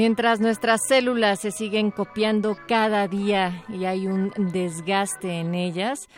Mientras nuestras células se siguen copiando cada día y hay un desgaste en ellas,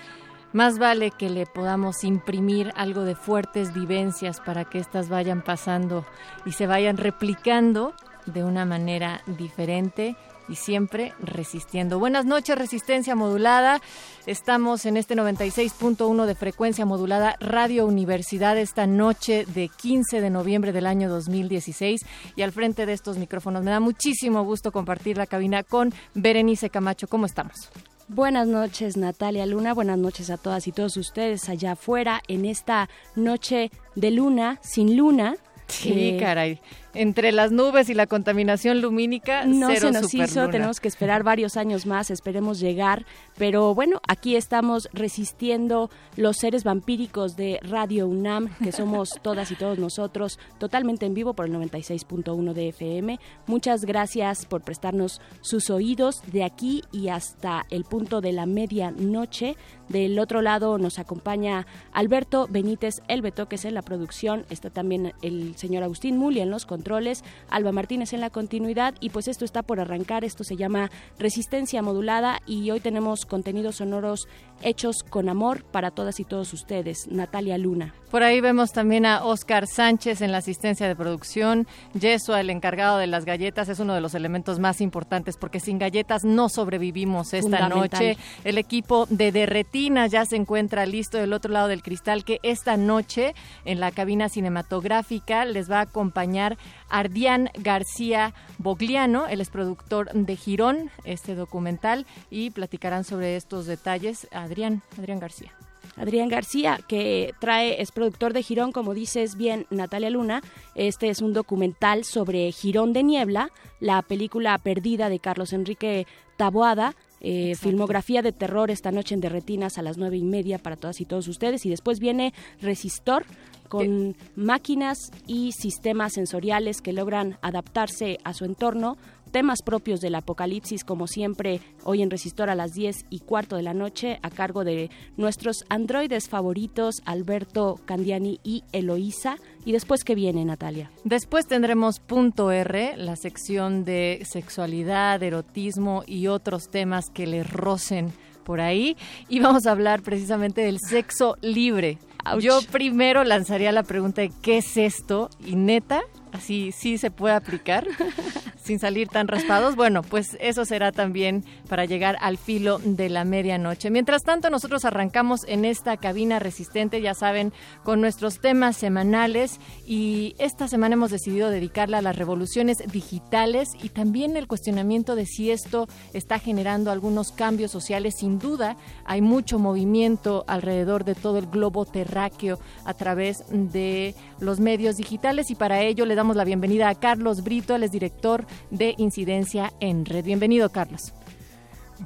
más vale que le podamos imprimir algo de fuertes vivencias para que éstas vayan pasando y se vayan replicando de una manera diferente y siempre resistiendo. Buenas noches, Resistencia Modulada. Estamos en este 96.1 de frecuencia modulada Radio Universidad esta noche de 15 de noviembre del año 2016 y al frente de estos micrófonos me da muchísimo gusto compartir la cabina con Berenice Camacho. ¿Cómo estamos? Buenas noches, Natalia Luna. Buenas noches a todas y todos ustedes allá afuera en esta noche de luna, sin luna. Sí, caray entre las nubes y la contaminación lumínica, no se nos hizo, tenemos que esperar varios años más, esperemos llegar, pero bueno, aquí estamos resistiendo los seres vampíricos de Radio UNAM, que somos todas y todos nosotros, totalmente en vivo por el 96.1 de FM. Muchas gracias por prestarnos sus oídos de aquí y hasta el punto de la medianoche. Del otro lado nos acompaña Alberto Benítez Elbeto, que es en la producción, está también el señor Agustín Muli en los controles, Alba Martínez en la continuidad y pues esto está por arrancar, esto se llama Resistencia Modulada y hoy tenemos contenidos sonoros hechos con amor para todas y todos ustedes. Natalia Luna. Por ahí vemos también a Oscar Sánchez en la asistencia de producción. Yeso, el encargado de las galletas, es uno de los elementos más importantes porque sin galletas no sobrevivimos esta noche. El equipo de Derretina ya se encuentra listo del otro lado del cristal que esta noche en la cabina cinematográfica les va a acompañar Ardián García Bogliano, él es productor de Girón, este documental, y platicarán sobre estos detalles. Adrián, Adrián García. Adrián García, que trae, es productor de Girón, como dices bien Natalia Luna. Este es un documental sobre Girón de Niebla, la película perdida de Carlos Enrique Taboada, eh, filmografía de terror esta noche en Derretinas a las nueve y media para todas y todos ustedes. Y después viene Resistor, con máquinas y sistemas sensoriales que logran adaptarse a su entorno, temas propios del apocalipsis, como siempre, hoy en Resistor a las 10 y cuarto de la noche, a cargo de nuestros androides favoritos, Alberto Candiani y Eloísa. ¿Y después qué viene, Natalia? Después tendremos Punto R, la sección de sexualidad, erotismo y otros temas que le rocen por ahí y vamos a hablar precisamente del sexo libre. Yo primero lanzaría la pregunta de qué es esto y neta, así sí se puede aplicar sin salir tan raspados. Bueno, pues eso será también para llegar al filo de la medianoche. Mientras tanto, nosotros arrancamos en esta cabina resistente, ya saben, con nuestros temas semanales y esta semana hemos decidido dedicarla a las revoluciones digitales y también el cuestionamiento de si esto está generando algunos cambios sociales. Sin duda, hay mucho movimiento alrededor de todo el globo terráqueo a través de los medios digitales y para ello le damos la bienvenida a Carlos Brito, él es director de Incidencia en Red. Bienvenido, Carlos.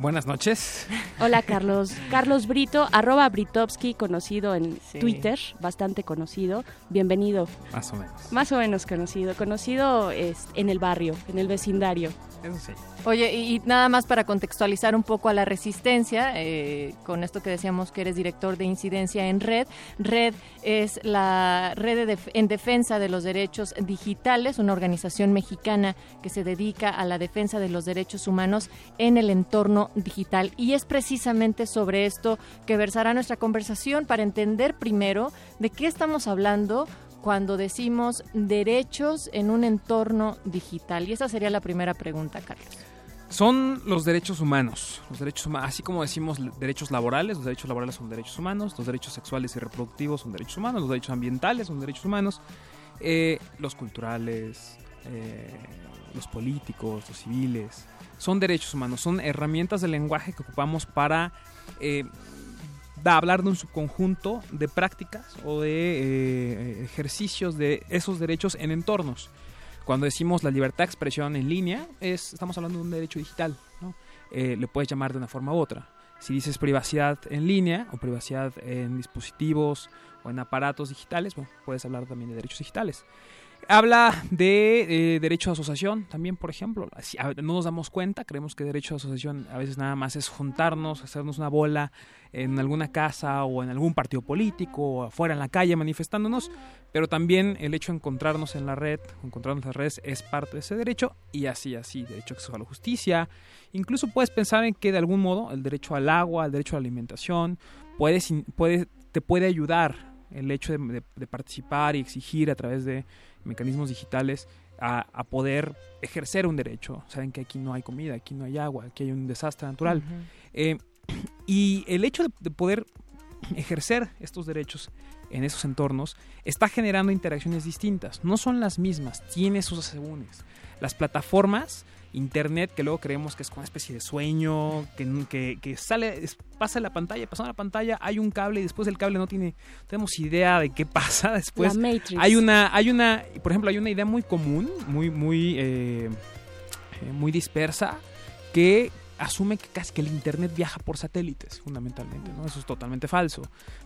Buenas noches. Hola Carlos. Carlos Brito, arroba Britovsky, conocido en Twitter, bastante conocido. Bienvenido. Más o menos. Más o menos conocido. Conocido es en el barrio, en el vecindario. Eso sí. Oye, y, nada más para contextualizar un poco a la resistencia, eh, con esto que decíamos que eres director de incidencia en Red. Red es la red en defensa de los derechos digitales, una organización mexicana que se dedica a la defensa de los derechos humanos en el entorno digital. Y es precisamente sobre esto que versará nuestra conversación para entender primero de qué estamos hablando cuando decimos derechos en un entorno digital. Y esa sería la primera pregunta, Carlos. Son los derechos humanos, los derechos así como decimos derechos laborales, los derechos laborales son derechos humanos, los derechos sexuales y reproductivos son derechos humanos, los derechos ambientales son derechos humanos, eh, los culturales, eh, los políticos, los civiles, son derechos humanos, son herramientas de lenguaje que ocupamos para eh, hablar de un subconjunto de prácticas o de ejercicios de esos derechos en entornos. Cuando decimos la libertad de expresión en línea, es, estamos hablando de un derecho digital. Eh, le puedes llamar de una forma u otra. Si dices privacidad en línea o privacidad en dispositivos o en aparatos digitales, bueno, puedes hablar también de derechos digitales. Habla de eh, derecho de asociación también, por ejemplo. no nos damos cuenta, creemos que derecho de asociación a veces nada más es juntarnos, hacernos una bola en alguna casa o en algún partido político o afuera en la calle manifestándonos, pero también el hecho de encontrarnos en la red, encontrarnos en las redes es parte de ese derecho y así, así, derecho a acceso la justicia. Incluso puedes pensar en que de algún modo el derecho al agua, el derecho a la alimentación, puedes, puede, te puede ayudar el hecho de participar y exigir a través de mecanismos digitales a, poder ejercer un derecho. Saben que aquí no hay comida, aquí no hay agua, aquí hay un desastre natural. Eh, y el hecho de, poder ejercer estos derechos en esos entornos está generando interacciones distintas. No son las mismas, tiene sus asegúnes. Las plataformas internet que luego creemos que es como una especie de sueño, que, que, sale, pasa la pantalla, pasa la pantalla, hay un cable y después el cable no tiene, tenemos idea de qué pasa después. Hay una, hay una, por ejemplo, hay una idea muy común, muy, muy, eh, eh, muy dispersa, que asume que casi que el internet viaja por satélites, fundamentalmente, ¿no? Eso es totalmente falso.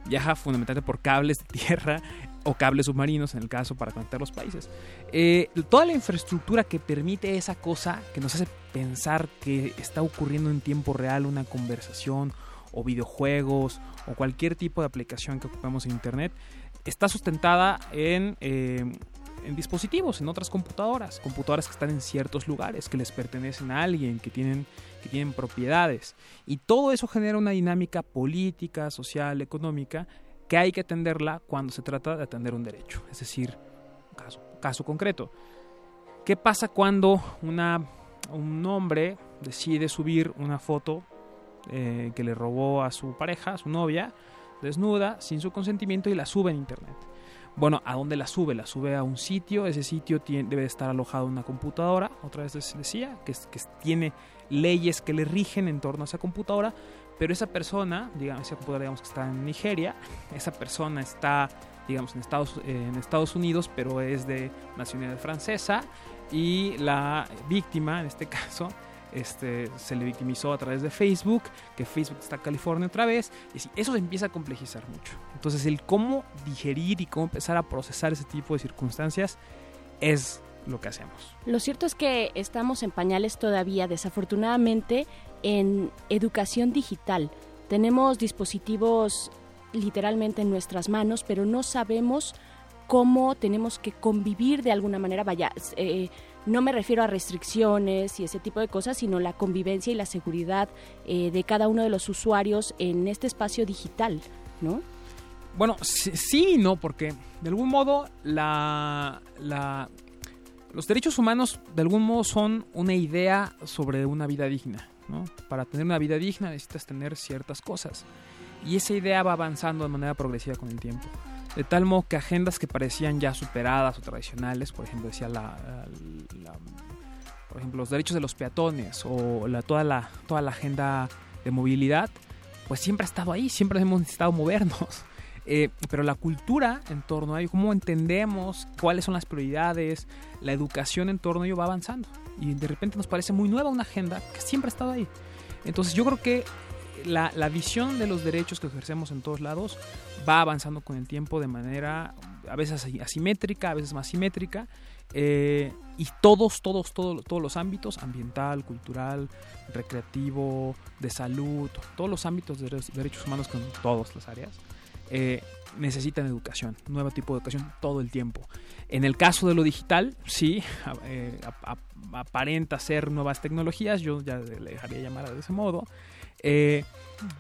Viaja fundamentalmente por cables de tierra o cables submarinos, en el caso, para conectar los países. Eh, toda la infraestructura que permite esa cosa, que nos hace pensar que está ocurriendo en tiempo real una conversación o videojuegos o cualquier tipo de aplicación que ocupemos en internet, está sustentada en... Eh, en dispositivos, en otras computadoras, computadoras que están en ciertos lugares, que les pertenecen a alguien, que tienen, que tienen propiedades. Y todo eso genera una dinámica política, social, económica, que hay que atenderla cuando se trata de atender un derecho. Es decir, caso, concreto. ¿Qué pasa cuando un hombre decide subir una foto eh, que le robó a su pareja, a su novia, desnuda, sin su consentimiento y la sube en internet? Bueno, ¿a dónde la sube? La sube a un sitio, ese sitio debe estar alojado en una computadora, otra vez les decía, que, que tiene leyes que le rigen en torno a esa computadora, pero esa persona, digamos, esa computadora que está en Nigeria, esa persona está, digamos, en Estados, en Estados Unidos, pero es de nacionalidad francesa, y la víctima, en este caso, este, se le victimizó a través de Facebook, que Facebook está en California otra vez, y eso se empieza a complejizar mucho. Entonces el cómo digerir y cómo empezar a procesar ese tipo de circunstancias es lo que hacemos. Lo cierto es que estamos en pañales todavía, desafortunadamente, en educación digital. Tenemos dispositivos literalmente en nuestras manos, pero no sabemos cómo tenemos que convivir de alguna manera. Vaya, eh, no me refiero a restricciones y ese tipo de cosas, sino la convivencia y la seguridad eh, de cada uno de los usuarios en este espacio digital, ¿no? Bueno, sí, y no, porque de algún modo la, la, los derechos humanos de algún modo son una idea sobre una vida digna. ¿no? Para tener una vida digna necesitas tener ciertas cosas. Y esa idea va avanzando de manera progresiva con el tiempo de tal modo que agendas que parecían ya superadas o tradicionales, por ejemplo, decía la, por ejemplo, los derechos de los peatones o la, toda, la, toda la agenda de movilidad, pues siempre ha estado ahí, siempre hemos necesitado movernos. Eh, pero la cultura en torno a ello, cómo entendemos cuáles son las prioridades, la educación en torno a ello va avanzando. Y de repente nos parece muy nueva una agenda que siempre ha estado ahí. Entonces yo creo que la, la, visión de los derechos que ejercemos en todos lados va avanzando con el tiempo de manera a veces asimétrica, a veces más simétrica. Eh, y todos, todos, todos, todos los ámbitos, ambiental, cultural, recreativo, de salud, todos los ámbitos de derechos humanos con todas las áreas, eh, necesitan educación, nuevo tipo de educación todo el tiempo. En el caso de lo digital, sí, eh, aparenta ser nuevas tecnologías, yo ya le dejaría llamar de ese modo. Eh,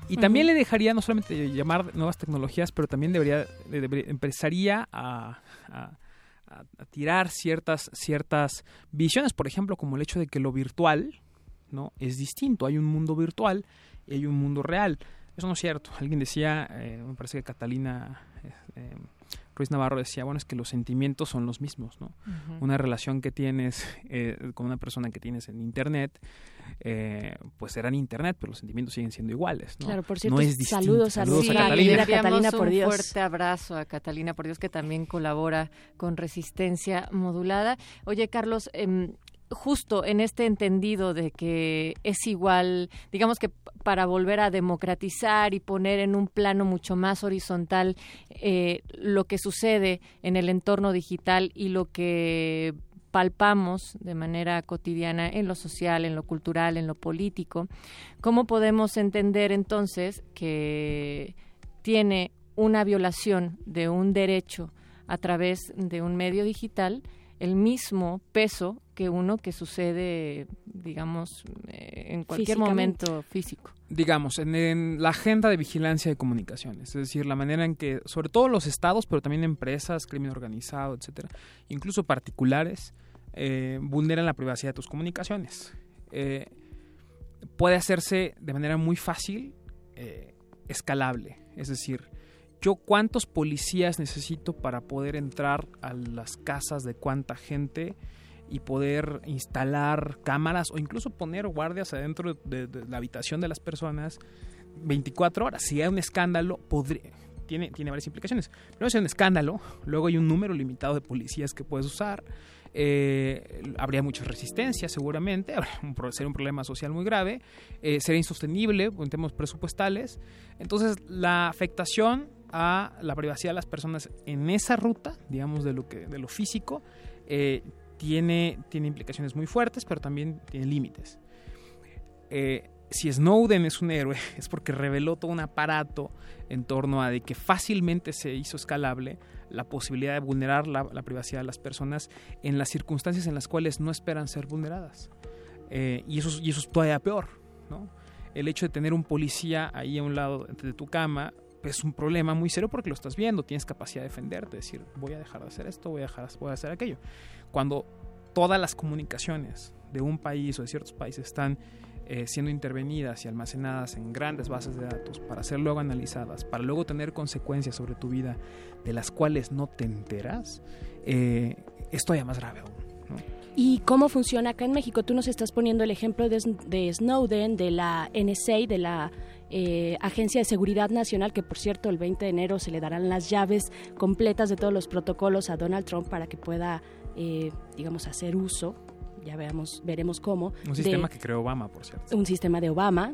y también le dejaría no solamente llamar nuevas tecnologías, pero también debería, empezaría a, tirar ciertas, ciertas visiones, por ejemplo, como el hecho de que lo virtual no es distinto. Hay un mundo virtual y hay un mundo real. Eso no es cierto. Alguien decía, eh, me parece que Catalina eh, Ruiz Navarro decía, bueno, es que los sentimientos son los mismos, ¿no? Una relación que tienes eh, con una persona que tienes en Internet, eh, pues será en Internet, pero los sentimientos siguen siendo iguales, ¿no? Claro, por cierto, saludos, a, Catalina. Catalina, por Dios. Un fuerte abrazo a Catalina, por Dios, que también colabora con Resistencia Modulada. Oye, Carlos, eh, justo en este entendido de que es igual, digamos que para volver a democratizar y poner en un plano mucho más horizontal eh, lo que sucede en el entorno digital y lo que palpamos de manera cotidiana en lo social, en lo cultural, en lo político, ¿cómo podemos entender entonces que tiene una violación de un derecho a través de un medio digital el mismo peso que uno que sucede, digamos, eh, en cualquier momento físico. Digamos, en, la agenda de vigilancia de comunicaciones, es decir, la manera en que, sobre todo los estados, pero también empresas, crimen organizado, etcétera, incluso particulares, eh, vulneran la privacidad de tus comunicaciones. Eh, puede hacerse de manera muy fácil, escalable, es decir, yo cuántos policías necesito para poder entrar a las casas de cuánta gente y poder instalar cámaras o incluso poner guardias adentro de, la habitación de las personas 24 horas. Si hay un escándalo, tiene, tiene varias implicaciones. Primero, si hay un escándalo, luego hay un número limitado de policías que puedes usar. Eh, habría mucha resistencia seguramente, sería un problema social muy grave, eh, sería insostenible en términos presupuestales. Entonces, la afectación a la privacidad de las personas en esa ruta, digamos, de lo, que, de lo físico, eh, tiene, tiene implicaciones muy fuertes, pero también tiene límites. Eh, si Snowden es un héroe, es porque reveló todo un aparato en torno a de que fácilmente se hizo escalable la posibilidad de vulnerar la, privacidad de las personas en las circunstancias en las cuales no esperan ser vulneradas. Eh, y, eso, y eso es todavía peor, ¿no? El hecho de tener un policía ahí a un lado de tu cama es un problema muy serio porque lo estás viendo, tienes capacidad de defenderte, decir, voy a dejar de hacer esto, voy a dejar voy a hacer aquello. Cuando todas las comunicaciones de un país o de ciertos países están eh, siendo intervenidas y almacenadas en grandes bases de datos para ser luego analizadas, para luego tener consecuencias sobre tu vida de las cuales no te enteras, eh, es más grave aún. ¿Y cómo funciona acá en México? Tú nos estás poniendo el ejemplo de Snowden, de la NSA, de la eh, Agencia de Seguridad Nacional, que por cierto el 20 de enero se le darán las llaves completas de todos los protocolos a Donald Trump para que pueda, eh, digamos, hacer uso ya veamos, veremos cómo. Un sistema que creó Obama, por cierto. Un sistema de Obama,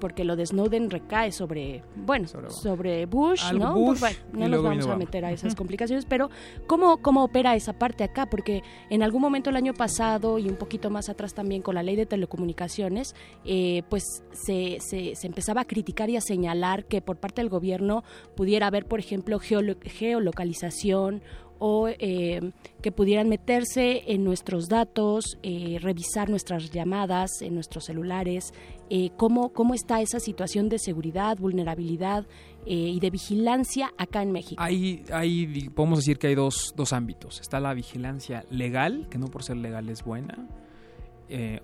porque lo de Snowden recae sobre, bueno, sobre, Bush, ¿no? Bush, no nos vamos a meter a esas complicaciones, pero ¿cómo, ¿cómo opera esa parte acá? Porque en algún momento el año pasado y un poquito más atrás también con la ley de telecomunicaciones, eh, pues se, se, se, empezaba a criticar y a señalar que por parte del gobierno pudiera haber, por ejemplo, geolocalización o eh, que pudieran meterse en nuestros datos, eh, revisar nuestras llamadas en nuestros celulares, eh, cómo, cómo está esa situación de seguridad, vulnerabilidad y de vigilancia acá en México. Hay, hay, podemos decir que hay dos, dos ámbitos. Está la vigilancia legal, que no por ser legal es buena,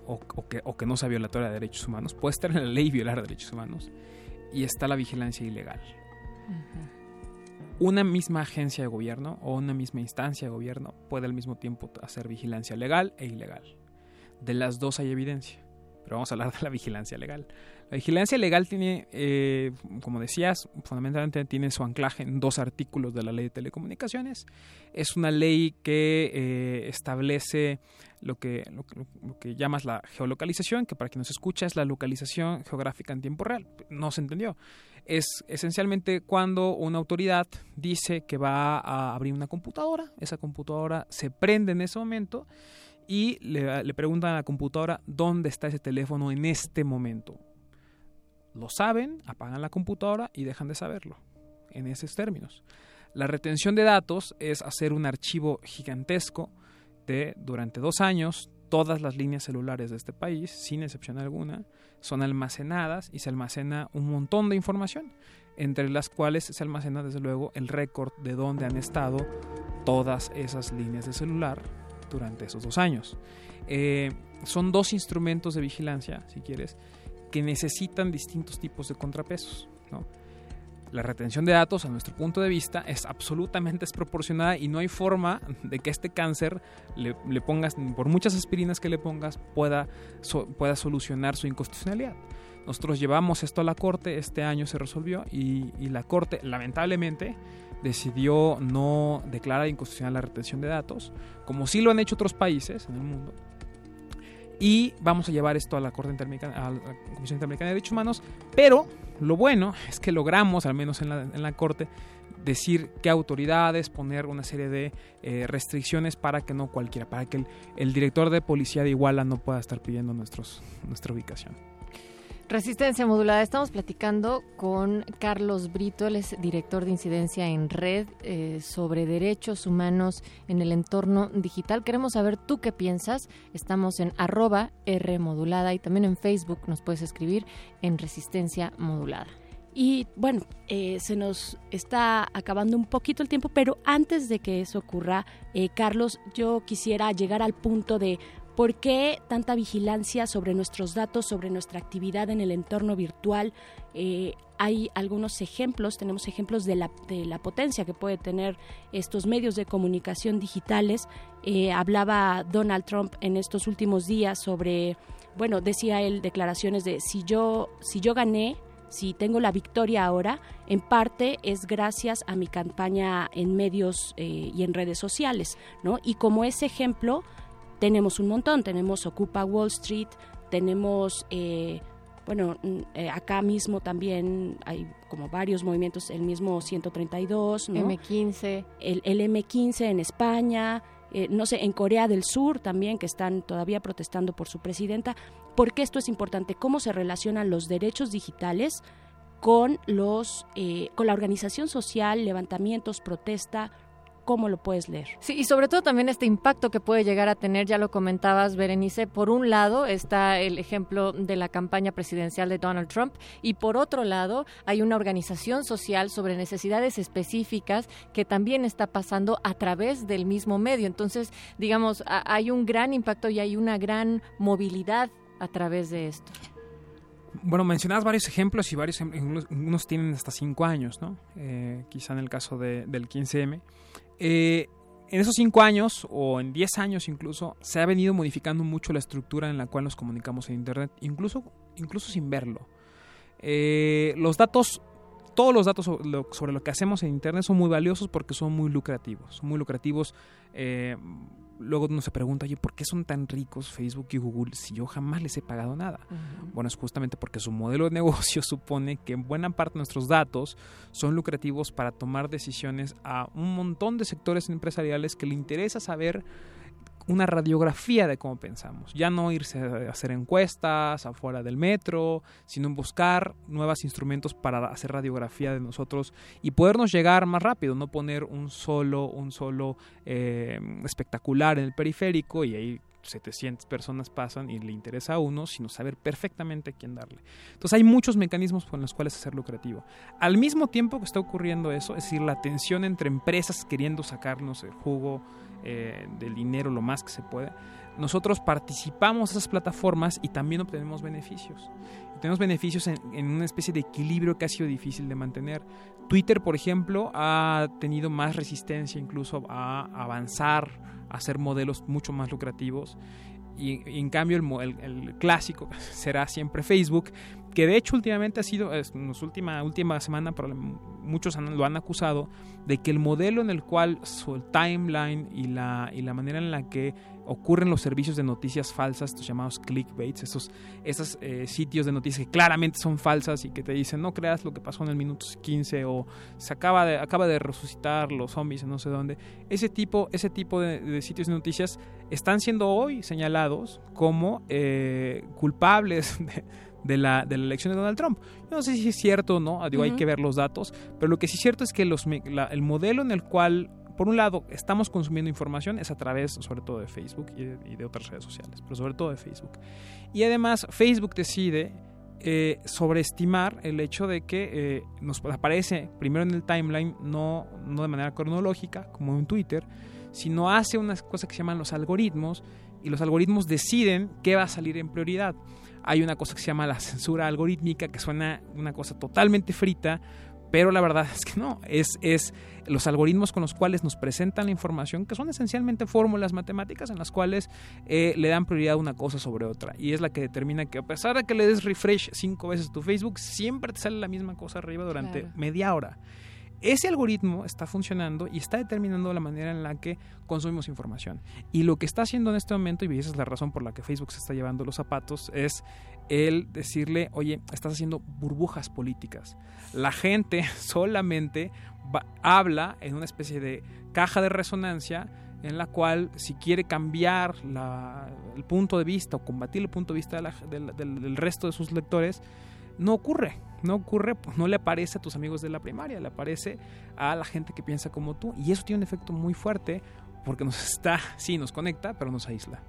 o, que, o, que, no sea violatoria de derechos humanos. Puede estar en la ley violar derechos humanos. Y está la vigilancia ilegal una misma agencia de gobierno o una misma instancia de gobierno puede al mismo tiempo hacer vigilancia legal e ilegal. De las dos hay evidencia, pero vamos a hablar de la vigilancia legal. La vigilancia legal tiene, eh, como decías, fundamentalmente tiene su anclaje en dos artículos de la ley de telecomunicaciones. Es una ley que eh, establece lo que, lo, que llamas la geolocalización, que para quien nos escucha es la localización geográfica en tiempo real. No se entendió es esencialmente cuando una autoridad dice que va a abrir una computadora, esa computadora se prende en ese momento y le, preguntan a la computadora dónde está ese teléfono en este momento. Lo saben, apagan la computadora y dejan de saberlo. en esos términos. La retención de datos es hacer un archivo gigantesco de durante dos años todas las líneas celulares de este país, sin excepción alguna, son almacenadas y se almacena un montón de información, entre las cuales se almacena desde luego el récord de dónde han estado todas esas líneas de celular durante esos dos años. Eh, son dos instrumentos de vigilancia, si quieres, que necesitan distintos tipos de contrapesos. La retención de datos, a nuestro punto de vista, es absolutamente desproporcionada y no hay forma de que este cáncer le, pongas, por muchas aspirinas que le pongas, pueda, pueda solucionar su inconstitucionalidad. Nosotros llevamos esto a la Corte, este año se resolvió y, y la Corte, lamentablemente, decidió no declarar inconstitucional la retención de datos, como sí lo han hecho otros países en el mundo y vamos a llevar esto a la Corte Interamericana, a la Comisión Interamericana de Derechos Humanos, pero lo bueno es que logramos, al menos en la, en la Corte, decir qué autoridades, poner una serie de eh, restricciones para que no cualquiera, para que el, el, director de policía de Iguala no pueda estar pidiendo nuestros, nuestra ubicación. Resistencia modulada. Estamos platicando con Carlos Brito, él es director de incidencia en red eh, sobre derechos humanos en el entorno digital. Queremos saber tú qué piensas. Estamos en arroba R y también en Facebook nos puedes escribir en Resistencia modulada. Y bueno, eh, se nos está acabando un poquito el tiempo, pero antes de que eso ocurra, eh, Carlos, yo quisiera llegar al punto de ¿Por qué tanta vigilancia sobre nuestros datos, sobre nuestra actividad en el entorno virtual? Eh, hay algunos ejemplos, tenemos ejemplos de la, potencia que puede tener estos medios de comunicación digitales. Eh, hablaba Donald Trump en estos últimos días sobre, bueno, decía él declaraciones de si yo, si yo gané, si tengo la victoria ahora, en parte es gracias a mi campaña en medios eh, y en redes sociales, ¿no? Y como ese ejemplo, tenemos un montón, tenemos Ocupa Wall Street, tenemos, eh, bueno, mm, eh, acá mismo también hay como varios movimientos, el mismo 132, ¿no? M15. El, el M15 en España, eh, no sé, en Corea del Sur también, que están todavía protestando por su presidenta. ¿Por qué esto es importante? ¿Cómo se relacionan los derechos digitales con, los, con la organización social, levantamientos, protesta, cómo lo puedes leer. Sí, y sobre todo también este impacto que puede llegar a tener, ya lo comentabas, Berenice, por un lado está el ejemplo de la campaña presidencial de Donald Trump y por otro lado hay una organización social sobre necesidades específicas que también está pasando a través del mismo medio. Entonces, digamos, hay un gran impacto y hay una gran movilidad a través de esto. Bueno, mencionabas varios ejemplos y varios, unos tienen hasta cinco años, ¿no? Eh, quizá en el caso de, del 15M. Eh, en esos cinco años, o en diez años incluso, se ha venido modificando mucho la estructura en la cual nos comunicamos en Internet, incluso, incluso sin verlo. Eh, los datos, todos los datos sobre lo, que hacemos en Internet son muy valiosos porque son muy lucrativos. Son muy lucrativos eh, luego uno se pregunta, oye, ¿por qué son tan ricos Facebook y Google si yo jamás les he pagado nada? Bueno, es justamente porque su modelo de negocio supone que en buena parte de nuestros datos son lucrativos para tomar decisiones a un montón de sectores empresariales que le interesa saber una radiografía de cómo pensamos. Ya no irse a hacer encuestas afuera del metro, sino buscar nuevos instrumentos para hacer radiografía de nosotros y podernos llegar más rápido, no poner un solo, un solo eh, espectacular en el periférico y ahí 700 personas pasan y le interesa a uno, sino saber perfectamente a quién darle. Entonces hay muchos mecanismos con los cuales hacer lucrativo. Al mismo tiempo que está ocurriendo eso, es decir, la tensión entre empresas queriendo sacarnos el jugo eh, del dinero lo más que se puede, nosotros participamos en esas plataformas y también obtenemos beneficios. tenemos beneficios en, en, una especie de equilibrio que ha sido difícil de mantener. Twitter, por ejemplo, ha tenido más resistencia incluso a avanzar, a hacer modelos mucho más lucrativos. Y, en cambio el, el, clásico será siempre Facebook, que de hecho últimamente ha sido, en la última, última semana muchos lo han acusado de que el modelo en el cual su timeline y la, y la manera en la que ocurren los servicios de noticias falsas, estos llamados clickbaits, esos, esos eh, sitios de noticias que claramente son falsas y que te dicen no creas lo que pasó en el minuto 15 o se acaba de, acaba de resucitar los zombies en no sé dónde. Ese tipo, ese tipo de, sitios de noticias están siendo hoy señalados como eh, culpables de de la, de la elección de Donald Trump. Yo no sé si es cierto o no, digo, hay que ver los datos, pero lo que sí es cierto es que los, el modelo en el cual por un lado, estamos consumiendo información es a través, sobre todo, de Facebook y de, otras redes sociales, pero sobre todo de Facebook. Y además, Facebook decide eh, sobreestimar el hecho de que eh, nos aparece primero en el timeline, no, no de manera cronológica, como en Twitter, sino hace unas cosas que se llaman los algoritmos, y los algoritmos deciden qué va a salir en prioridad. Hay una cosa que se llama la censura algorítmica, que suena una cosa totalmente frita, pero la verdad es que no, es, es los algoritmos con los cuales nos presentan la información, que son esencialmente fórmulas matemáticas en las cuales eh, le dan prioridad a una cosa sobre otra. Y es la que determina que a pesar de que le des refresh cinco veces a tu Facebook, siempre te sale la misma cosa arriba durante media hora. Ese algoritmo está funcionando y está determinando la manera en la que consumimos información. Y lo que está haciendo en este momento, y esa es la razón por la que Facebook se está llevando los zapatos, es el decirle, oye, estás haciendo burbujas políticas. La gente solamente habla en una especie de caja de resonancia en la cual si quiere cambiar el punto de vista o combatir el punto de vista del resto de sus lectores, no ocurre. No ocurre, pues no le aparece a tus amigos de la primaria, le aparece a la gente que piensa como tú. Y eso tiene un efecto muy fuerte porque nos está, sí, nos conecta, pero nos aísla.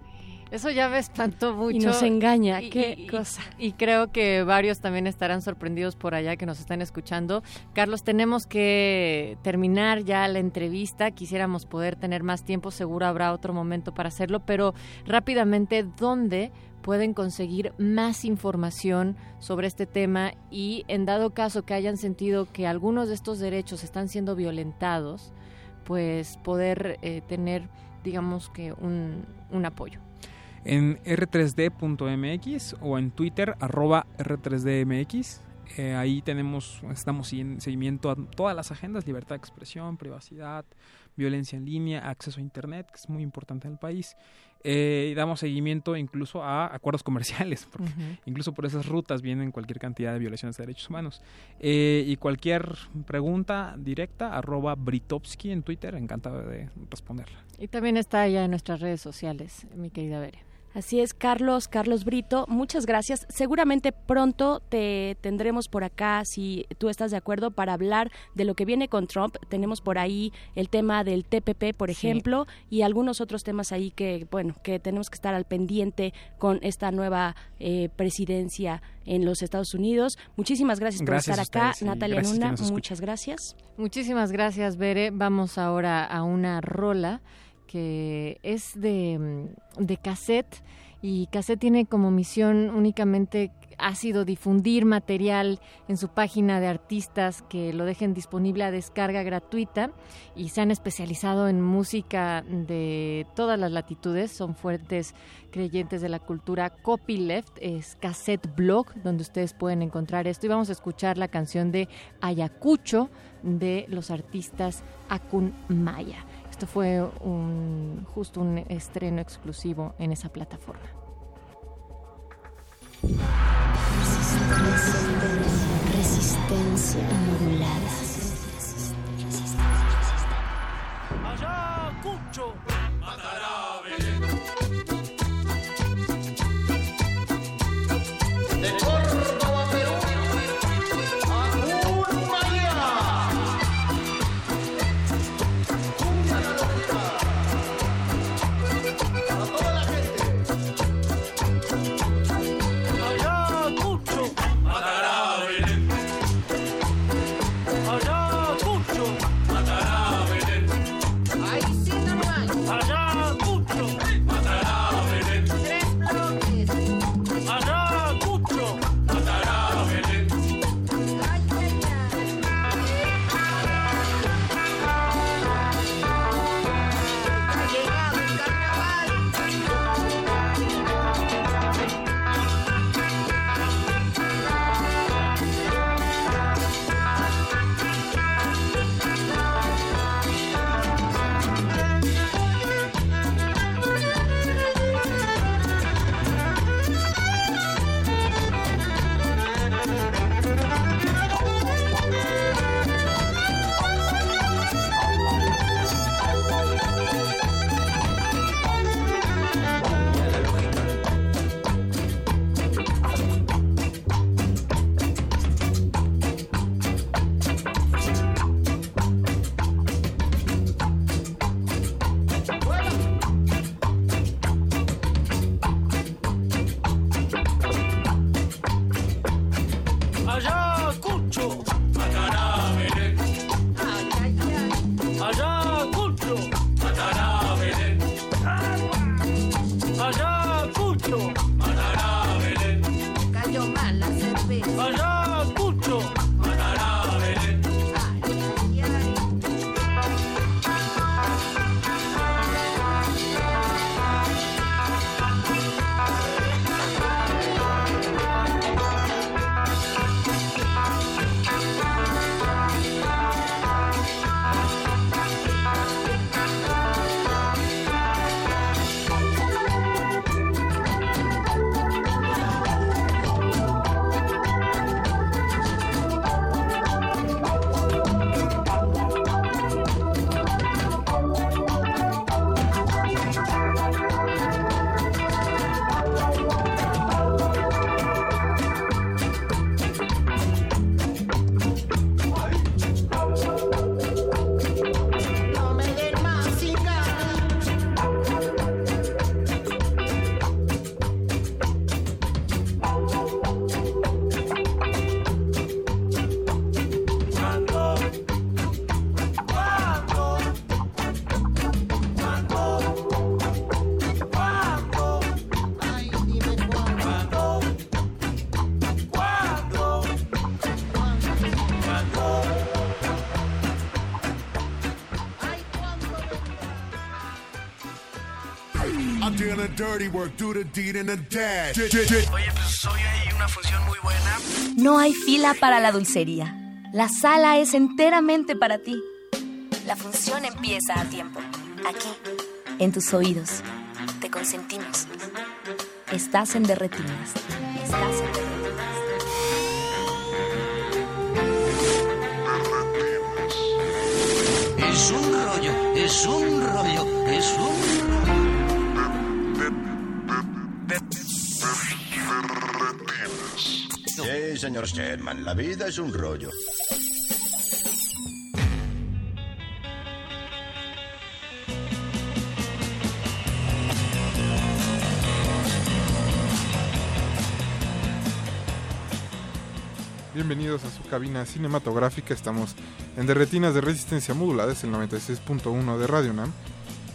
Eso ya me espantó mucho. Y nos engaña, qué cosa. Y, creo que varios también estarán sorprendidos por allá que nos están escuchando. Carlos, tenemos que terminar ya la entrevista. Quisiéramos poder tener más tiempo, seguro habrá otro momento para hacerlo, pero rápidamente, ¿dónde pueden conseguir más información sobre este tema y en dado caso que hayan sentido que algunos de estos derechos están siendo violentados, pues poder eh, tener, digamos que, un, un apoyo en r3d.mx o en Twitter arroba r3dmx. Eh, ahí tenemos, estamos en seguimiento a todas las agendas, libertad de expresión, privacidad, violencia en línea, acceso a Internet, que es muy importante en el país. Eh, y damos seguimiento incluso a acuerdos comerciales, porque incluso por esas rutas vienen cualquier cantidad de violaciones de derechos humanos. Eh, y cualquier pregunta directa, arroba Britovsky en Twitter, encantado de responderla. Y también está ya en nuestras redes sociales, mi querida Bere. Así es, Carlos, Carlos Brito, muchas gracias. Seguramente pronto te tendremos por acá, si tú estás de acuerdo, para hablar de lo que viene con Trump. Tenemos por ahí el tema del TPP, por ejemplo, y algunos otros temas ahí que, bueno, que tenemos que estar al pendiente con esta nueva eh, presidencia en los Estados Unidos. Muchísimas gracias, por estar acá. Natalia Nuna, muchas gracias. Muchísimas gracias, Bere. Vamos ahora a una rola que es de, mm, de cassette y Cassette tiene como misión únicamente ha sido difundir material en su página de artistas que lo dejen disponible a descarga gratuita y se han especializado en música de todas las latitudes, son fuertes creyentes de la cultura copyleft, es Cassette Blog donde ustedes pueden encontrar esto. Y vamos a escuchar la canción de Ayacucho de los artistas Akun Maya fue un, justo un estreno exclusivo en esa plataforma. Resistencia, modulada. Allá doing the dirty work, do the deed and the dash. Oye, pues hoy hay una función muy buena. No hay fila para la dulcería. La sala es enteramente para ti. La función empieza a tiempo. Aquí, en tus oídos. Te consentimos. Estás en Derretinas. Estás en Derretinas. Es un rollo, es un rollo, es un... señor Sherman, la vida es un rollo. Bienvenidos a su cabina cinematográfica. Estamos en Derretinas de Resistencia Modulada, es el 96.1 de Radio Nam.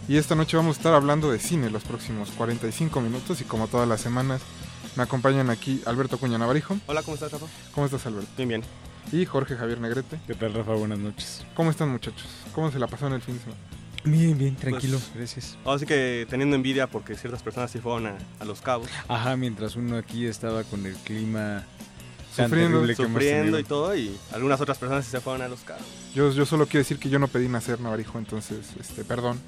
Y esta noche vamos a estar hablando de cine los próximos 45 minutos. Y como todas las semanas, me acompañan aquí Alberto Cuña Navarijo. Hola, ¿cómo estás, Rafa? ¿Cómo estás, Alberto? Bien, bien. Y Jorge Javier Negrete. ¿Qué tal, Rafa? Buenas noches. ¿Cómo están, muchachos? ¿Cómo se la pasaron el fin de semana? Bien, bien, tranquilo, Pues, gracias. Ahora sí que teniendo envidia porque ciertas personas sí fueron a, a Los Cabos. Ajá, mientras uno aquí estaba con el clima tan Sufriendo, que Sufriendo y todo, y algunas otras personas sí se fueron a Los Cabos. Yo, yo solo quiero decir que yo no pedí nacer Navarijo, entonces, este, perdón.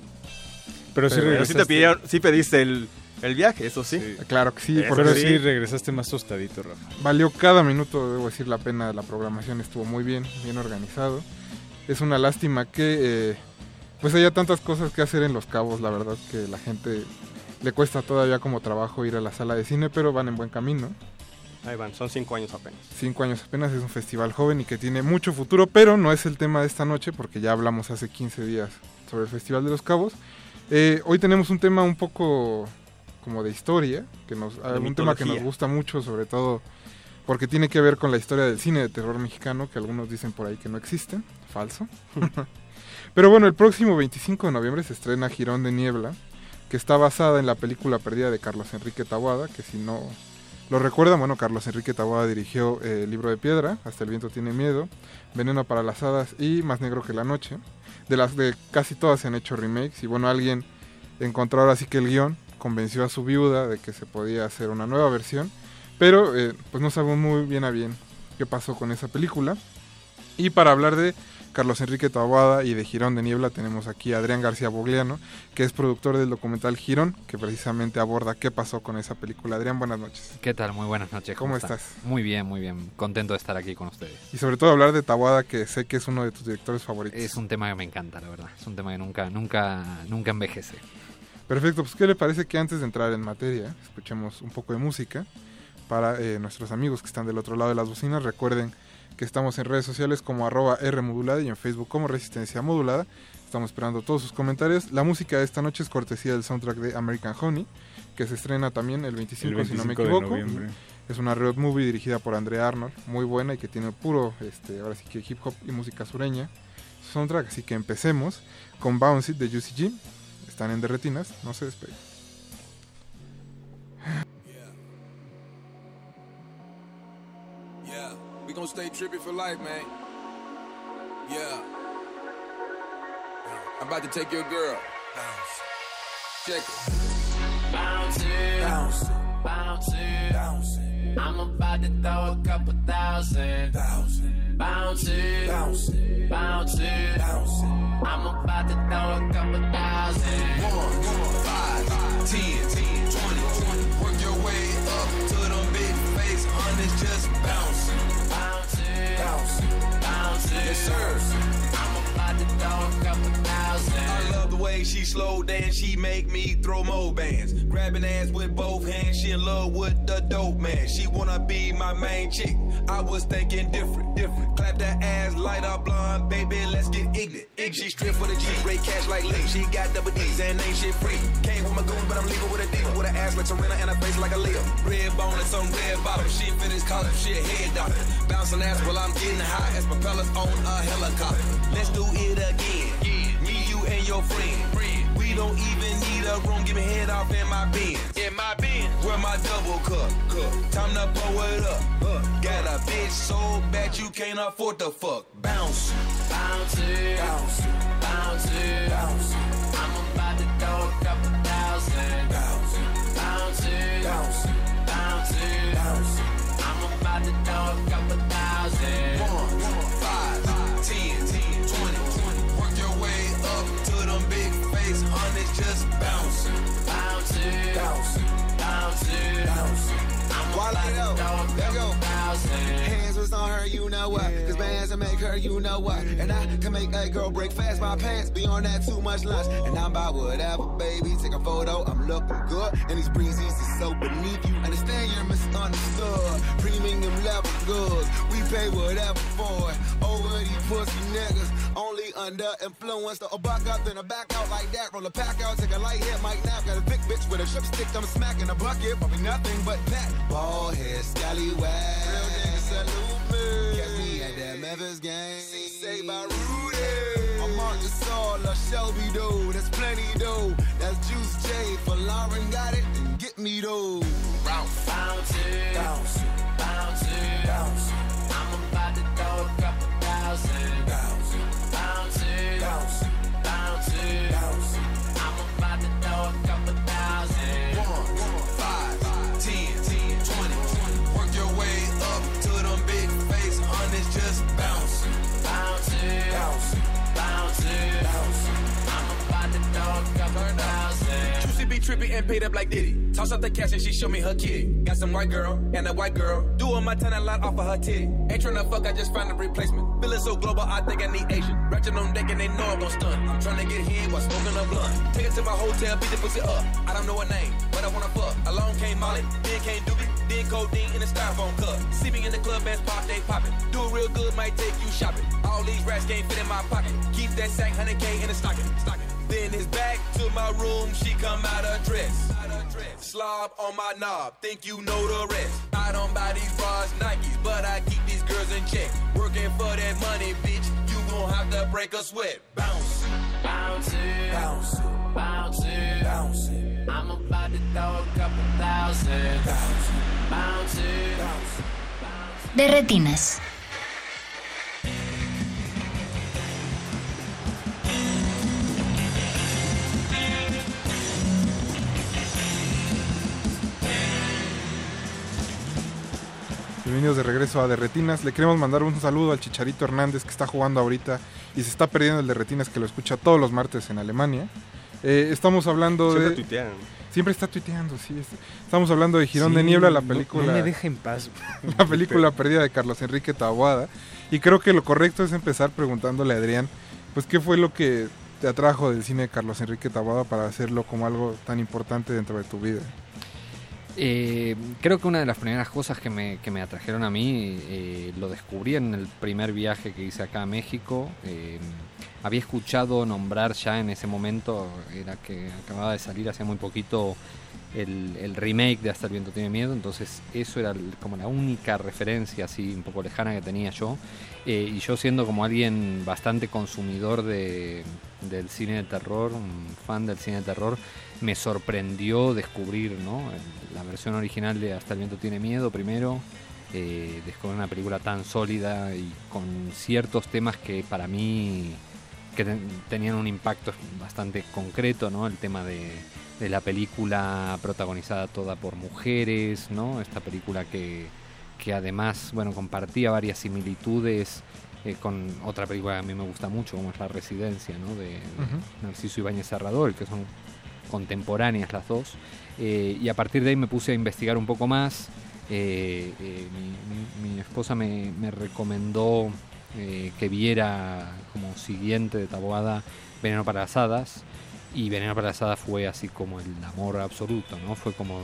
Pero sí Pero Pero sí te pidieron, sí pediste el, el viaje, eso sí. Sí. Claro que sí, Eso porque Pero sí. sí regresaste más tostadito, Rafa. Valió cada minuto, debo decir, la pena. La programación estuvo muy bien, bien organizado. Es una lástima que eh, pues haya tantas cosas que hacer en Los Cabos. La verdad que la gente le cuesta todavía como trabajo ir a la sala de cine, pero van en buen camino. Ahí van, son cinco años apenas. Cinco años apenas, es un festival joven y que tiene mucho futuro, pero no es el tema de esta noche porque ya hablamos hace 15 días sobre el Festival de los Cabos. Eh, hoy tenemos un tema un poco como de historia, que nos, un tema que nos gusta mucho, sobre todo porque tiene que ver con la historia del cine de terror mexicano, que algunos dicen por ahí que no existe, falso. Pero bueno, el próximo 25 de noviembre se estrena Girón de Niebla, que está basada en la película perdida de Carlos Enrique Taboada, que si no lo recuerdan, bueno, Carlos Enrique Taboada dirigió eh, El libro de piedra, Hasta el viento tiene miedo, Veneno para las hadas y Más negro que la noche. De las de casi todas se han hecho remakes y bueno, alguien encontró ahora sí que el guion convenció a su viuda de que se podía hacer una nueva versión, pero eh, pues no sabemos muy bien a bien qué pasó con esa película. Y para hablar de Carlos Enrique Taboada y de Girón de Niebla tenemos aquí a Adrián García Bogliano, que es productor del documental Girón, que precisamente aborda qué pasó con esa película. Adrián, buenas noches. ¿Qué tal? Muy buenas noches. ¿Cómo están? estás? Muy bien, muy bien. Contento de estar aquí con ustedes. Y sobre todo hablar de Taboada, que sé que es uno de tus directores favoritos. Es un tema que me encanta, la verdad. Es un tema que nunca, nunca, nunca envejece. Perfecto, pues ¿qué le parece que antes de entrar en materia escuchemos un poco de música para eh, nuestros amigos que están del otro lado de las bocinas? Recuerden que estamos en redes sociales como arroba Rmodulada y en Facebook como Resistencia Modulada. Estamos esperando todos sus comentarios. La música de esta noche es cortesía del soundtrack de American Honey, que se estrena también el 25, El si no me 25 de equivoco. noviembre. Es una road movie dirigida por Andrea Arnold, muy buena y que tiene puro, este, ahora sí que hip hop y música sureña. Su soundtrack, así que empecemos con Bounce It de Juicy G. Están en Derretinas, no se despeguen. Yeah, we gonna stay trippy for life, man. Yeah. I'm about to take your girl. Check it. Bounce bounce it, bounce it, bounce it. I'm about to throw a couple thousand. Thousand. Bounce it, bounce it, bounce it, bounce it. I'm about to throw a couple thousand. One, five, ten, ten, twenty, twenty. Work your way up to them big face hundreds, just bounce. Bounce it, bounce it, bounce it. Yes, sir. I love the way she slow dance, she make me throw more bands. Grabbing ass with both hands, she in love with the dope man. She wanna be my main chick. I was thinking different, different. Clap that ass, light up blonde, baby, let's get ignorant. She strip for the G, rate cash like Lee. She got double D's and ain't shit free. Came with my goon, but I'm leaving with a diva. With an ass like Serena and a face like a Leo. Red bone and some red bottom. She finished college, shit head doctor. Bouncing ass while I'm getting high as propellers on a helicopter. Let's do it again. Me, you, and your friend. We don't even need a room. Give me head off in my Benz. In my Benz. Where my double cup. cup. Time to pull it up. Got a bitch so bad you can't afford to fuck. Bounce. Bounce it, bounce bounce bounce. I'm about to throw a couple thousand. Bounce it, bounce it, bounce bounce bounce. I'm about to throw a couple thousand. One, five, ten, just bounce. Bounce it, bounce it, bounce it, bounce it. I'm Wall about it to up. Let go. Hands was on her, you know what? Cause bands will make her, you know what? And I can make a girl break fast my pants. Be on that too much lunch. And I'm about whatever, baby. Take a photo, I'm looking good. And these breezes is so beneath you. Understand you're misunderstood. Premium level goods. We pay whatever for it. Over these pussy niggas. Only under influence. The buck up, then a back out like that. Roll a pack out, take a light hit, might nap. Got a big bitch with a strip stick, I'm smacking a bucket. Probably nothing but pat. Ball head, scallywag. Real niggas salute me. Catch me at that Memphis game. Say by Rudy. I'm Mark Gasol, a Shelby though. That's plenty though. That's Juice J. For Lauren got it, and get me though. Bounce. Bounce Bounce. Bounce. I'm about to throw a couple thousand. Bounce. Bounce Bounce bounce. I'm about to throw a couple thousand. One, five, ten, twenty. Work your way up to them big face hundreds, just bounce. Bounce. bounce Juicy be trippy and paid up like Diddy. Toss up the cash and she show me her kitty. Got some white girl and a white girl. Doing my ten a lot off of her titty. Ain't tryna fuck, I just find a replacement. Feeling so global, I think I need Asian. Ratchet on deck and they know I'm gon' stun. I'm tryna get hit while smoking a blunt. Take it to my hotel, beat the pussy up. I don't know her name, but I wanna fuck. Along came Molly, then came Doobie, then codeine in a styrofoam cup. See me in the club, bands pop, they poppin'. Do it real good, might take you shopping. All these rats can't fit in my pocket. Keep that sack, 100K in the stocking. stocking. Then it's back to my room, she come out of dress. Slob on my knob, think you know the rest. I don't buy these bras, Nikes, but I keep these girls in check. Working for that money, bitch, you gon' have to break a sweat. Bounce, Bounce it, bounce it, bounce it, bounce it, I'm about to throw a couple thousand. bounce it, Bounce it, bounce it. De retinas. Bienvenidos de regreso a Derretinas. Le queremos mandar un saludo al Chicharito Hernández que está jugando ahorita y se está perdiendo el Derretinas que lo escucha todos los martes en Alemania. Eh, estamos hablando Siempre de... tuitean. Siempre está tuiteando, sí. es- Estamos hablando de Girón de Niebla, la no- película... No, me deja en paz. la película perdida de Carlos Enrique Taboada. Y creo que lo correcto es empezar preguntándole a Adrián, pues qué fue lo que te atrajo del cine de Carlos Enrique Taboada para hacerlo como algo tan importante dentro de tu vida. Eh, creo que una de las primeras cosas que me, que me atrajeron a mí, eh, lo descubrí en el primer viaje que hice acá a México. Eh, había escuchado nombrar ya en ese momento, era que acababa de salir hace muy poquito el, remake de Hasta el viento tiene miedo, entonces eso era el- como la única referencia así un poco lejana que tenía yo. Y yo siendo como alguien bastante consumidor de, del cine de terror, un fan del cine de terror, me sorprendió descubrir ¿no? La versión original de Hasta el viento tiene miedo primero, eh, descubrir una película tan sólida y con ciertos temas que para mí que ten- tenían un impacto bastante concreto, ¿no? El tema de, de la película protagonizada toda por mujeres, ¿no? Esta película que, que además, bueno, compartía varias similitudes eh, con otra película que a mí me gusta mucho, como es La Residencia, ¿no? De. Narciso Ibáñez Serrador, que son contemporáneas las dos. Eh, y a partir de ahí me puse a investigar un poco más. Eh, eh, mi, esposa me, me recomendó que viera como siguiente de Taboada Veneno para las Hadas. Y Veneno para las Hadas fue así como el amor absoluto, ¿no? Fue como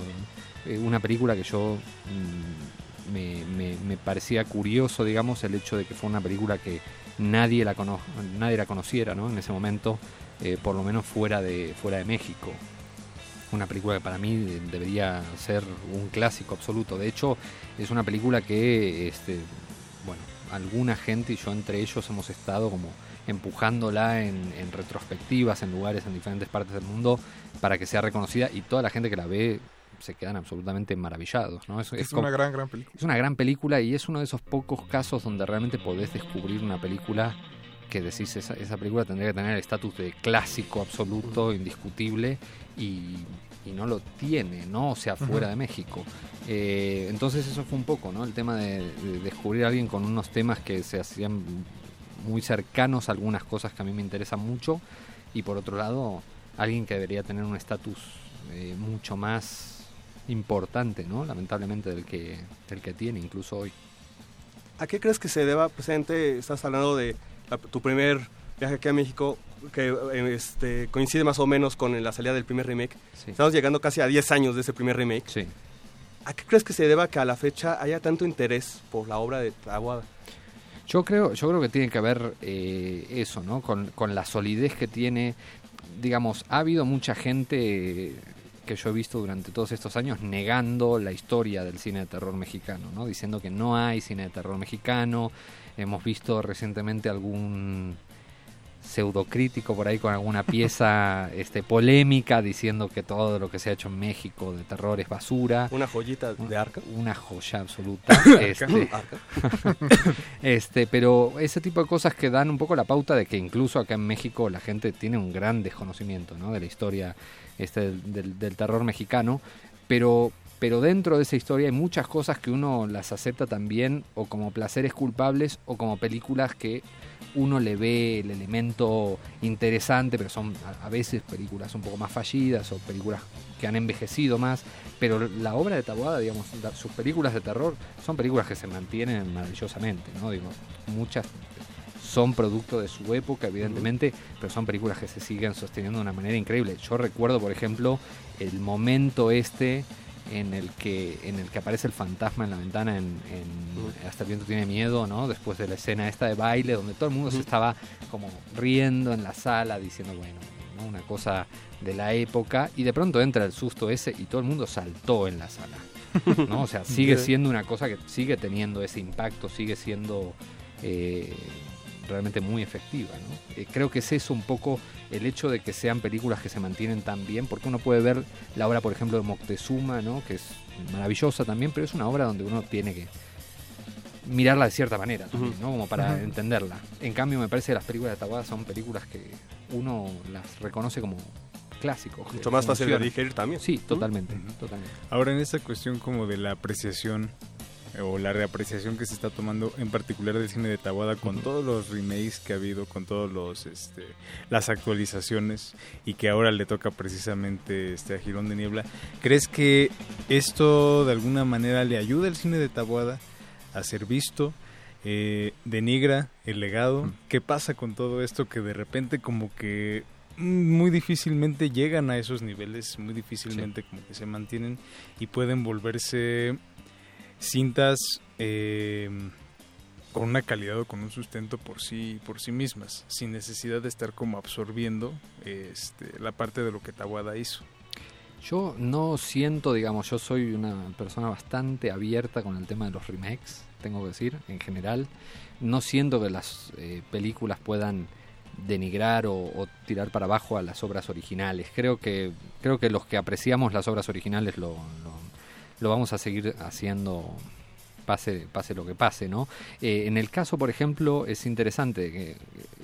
una película que yo mm, me, me- me parecía curioso, digamos, el hecho de que fue una película que nadie la, cono nadie la conociera, ¿no? En ese momento, eh, por lo menos fuera de, fuera de México una película que para mí de- debería ser un clásico absoluto. De hecho, es una película que, este, bueno, alguna gente y yo entre ellos hemos estado como empujándola en, en retrospectivas, en lugares en diferentes partes del mundo para que sea reconocida y toda la gente que la ve se quedan absolutamente maravillados. ¿no? Es como- una gran, gran película. es una gran película y es uno de esos pocos casos donde realmente podés descubrir una película que decís, esa, esa película tendría que tener el estatus de clásico absoluto, indiscutible, y, y no lo tiene, ¿no? O sea, fuera de México. Eh, entonces eso fue un poco, ¿no? El tema de, de descubrir a alguien con unos temas que se hacían muy cercanos a algunas cosas que a mí me interesan mucho, y por otro lado, alguien que debería tener un estatus eh, mucho más importante, ¿no? Lamentablemente del que, del que tiene incluso hoy. ¿A qué crees que se deba, presente? Estás hablando de tu primer viaje aquí a México, que eh, este, coincide más o menos con la salida del primer remake. Sí. Estamos llegando casi a 10 años de ese primer remake. Sí. ¿A qué crees que se deba que a la fecha haya tanto interés por la obra de Taboada? Yo creo, yo creo que tiene que ver eh, eso, ¿no? Con, con la solidez que tiene. Digamos, ha habido mucha gente que yo he visto durante todos estos años negando la historia del cine de terror mexicano, ¿no? Diciendo que no hay cine de terror mexicano. Hemos visto recientemente algún pseudocrítico por ahí con alguna pieza este polémica diciendo que todo lo que se ha hecho en México de terror es basura. Una joyita de arca. Una joya absoluta. este, Arca. este, pero ese tipo de cosas que dan un poco la pauta de que incluso acá en México la gente tiene un gran desconocimiento ¿no? de la historia este, del, del- del terror mexicano, pero, pero dentro de esa historia hay muchas cosas que uno las acepta también o como placeres culpables o como películas que uno le ve el elemento interesante, pero son a, veces películas un poco más fallidas o películas que han envejecido más, pero la obra de Taboada, digamos, sus películas de terror son películas que se mantienen maravillosamente, ¿no? Digo, muchas son producto de su época, evidentemente, pero son películas que se siguen sosteniendo de una manera increíble. Yo recuerdo, por ejemplo, el momento este en el que en el que aparece el fantasma en la ventana en, en Hasta el viento tiene miedo, ¿no? Después de la escena esta de baile donde todo el mundo se estaba como riendo en la sala diciendo, bueno, ¿no? una cosa de la época y de pronto entra el susto ese y todo el mundo saltó en la sala. ¿no? O sea, sigue siendo una cosa que sigue teniendo ese impacto, sigue siendo eh, realmente muy efectiva. ¿no? Eh, creo que es eso un poco el hecho de que sean películas que se mantienen tan bien, porque uno puede ver la obra, por ejemplo, de Moctezuma, ¿no? que es maravillosa también, pero es una obra donde uno tiene que mirarla de cierta manera, también, ¿no? como para entenderla. En cambio, me parece que las películas de Taboada son películas que uno las reconoce como clásicos. Mucho más fácil de digerir también. Sí, totalmente, totalmente. Ahora en esta cuestión como de la apreciación o la reapreciación que se está tomando en particular del cine de Taboada con todos los remakes que ha habido, con todos los este, las actualizaciones y que ahora le toca precisamente este a Girón de Niebla, ¿crees que esto de alguna manera le ayuda al cine de Taboada a ser visto? Eh, denigra el legado. ¿Qué pasa con todo esto que de repente como que muy difícilmente llegan a esos niveles, muy difícilmente como que se mantienen y pueden volverse cintas eh, con una calidad o con un sustento por sí por sí mismas, sin necesidad de estar como absorbiendo este, la parte de lo que Tawada hizo. Yo no siento, digamos, yo soy una persona bastante abierta con el tema de los remakes, tengo que decir, en general. No siento que las eh, películas puedan denigrar o, tirar para abajo a las obras originales. Creo que, creo que los que apreciamos las obras originales lo, lo, lo vamos a seguir haciendo pase, pase lo que pase, ¿no? Eh, en el caso, por ejemplo, es interesante,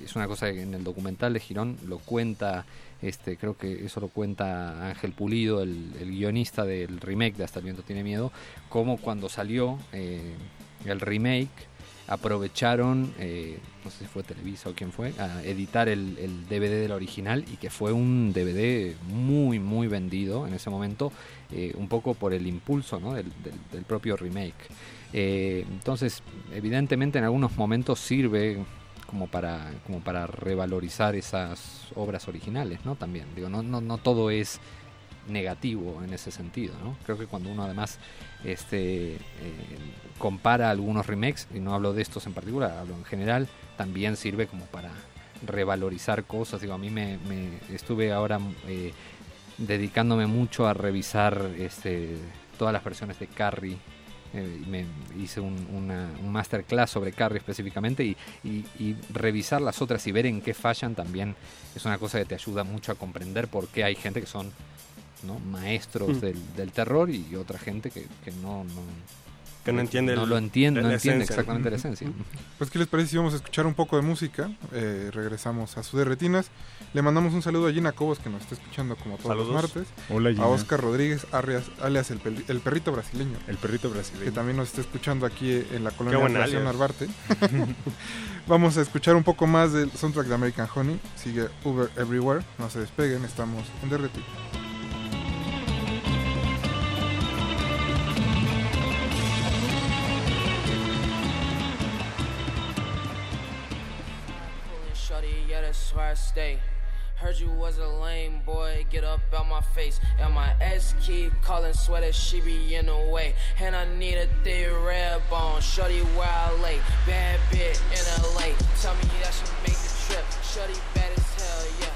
es una cosa que en el documental de Girón lo cuenta, este, creo que eso lo cuenta Ángel Pulido, el, el guionista del remake de Hasta el viento tiene miedo, como cuando salió eh, el remake aprovecharon, eh, no sé si fue Televisa o quién fue, a editar el, el DVD del original y que fue un DVD muy, muy vendido en ese momento, eh, un poco por el impulso del, propio remake. Eh, entonces, evidentemente en algunos momentos sirve como para, como para revalorizar esas obras originales, ¿no? También, digo, no, no, no todo es negativo en ese sentido, ¿no? Creo que cuando uno además este, eh, compara algunos remakes, y no hablo de estos en particular, hablo en general, también sirve como para revalorizar cosas. Digo, a mí me, estuve ahora dedicándome mucho a revisar este, todas las versiones de Carrie. eh, me hice un, una, un masterclass sobre Carrie específicamente y, y- y revisar las otras y ver en qué fallan también es una cosa que te ayuda mucho a comprender por qué hay gente que son ¿no? maestros Mm. del, del terror y otra gente que, que no, no, Que no entiende no el- lo entiende, no entiende esencia. exactamente la esencia. Pues, ¿qué les parece si vamos a escuchar un poco de música? Eh, regresamos a su de retinas. Le mandamos un saludo a Gina Cobos, que nos está escuchando como todos Saludos. los martes. Hola, Gina. A Oscar Rodríguez, alias, alias el, el perrito brasileño. El perrito brasileño. Que también nos está escuchando aquí en la colonia alias. Narvarte. vamos a escuchar un poco más del soundtrack de American Honey. Sigue Uber Everywhere. No se despeguen, estamos en The I stay. Heard you was a lame boy, get up out my face. And my ex keep calling, swear that she be in the way. And I need a thick red bone, shorty where I lay. Bad bit in LA, tell me that she make the trip. Shorty bad as hell, yeah.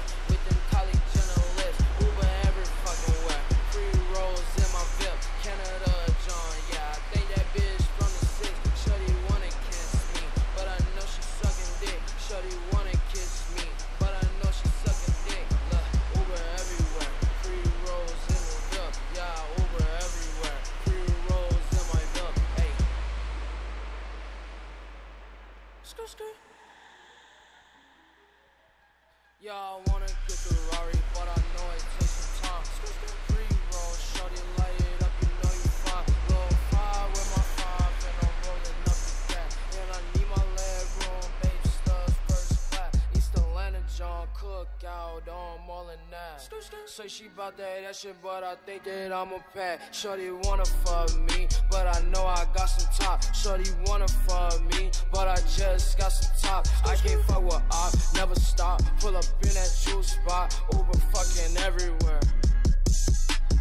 Say she bout that, that shit, but I think that I'm a pad. Shorty wanna fuck me, but I know I got some top. Shorty wanna fuck me, but I just got some top. I can't fuck with op, never stop. Pull up in that juice spot, Uber fucking everywhere.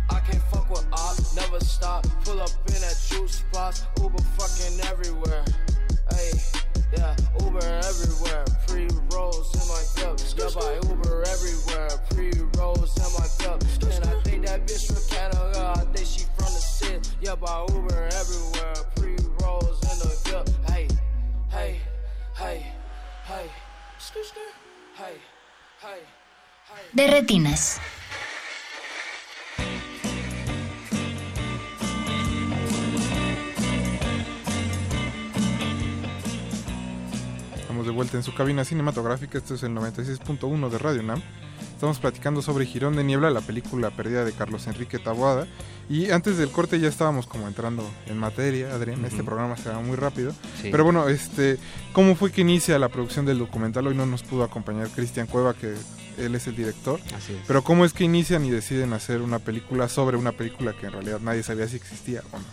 I can't fuck with op, never stop. Pull up in that juice spot, Uber fucking everywhere. Hey, yeah, Uber everywhere. Pre rolls in my cup. Yeah, by Uber everywhere. Pre rolls in my cup. And I think that bitch from Canada. I think she from the city. Yeah, by Uber everywhere. Pre rolls in the cup. Hey, hey, hey, hey. Hey, hey, hey. De retinas. De vuelta en su cabina cinematográfica. Esto es el 96.1 de Radio Nam. Estamos platicando sobre Girón de Niebla, la película perdida de Carlos Enrique Taboada. Y antes del corte ya estábamos como entrando en materia, Adrián. Este programa se va muy rápido. Sí. Pero bueno, este, ¿cómo fue que inicia la producción del documental? Hoy no nos pudo acompañar Cristian Cueva, que él es el director. Así es. Pero ¿cómo es que inician y deciden hacer una película sobre una película que en realidad nadie sabía si existía o no?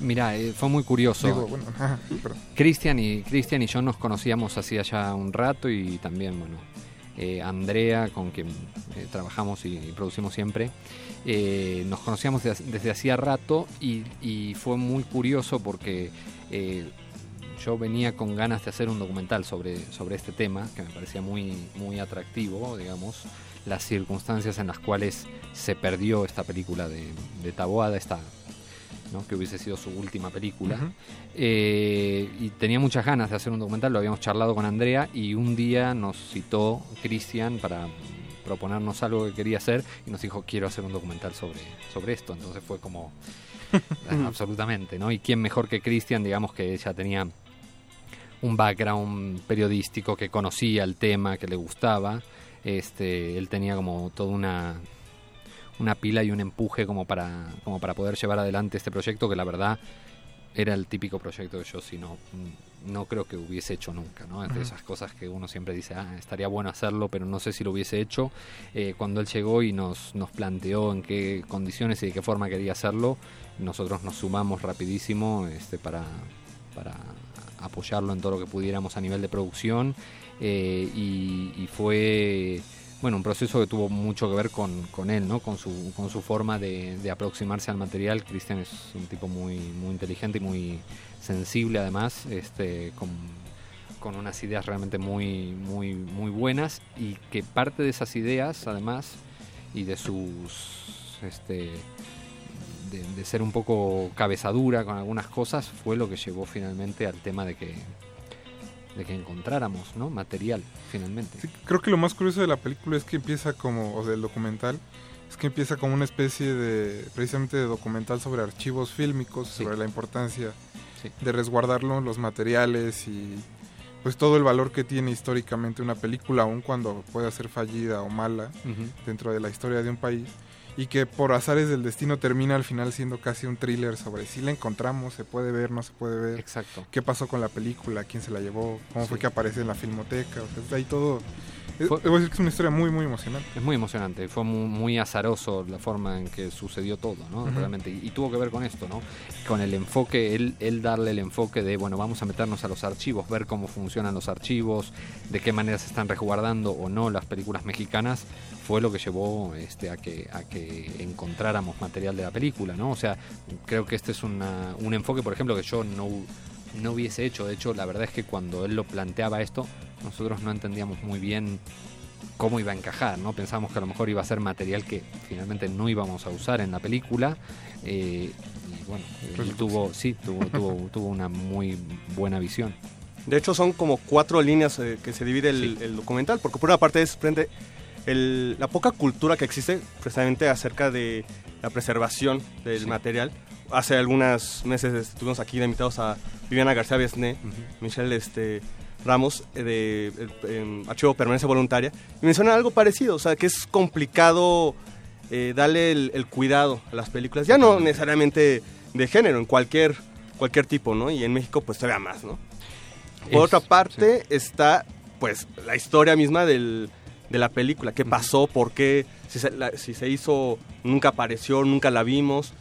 Mira, eh, fue muy curioso. Digo, bueno. Cristian y y yo nos conocíamos hacía ya un rato y también bueno eh, Andrea con quien eh, trabajamos y, y producimos siempre nos conocíamos de- desde hacía rato y, y fue muy curioso porque yo venía con ganas de hacer un documental sobre, sobre este tema que me parecía muy, muy atractivo, digamos, las circunstancias en las cuales se perdió esta película de, de Taboada, esta, ¿no? que hubiese sido su última película. Eh, y tenía muchas ganas de hacer un documental, lo habíamos charlado con Andrea y un día nos citó Cristian para, proponernos algo que quería hacer y nos dijo quiero hacer un documental sobre, sobre esto. Entonces fue como absolutamente, ¿no? Y quién mejor que Cristian, digamos que ella tenía un background periodístico que conocía el tema, que le gustaba. Este, él tenía como toda una una pila y un empuje como para como para poder llevar adelante este proyecto que la verdad era el típico proyecto que yo si no no creo que hubiese hecho nunca, ¿no? Es de Ujú. esas cosas que uno siempre dice, ah, estaría bueno hacerlo, pero no sé si lo hubiese hecho. Eh, cuando él llegó y nos, nos planteó en qué condiciones y de qué forma quería hacerlo, nosotros nos sumamos rapidísimo este, para, para apoyarlo en todo lo que pudiéramos a nivel de producción eh, y, y fue bueno un proceso que tuvo mucho que ver con, con él no con su con su forma de, de aproximarse al material. Cristian es un tipo muy muy inteligente y muy sensible además este con, con unas ideas realmente muy muy muy buenas y que parte de esas ideas además y de sus este de, de ser un poco cabezadura con algunas cosas fue lo que llevó finalmente al tema de que de que encontráramos no material finalmente Creo que lo más curioso de la película es que empieza como, o del documental, es que empieza como una especie de, precisamente de documental sobre archivos fílmicos, sobre la importancia Sí. de resguardarlo, los materiales y pues todo el valor que tiene históricamente una película, aun cuando pueda ser fallida o mala dentro de la historia de un país. Y que por azares del destino termina al final siendo casi un thriller sobre si la encontramos, se puede ver, no se puede ver. Exacto. ¿Qué pasó con la película? ¿Quién se la llevó? ¿Cómo fue que aparece en la filmoteca? O sea, ahí todo. Es- Fue- Debo decir que es una historia muy, muy emocionante. Es muy emocionante, fue muy, muy azaroso la forma en que sucedió todo, ¿no? Realmente, y, y tuvo que ver con esto, ¿no? Con el enfoque, él, él darle el enfoque de, bueno, vamos a meternos a los archivos, ver cómo funcionan los archivos, de qué manera se están resguardando o no las películas mexicanas, fue lo que llevó este, a, que, a que encontráramos material de la película, ¿no? O sea, creo que este es una- un enfoque, por ejemplo, que yo no, no hubiese hecho. De hecho, la verdad es que cuando él lo planteaba esto, nosotros no entendíamos muy bien cómo iba a encajar, ¿no? Pensábamos que a lo mejor iba a ser material que finalmente no íbamos a usar en la película. eh, y bueno, él Resultó tuvo, sí, tuvo, tuvo, tuvo una muy buena visión. De hecho, son como cuatro líneas eh, que se divide el, el documental, porque por una parte es frente el- la poca cultura que existe precisamente acerca de la preservación del material. Hace algunos meses estuvimos aquí de invitados a Viviana García Besné, Michelle este, Ramos, eh, de eh, Archivo Permanencia Voluntaria, y mencionan algo parecido, o sea, que es complicado eh, darle el, el cuidado a las películas, ya no necesariamente de género, en cualquier, cualquier tipo, ¿no? Y en México pues todavía más, ¿no? Por Es- otra parte está pues la historia misma del, de la película, qué pasó, por qué, si se, la- si se hizo, nunca apareció, nunca la vimos.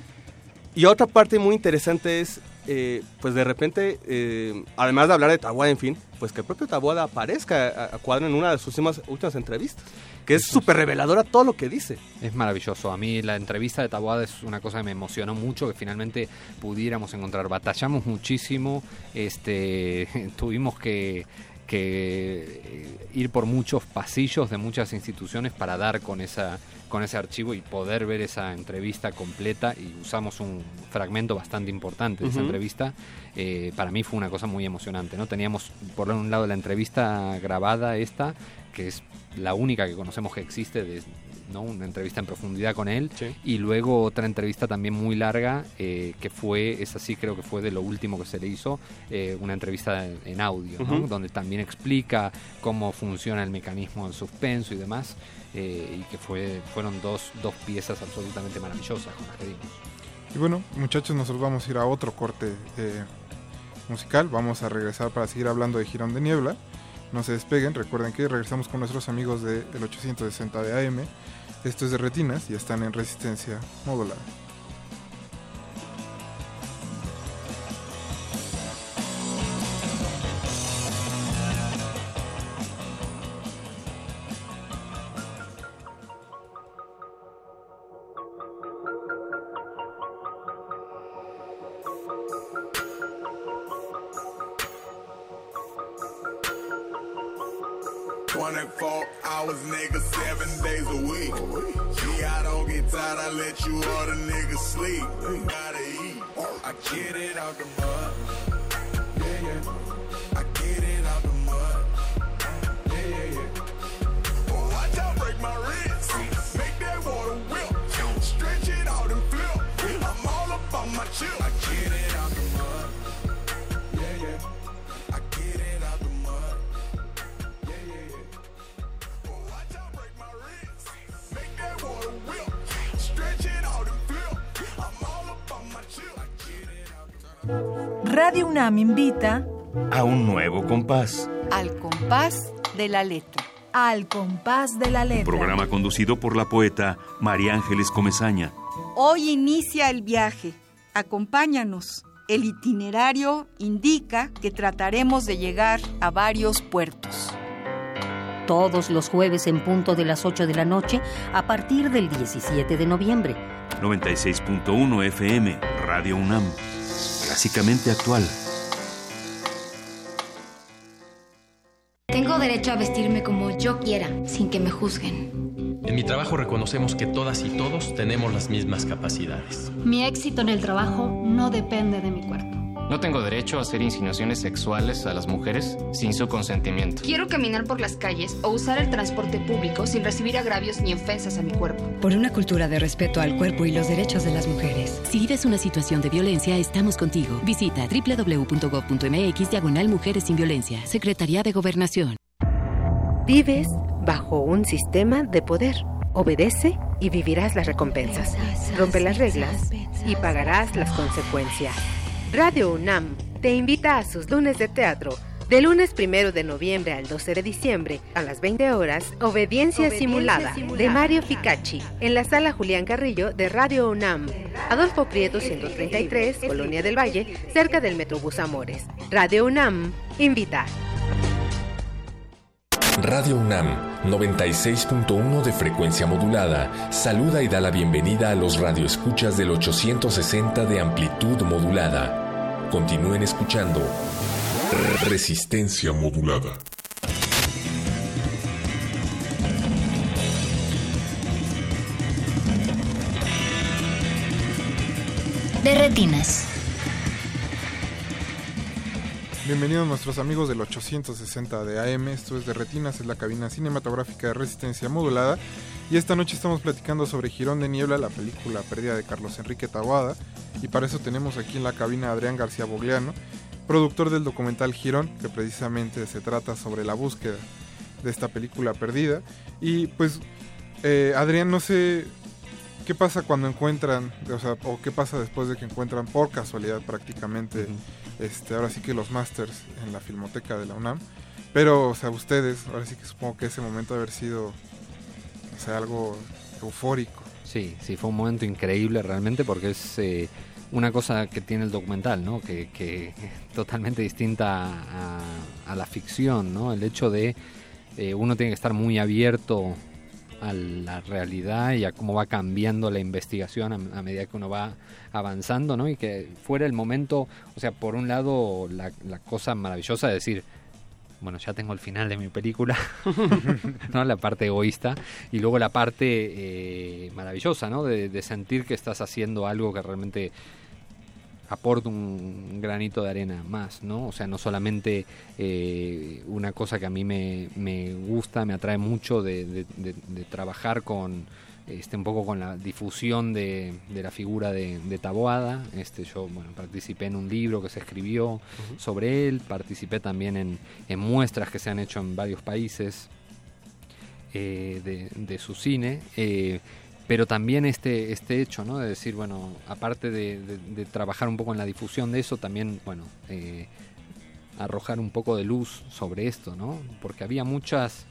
Y otra parte muy interesante es, eh, pues de repente, eh, además de hablar de Taboada, en fin, pues que el propio Taboada aparezca a, a cuadro en una de sus últimas, últimas entrevistas, que es súper reveladora todo lo que dice. Es maravilloso. A mí la entrevista de Taboada es una cosa que me emocionó mucho, que finalmente pudiéramos encontrar. Batallamos muchísimo, este, tuvimos que, que eh, ir por muchos pasillos de muchas instituciones para dar con esa con ese archivo y poder ver esa entrevista completa y usamos un fragmento bastante importante de esa Ujú. entrevista Eh, para mí fue una cosa muy emocionante no teníamos por un lado la entrevista grabada esta que es la única que conocemos que existe de ¿no? una entrevista en profundidad con él y luego otra entrevista también muy larga eh, que fue esa sí creo que fue de lo último que se le hizo eh, una entrevista en, audio ¿no? Donde también explica cómo funciona el mecanismo del suspenso y demás eh, y que fue fueron dos, dos piezas absolutamente maravillosas con las que dimos Y bueno, muchachos, nosotros vamos a ir a otro corte eh, musical. Vamos a regresar para seguir hablando de Girón de Niebla. No se despeguen, recuerden que regresamos con nuestros amigos de, del 860 de AM. Esto es de Retinas y están en resistencia modulada. Hours, nigga, seven days a week. Yeah, I don't get tired, I let you other niggas sleep. Gotta eat. I get it out the mud. Radio UNAM invita a un nuevo compás. al compás de la letra. Al compás de la letra. Programa conducido por la poeta María Ángeles Comezaña. Hoy inicia el viaje. Acompáñanos. El itinerario indica que trataremos de llegar a varios puertos. Todos los jueves en punto de las 8 de la noche a partir del 17 de noviembre. 96.1 FM, Radio UNAM. Clásicamente actual. Tengo derecho a vestirme como yo quiera, sin que me juzguen. En mi trabajo reconocemos que todas y todos tenemos las mismas capacidades. Mi éxito en el trabajo no depende de mi cuerpo. No tengo derecho a hacer insinuaciones sexuales a las mujeres sin su consentimiento. Quiero caminar por las calles o usar el transporte público sin recibir agravios ni ofensas a mi cuerpo. Por una cultura de respeto al cuerpo y los derechos de las mujeres. Si vives una situación de violencia, estamos contigo. Visita www.gov.mx diagonal Mujeres sin Violencia. Secretaría de Gobernación. Vives bajo un sistema de poder. Obedece y vivirás las recompensas. Rompe las reglas y pagarás las consecuencias. Radio UNAM te invita a sus lunes de teatro. De lunes primero de noviembre al 12 de diciembre, a las 20 horas, Obediencia, Obediencia simulada, simulada. de Mario Ficacci, en la sala Julián Carrillo de Radio UNAM. Adolfo Prieto 133, Colonia del Valle, cerca del Metrobús Amores. Radio UNAM invita. Radio UNAM 96.1 de frecuencia modulada saluda y da la bienvenida a los radioescuchas del 860 de amplitud modulada. Continúen escuchando Resistencia modulada. De retinas. Bienvenidos nuestros amigos del 860 de AM, esto es de Retinas, es la cabina cinematográfica de resistencia modulada. Y esta noche estamos platicando sobre Girón de Niebla, la película perdida de Carlos Enrique Taboada. Y para eso tenemos aquí en la cabina a Adrián García Bogliano, productor del documental Girón, que precisamente se trata sobre la búsqueda de esta película perdida. Y pues eh, Adrián, no sé qué pasa cuando encuentran, o sea, o qué pasa después de que encuentran por casualidad prácticamente, este, ahora sí que los masters en la filmoteca de la UNAM. Pero, o sea, ustedes, ahora sí que supongo que ese momento debe haber sido, o sea, algo eufórico. Sí, sí, fue un momento increíble realmente porque es eh, una cosa que tiene el documental, ¿no? Que, que es totalmente distinta a, a la ficción, ¿no? El hecho de eh, uno tiene que estar muy abierto a la realidad y a cómo va cambiando la investigación a, medida que uno va avanzando, ¿no? Y que fuera el momento, o sea, por un lado la, la cosa maravillosa de decir, bueno, ya tengo el final de mi película, ¿no? La parte egoísta y luego la parte eh, maravillosa, ¿no? De sentir que estás haciendo algo que realmente aporta un granito de arena más, ¿no? O sea, no solamente eh, una cosa que a mí me, me gusta, me atrae mucho de, de- de- de trabajar con este un poco con la difusión de, de la figura de, de Taboada. Este, yo bueno, participé en un libro que se escribió sobre él, participé también en, en muestras que se han hecho en varios países eh, de, de su cine. eh, pero también este, este hecho, ¿no? De decir, bueno, aparte de, de- de trabajar un poco en la difusión de eso, también, bueno, eh, arrojar un poco de luz sobre esto, ¿no? Porque había muchas,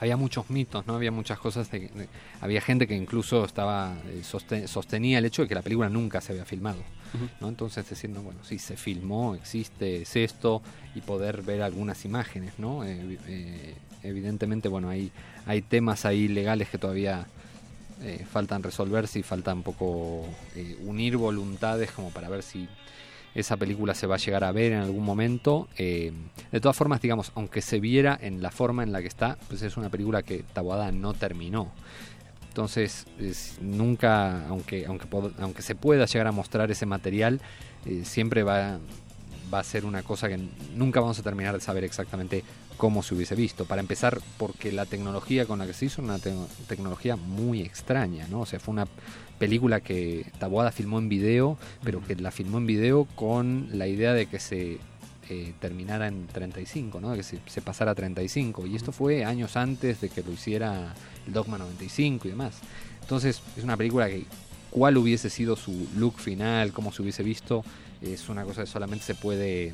había muchos mitos, ¿no? Había muchas cosas, de, de- había gente que incluso estaba, eh, soste- sostenía el hecho de que la película nunca se había filmado, ¿no? Entonces decir, no, bueno, sí, se filmó, existe, es esto, y poder ver algunas imágenes, ¿no? Eh, eh, evidentemente, bueno, hay, hay temas ahí legales que todavía eh, faltan resolverse y falta un poco eh, unir voluntades como para ver si esa película se va a llegar a ver en algún momento. Eh, de todas formas, digamos, aunque se viera en la forma en la que está, pues es una película que Taboada no terminó. Entonces, es- nunca, aunque, aunque, aunque se pueda llegar a mostrar ese material, siempre va, va a ser una cosa que nunca vamos a terminar de saber exactamente cómo se hubiese visto. Para empezar, porque la tecnología con la que se hizo es una te- tecnología muy extraña, ¿no? O sea, fue una película que Taboada filmó en video, pero que la filmó en video con la idea de que se eh, terminara en 35, ¿no? De que se, se pasara a 35. Y esto fue años antes de que lo hiciera el Dogma 95 y demás. Entonces, es una película que cuál hubiese sido su look final, cómo se hubiese visto, es una cosa que solamente se puede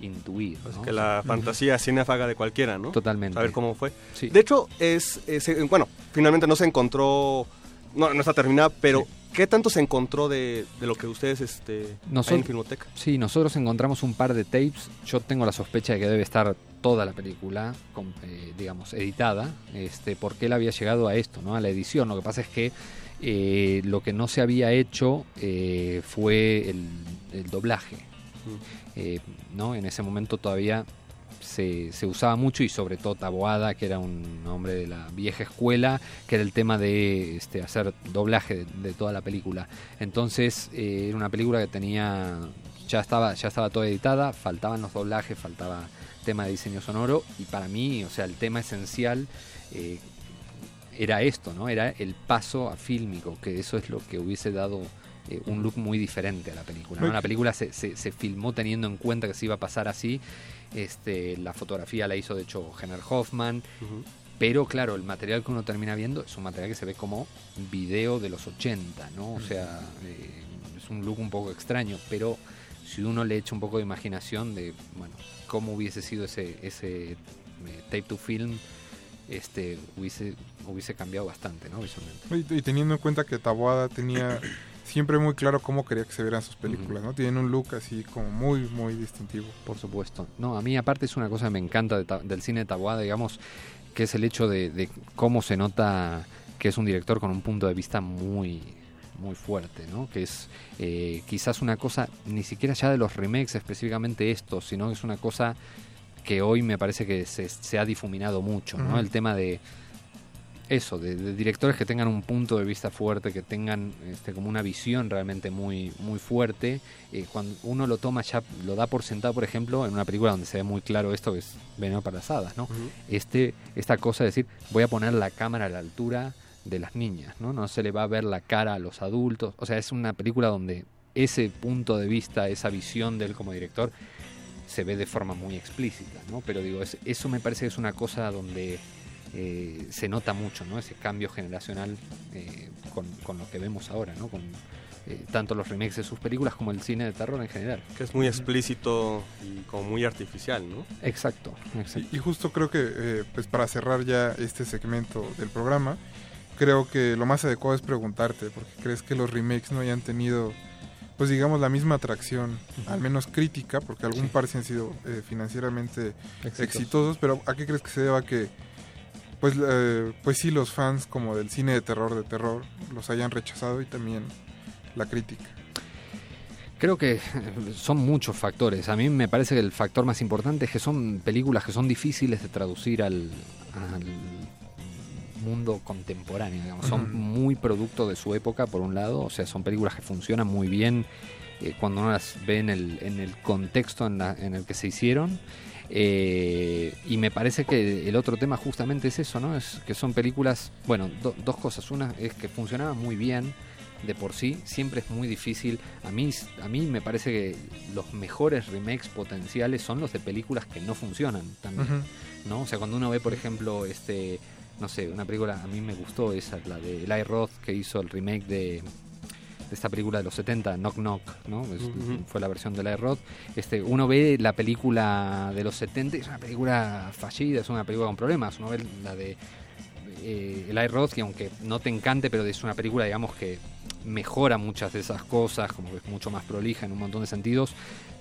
intuir. Que la fantasía cinéfaga de cualquiera, ¿no? Totalmente. Saber cómo fue. Sí. De hecho, es, es, eh, bueno, finalmente no se encontró, no, no está terminada, pero ¿qué tanto se encontró de, de lo que ustedes este, Nosotros- en Filmoteca? Sí, nosotros encontramos un par de tapes. Yo tengo la sospecha de que debe estar toda la película, con- eh, digamos, editada, este, porque él había llegado a esto, ¿no? A la edición. Lo que pasa es que eh, lo que no se había hecho eh, fue el, el doblaje. Eh, ¿no? En ese momento todavía se, se usaba mucho y sobre todo Taboada, que era un hombre de la vieja escuela, que era el tema de este, hacer doblaje de, de toda la película. Entonces era una película que tenía ya estaba ya estaba toda editada, faltaban los doblajes, faltaba tema de diseño sonoro y para mí, o sea, el tema esencial era esto, ¿no? Era el paso a fílmico, que eso es lo que hubiese dado eh, un look muy diferente a la película. ¿no? La película se, se, se filmó teniendo en cuenta que se iba a pasar así. Este, la fotografía la hizo de hecho Henner Hoffman. Pero claro, el material que uno termina viendo es un material que se ve como video de los 80, ¿no? O sea, eh, es un look un poco extraño, pero si uno le echa un poco de imaginación de, bueno, cómo hubiese sido ese, ese eh, tape to film, este, hubiese, hubiese cambiado bastante, ¿no? Visualmente. Y, y teniendo en cuenta que Taboada tenía siempre muy claro cómo quería que se vieran sus películas, ¿no? Tienen un look así como muy, muy distintivo. Por supuesto. No, a mí aparte es una cosa que me encanta de Ta- del cine de Taboada, digamos, que es el hecho de, de cómo se nota que es un director con un punto de vista muy muy fuerte, ¿no? Que es eh, quizás una cosa, ni siquiera ya de los remakes específicamente estos, sino que es una cosa que hoy me parece que se, se ha difuminado mucho, ¿no? El tema de eso, de, de directores que tengan un punto de vista fuerte, que tengan este, como una visión realmente muy, muy fuerte. Eh, cuando uno lo toma ya, lo da por sentado, por ejemplo, en una película donde se ve muy claro esto que es Veneno para las Hadas, ¿no? este, esta cosa de decir, voy a poner la cámara a la altura de las niñas, ¿no? No se le va a ver la cara a los adultos. O sea, es una película donde ese punto de vista, esa visión de él como director, se ve de forma muy explícita, ¿no? Pero digo, es- eso me parece que es una cosa donde eh, se nota mucho, ¿no? Ese cambio generacional eh, con, con lo que vemos ahora, ¿no? Con eh, tanto los remakes de sus películas como el cine de terror en general. Que es muy explícito y como muy artificial, ¿no? Exacto, Y, y justo creo que, eh, pues para cerrar ya este segmento del programa, creo que lo más adecuado es preguntarte, porque crees que los remakes no hayan tenido, pues digamos, la misma atracción, al menos crítica, porque algún Sí. par sí han sido eh, financieramente Exitosos. exitosos, pero ¿a qué crees que se deba que, pues, eh, pues sí, los fans como del cine de terror, de terror, los hayan rechazado y también la crítica? Creo que son muchos factores. A mí me parece que el factor más importante es que son películas que son difíciles de traducir al, al mundo contemporáneo. digamos. Son muy producto de su época, por un lado. O sea, son películas que funcionan muy bien eh, cuando uno las ve en el, en el contexto en, la- en el que se hicieron. Eh, y me parece que el otro tema justamente es eso, ¿no? Es que son películas, bueno, do- dos cosas. Una es que funcionaban muy bien de por sí, siempre es muy difícil. A mí, a mí me parece que los mejores remakes potenciales son los de películas que no funcionan también. ¿no? O sea, cuando uno ve, por ejemplo, este, no sé, una película, a mí me gustó esa, la de Eli Roth, que hizo el remake de esta película de los 70, Knock Knock, ¿no? Es-. Fue la versión de Eli Roth. Este, uno ve la película de los 70 y es una película fallida, es una película con problemas. Uno ve la de eh, Eli Roth, que aunque no te encante, pero es una película, digamos, que mejora muchas de esas cosas, como que es mucho más prolija en un montón de sentidos.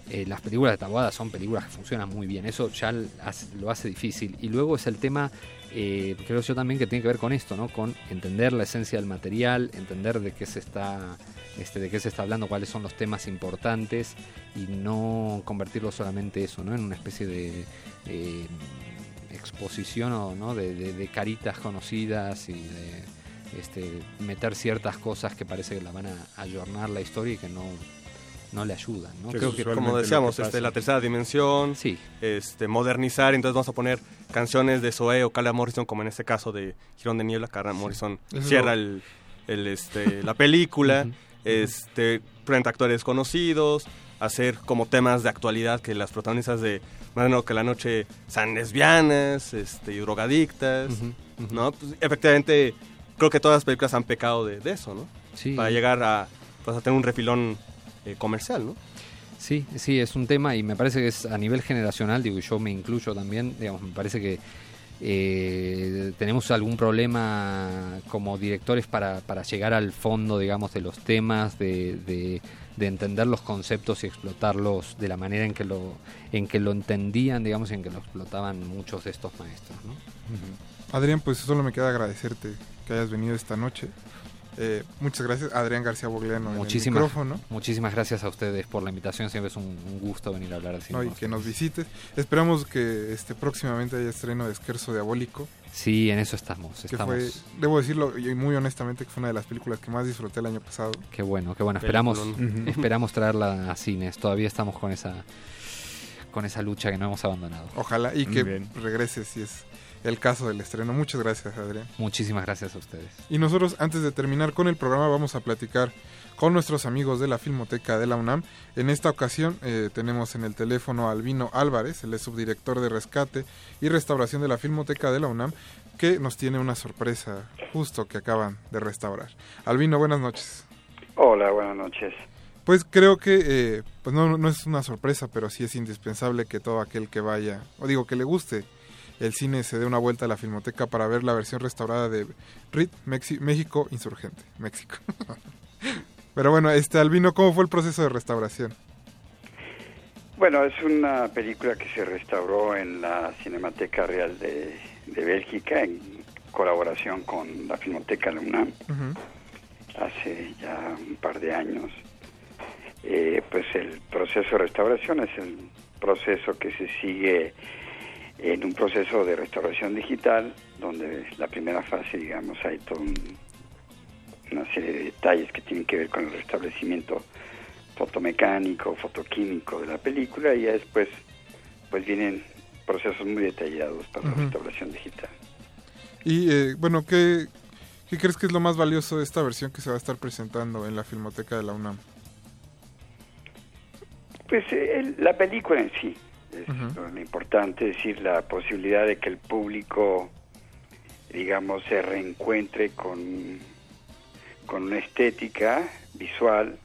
Eh, las películas de Taboada son películas que funcionan muy bien, eso ya lo hace difícil. Y luego es el tema, eh, creo yo también que tiene que ver con esto, ¿no? Con entender la esencia del material, entender de qué se está, este, de qué se está hablando, cuáles son los temas importantes y no convertirlo solamente eso, ¿no? En una especie de eh, exposición o, ¿no? de, de- de caritas conocidas y de este, meter ciertas cosas que parece que la van a ayornar la historia y que no, no le ayudan. ¿no? Que Creo que como decíamos, este, la tercera dimensión, este, modernizar, entonces vamos a poner canciones de Zoe o Carla Morrison, como en este caso de Girón de Niebla, Carla Morrison cierra lo- el, el, este, la película, este, frente a actores conocidos, hacer como temas de actualidad que las protagonistas de Bueno que la noche sean lesbianas este, y drogadictas, ¿no? Pues, efectivamente, creo que todas las películas han pecado de, de eso, ¿no? Sí. para llegar a, pues, a tener un refilón eh, comercial, ¿no? Sí, sí, es un tema y me parece que es a nivel generacional, digo, yo me incluyo también, digamos, me parece que eh, tenemos algún problema como directores para, para llegar al fondo, digamos, de los temas, de, de, de entender los conceptos y explotarlos de la manera en que lo, en que lo entendían, digamos, y en que lo explotaban muchos de estos maestros, ¿no? Adrián, pues solo me queda agradecerte que hayas venido esta noche. Eh, muchas gracias, Adrián García Bogliano, en el Muchísimas, micrófono. muchísimas gracias a ustedes por la invitación, siempre es un, un gusto venir a hablar al cine. ¿no? y que nos visites. Esperamos que este próximamente haya estreno de Esquerzo Diabólico. Sí, en eso estamos. Que estamos. fue, debo decirlo, y muy honestamente, que fue una de las películas que más disfruté el año pasado. Qué bueno, qué bueno. Esperamos, Peliculón. Esperamos traerla a cines. Todavía estamos con esa, con esa lucha que no hemos abandonado. Ojalá y que regrese si es el caso del estreno. Muchas gracias, Adrián. Muchísimas gracias a ustedes. Y nosotros, antes de terminar con el programa, vamos a platicar con nuestros amigos de la Filmoteca de la UNAM. En esta ocasión eh, tenemos en el teléfono a Albino Álvarez, el subdirector de rescate y restauración de la Filmoteca de la UNAM, que nos tiene una sorpresa justo que acaban de restaurar. Albino, buenas noches. Hola, buenas noches. Pues creo que, eh, pues no, no es una sorpresa, pero sí es indispensable que todo aquel que vaya, o digo que le guste el cine, se dé una vuelta a la Filmoteca para ver la versión restaurada de RIT Mexi- México Insurgente, México. pero bueno, este Albino, ¿cómo fue el proceso de restauración? Bueno, es una película que se restauró en la Cinemateca Real de, de Bélgica en colaboración con la Filmoteca de UNAM hace ya un par de años. Eh, pues el proceso de restauración es el proceso que se sigue en un proceso de restauración digital, donde la primera fase, digamos, hay toda una serie de detalles que tienen que ver con el restablecimiento fotomecánico, fotoquímico de la película y ya después pues vienen procesos muy detallados para la restauración digital. Y eh, bueno, ¿qué, ¿qué crees que es lo más valioso de esta versión que se va a estar presentando en la Filmoteca de la UNAM? Pues eh, la película en sí es lo importante, es decir, la posibilidad de que el público, digamos, se reencuentre con, con una estética visual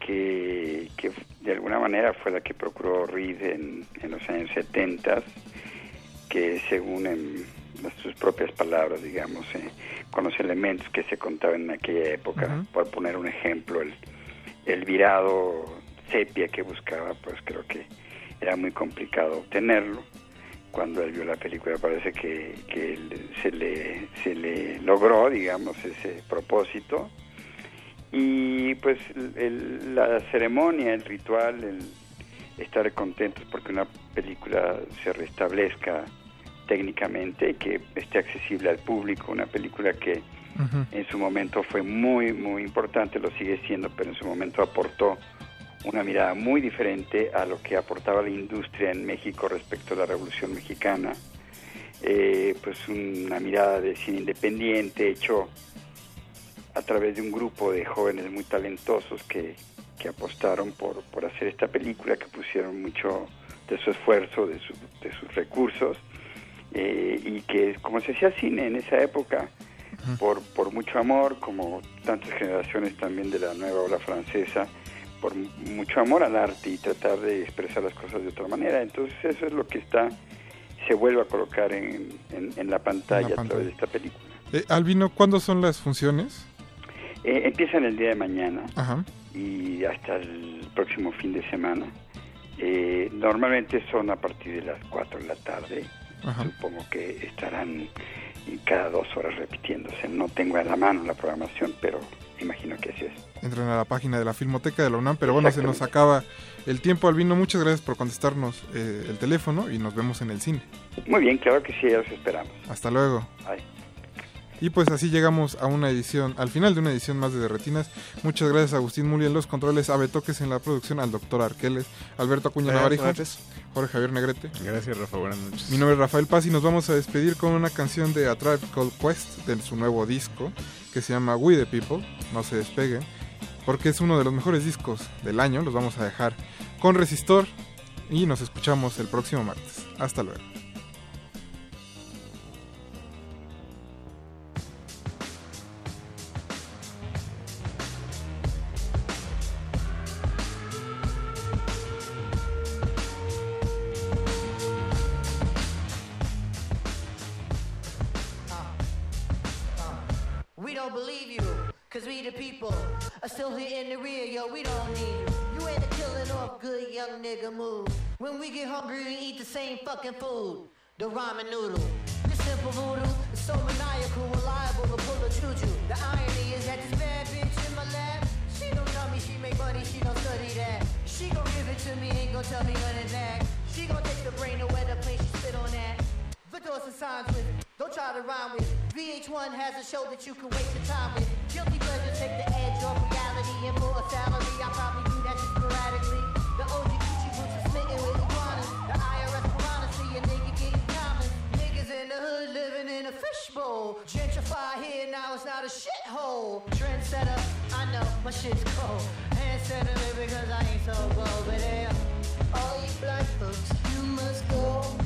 que, que de alguna manera fue la que procuró Reed en, en los años 70, que según en sus propias palabras, digamos, eh, con los elementos que se contaban en aquella época, Ujú. por poner un ejemplo, el, el virado sepia que buscaba, pues creo que era muy complicado obtenerlo. Cuando él vio la película parece que, que se, le, se le logró, digamos, ese propósito. Y pues el- la ceremonia, el ritual, el estar contentos porque una película se restablezca técnicamente y que esté accesible al público, una película que en su momento fue muy, muy importante, lo sigue siendo, pero en su momento aportó una mirada muy diferente a lo que aportaba la industria en México respecto a la Revolución Mexicana. Eh, pues una mirada de cine independiente hecho a través de un grupo de jóvenes muy talentosos que, que apostaron por, por hacer esta película, que pusieron mucho de su esfuerzo, de, su- de sus recursos, eh, y que como se hacía cine en esa época, por, por mucho amor, como tantas generaciones también de la nueva ola francesa, por mucho amor al arte y tratar de expresar las cosas de otra manera. Entonces eso es lo que está se vuelve a colocar en, en- en la pantalla a pantalla. través de esta película. Eh, Albino, ¿cuándo son las funciones? Eh, empiezan el día de mañana Ajá. y hasta el próximo fin de semana. Eh, normalmente son a partir de las 4 de la tarde. Ajá. Supongo que estarán cada dos horas repitiéndose. No tengo a la mano la programación, pero imagino que así es. Entran a la página de la Filmoteca de la UNAM, pero bueno, se nos acaba el tiempo, Albino. Muchas gracias por contestarnos eh, el teléfono y nos vemos en el cine. Muy bien, claro que sí, ya los esperamos. Hasta luego. Bye. Y pues así llegamos a una edición, al final de una edición más de Derretinas. Muchas gracias a Agustín Muli en los controles, a Betoques en la producción, al doctor Arqueles, Alberto Acuña Navarijo. Jorge Javier Negrete. Gracias, Rafa. Buenas noches. Mi nombre es Rafael Paz y nos vamos a despedir con una canción de A Tribe Called Quest de su nuevo disco que se llama We the People. No se despeguen porque es uno de los mejores discos del año. Los vamos a dejar con Resistor y nos escuchamos el próximo martes. Hasta luego. Cause we the people are still here in the rear, yo, we don't need you. You ain't a killing off good young nigga move. When we get hungry, we eat the same fucking food. The ramen noodle. This simple voodoo is so maniacal, reliable to pull a choo-choo. The irony is that this bad bitch in my lap, she don't tell me she make money, she don't study that. She gon' give it to me, ain't gon' tell me none of that. She gon' take the brain away the place she spit on that. Victors and signs with, don't try to rhyme with. VH1 has a show that you can waste your time with. Guilty pleasures take the edge off reality and for a salary. I probably do that just sporadically. The OG Gucci boots are smitten with iguanas. The IRS piranha see a nigga getting common. Niggas in the hood living in a fishbowl. Gentrify here, now it's not a shithole. Trendsetter, I know my shit's cold. Hand center because I ain't so bold. But hey, all you black folks, you must go.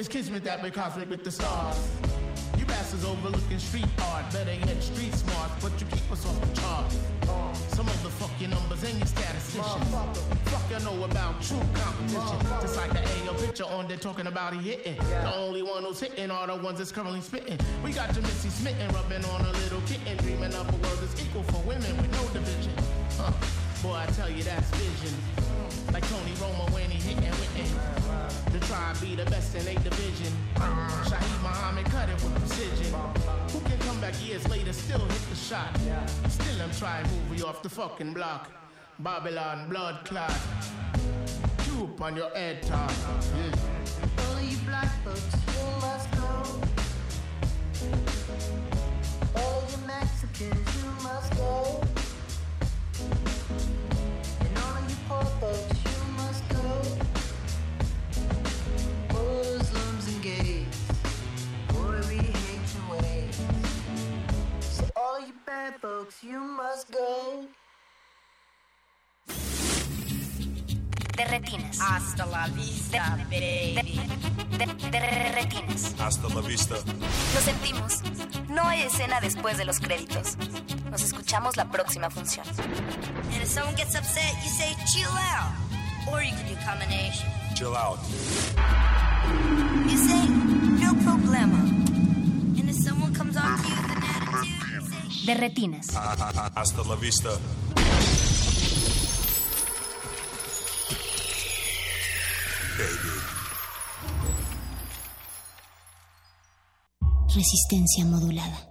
It's kismet that we cosmic with the stars. You bastards overlooking street art, better yet street smart, but you keep us off the charts. Some of the fuck your numbers and your statisticians. Fuck you know about true competition. Just like the AO picture on there talking about he hitting. The only one who's hitting are the ones that's currently spitting. We got your Missy smitten, rubbing on a little kitten, dreaming up a world that's equal for women with no division. Huh. Boy, I tell you that's vision. Like Tony Romo when he hitting Whitney. To try and be the best in a division. Shaheed Muhammad cut it with precision. Who can come back years later, still hit the shot? Still them try and move you off the fucking block. Babylon blood clot. Tube on your head top. Yeah. All you black folks, you must go. All you Mexicans, you must go. And all you poor folks, You bad folks, you must go. De retinas. Hasta la vista, baby. De, de- de retinas. Hasta la vista. Lo sentimos. No hay escena después de los créditos. Nos escuchamos la próxima función. And if someone gets upset, you say chill out. Or you can do combination. Chill out. You say no problema. And if someone comes on to you De retinas. Hasta la vista. Baby. Resistencia modulada.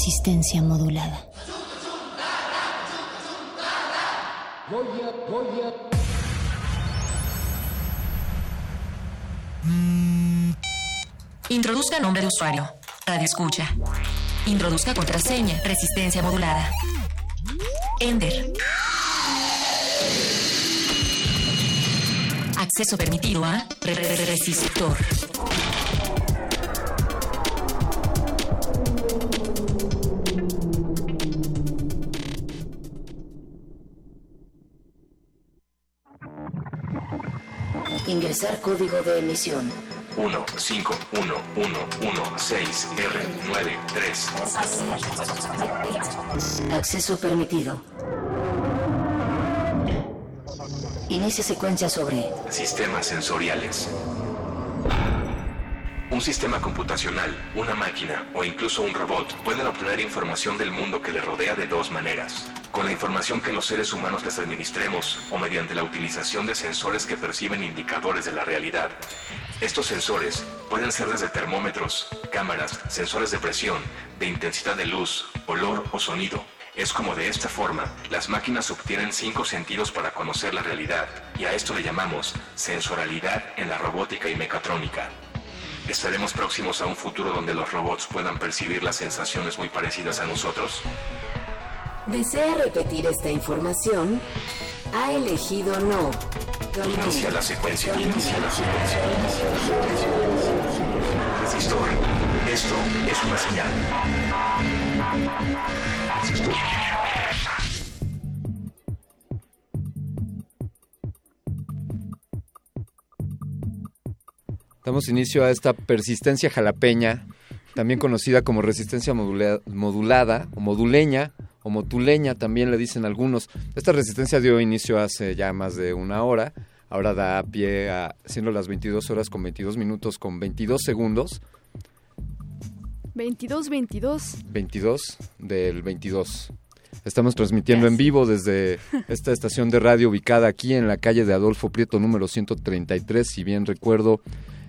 Resistencia modulada. Introduzca nombre de usuario. Radio escucha. Introduzca contraseña. Resistencia modulada. Ender. Acceso permitido a re- re- re- resistor. Código de emisión. 1 5 1 1 1 6 R 9 3 Acceso permitido. Inicia secuencia sobre Sistemas sensoriales Un sistema computacional, una máquina o incluso un robot pueden obtener información del mundo que le rodea de dos maneras. Con la información que los seres humanos les administremos o mediante la utilización de sensores que perciben indicadores de la realidad. Estos sensores pueden ser desde termómetros, cámaras, sensores de presión, de intensidad de luz, olor o sonido. Es como de esta forma, las máquinas obtienen cinco sentidos para conocer la realidad, y a esto le llamamos sensorialidad en la robótica y mecatrónica. ¿Estaremos próximos a un futuro donde los robots puedan percibir las sensaciones muy parecidas a nosotros? ¿Desea repetir esta información? Ha elegido no. Inicia la secuencia. Inicia la secuencia. Resistor. Esto es una señal. Resistor. Damos inicio a esta persistencia jalapeña, también conocida como resistencia modula- modulada o moduleña o motuleña, también le dicen algunos. Esta resistencia dio inicio hace ya más de una hora, ahora da pie a, siendo las 22 horas con 22 minutos con 22 segundos, 22, 22. 22 del 22. Estamos transmitiendo en vivo desde esta estación de radio ubicada aquí en la calle de Adolfo Prieto número 133, si bien recuerdo.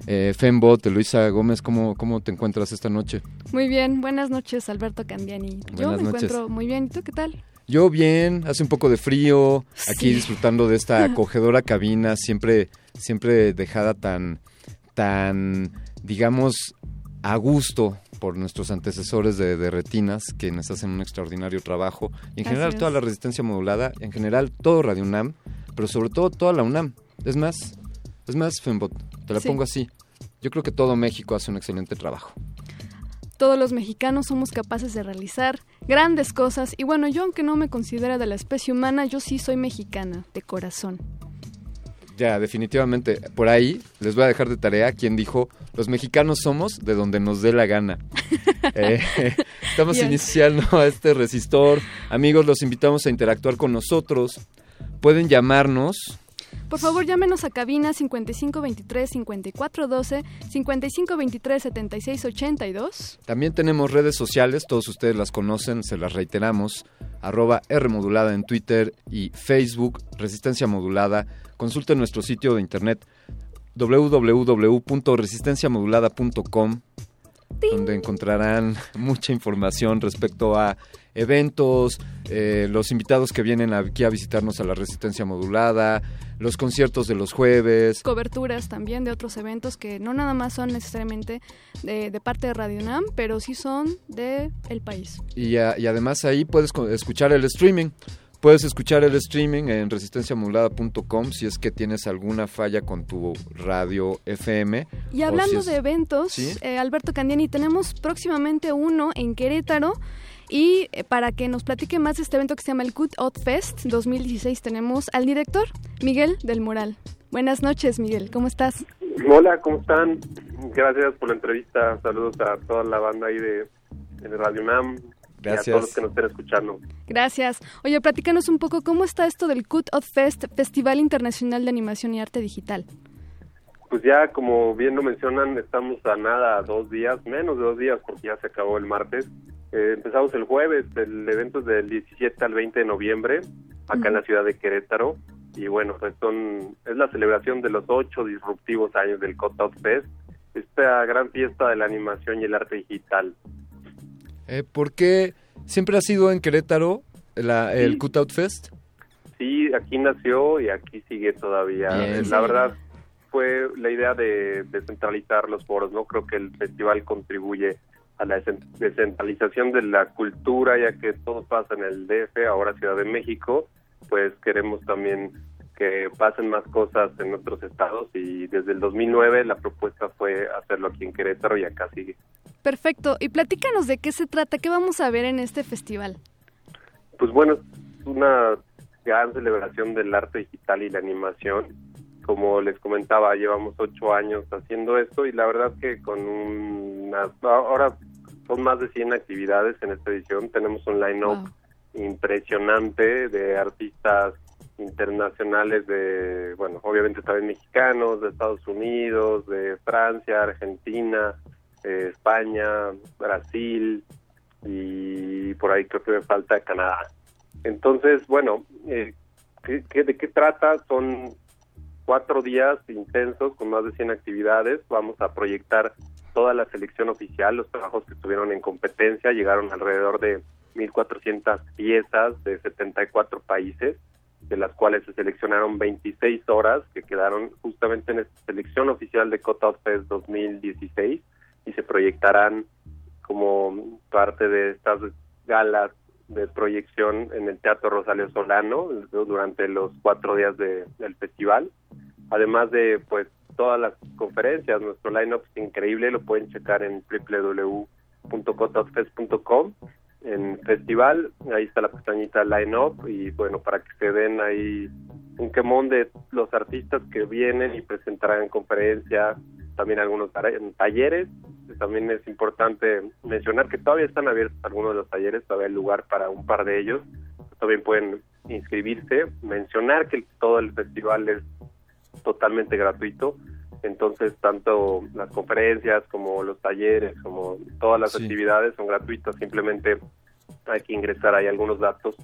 Eh, Fembot, Luisa Gómez, ¿cómo, ¿cómo te encuentras esta noche? Muy bien, buenas noches Alberto Candiani. Yo Buenas me noches. encuentro muy bien. ¿Y tú qué tal? Yo bien, hace un poco de frío, aquí Sí. disfrutando de esta acogedora cabina, siempre, siempre dejada tan, tan, digamos, a gusto por nuestros antecesores de, de retinas, quienes hacen un extraordinario trabajo. Y en Así general es. toda la resistencia modulada, en general todo Radio UNAM, pero sobre todo toda la UNAM. Es más, es más, Fembot, te la Sí. pongo así. Yo creo que todo México hace un excelente trabajo. Todos los mexicanos somos capaces de realizar grandes cosas. Y bueno, yo aunque no me considera de la especie humana, yo sí soy mexicana, de corazón. Ya, definitivamente. Por ahí les voy a dejar de tarea quien dijo, los mexicanos somos de donde nos dé la gana. Eh, estamos Bien. iniciando este resistor. Amigos, los invitamos a interactuar con nosotros. Pueden llamarnos. Por favor, llámenos a cabina 5523-5412, 5523-7682. También tenemos redes sociales, todos ustedes las conocen, se las reiteramos. Arroba R modulada en Twitter y Facebook, Resistencia Modulada. Consulten nuestro sitio de internet www.resistenciamodulada.com donde encontrarán mucha información respecto a eventos, eh, los invitados que vienen aquí a visitarnos a la Resistencia Modulada, los conciertos de los jueves, Coberturas también de otros eventos que no nada más son necesariamente de, de parte de Radio Nam, pero sí son de el país. Y, a- y además ahí puedes escuchar el streaming. Puedes escuchar el streaming en resistenciamodulada.com si es que tienes alguna falla con tu radio FM. Y hablando si es- de eventos, ¿Sí? eh, Alberto Candiani, tenemos próximamente uno en Querétaro. Y eh, para que nos platique más de este evento que se llama el Good Out Fest 2016, tenemos al director Miguel del Moral. Buenas noches, Miguel, ¿cómo estás? Hola, ¿cómo están? Gracias por la entrevista. Saludos a toda la banda ahí de, de Radio UNAM. Y a Gracias. todos los que nos estén escuchando. Gracias. Oye, platícanos un poco cómo está esto del Good Out Fest, Festival Internacional de Animación y Arte Digital. Pues ya, como bien lo mencionan, estamos a nada, dos días, menos de dos días, porque ya se acabó el martes. Eh, empezamos el jueves, el evento es del 17 al 20 de noviembre, acá en la ciudad de Querétaro. Y bueno, pues son, es la celebración de los ocho disruptivos años del Cutout Fest, esta gran fiesta de la animación y el arte digital. Eh, ¿Por qué siempre ha sido en Querétaro la- el Sí. Cutout Fest? Sí, aquí nació y aquí sigue todavía. Bien. La verdad fue la idea de descentralizar los foros, ¿no? Creo que el festival contribuye a la descentralización de la cultura, ya que todo pasa en el DF, ahora Ciudad de México, pues queremos también que pasen más cosas en otros estados y desde el 2009 la propuesta fue hacerlo aquí en Querétaro y acá sigue. Perfecto. Y platícanos de qué se trata, qué vamos a ver en este festival. Pues bueno, es una gran celebración del arte digital y la animación. Como les comentaba, llevamos ocho años haciendo esto y la verdad que con una... Ahora son más de 100 actividades en esta edición. Tenemos un line-up impresionante de artistas internacionales de, bueno, obviamente también mexicanos, de Estados Unidos, de Francia, Argentina, eh, España, Brasil y por ahí creo que me falta Canadá. Entonces, bueno, eh, ¿qué- qué- ¿de qué trata? Son cuatro días intensos con más de 100 actividades. Vamos a proyectar toda la selección oficial, los trabajos que estuvieron en competencia, llegaron alrededor de 1.400 piezas de 74 países, de las cuales se seleccionaron 26 horas que quedaron justamente en esta selección oficial de Cutout Fest 2016 y se proyectarán como parte de estas galas de proyección en el Teatro Rosario Solano durante los cuatro días de- del festival. Además de pues todas las conferencias, nuestro line-up es increíble, lo pueden checar en www.cotoutfest.com en festival, ahí está la pestañita line-up y bueno, para que se den ahí un quemón de los artistas que vienen y presentarán conferencia, también algunos talleres, también es importante mencionar que todavía están abiertos algunos de los talleres, todavía hay lugar para un par de ellos, también pueden inscribirse, mencionar que todo el festival es totalmente gratuito, entonces tanto las conferencias como los talleres, como todas las Sí. actividades son gratuitas, simplemente hay que ingresar ahí algunos datos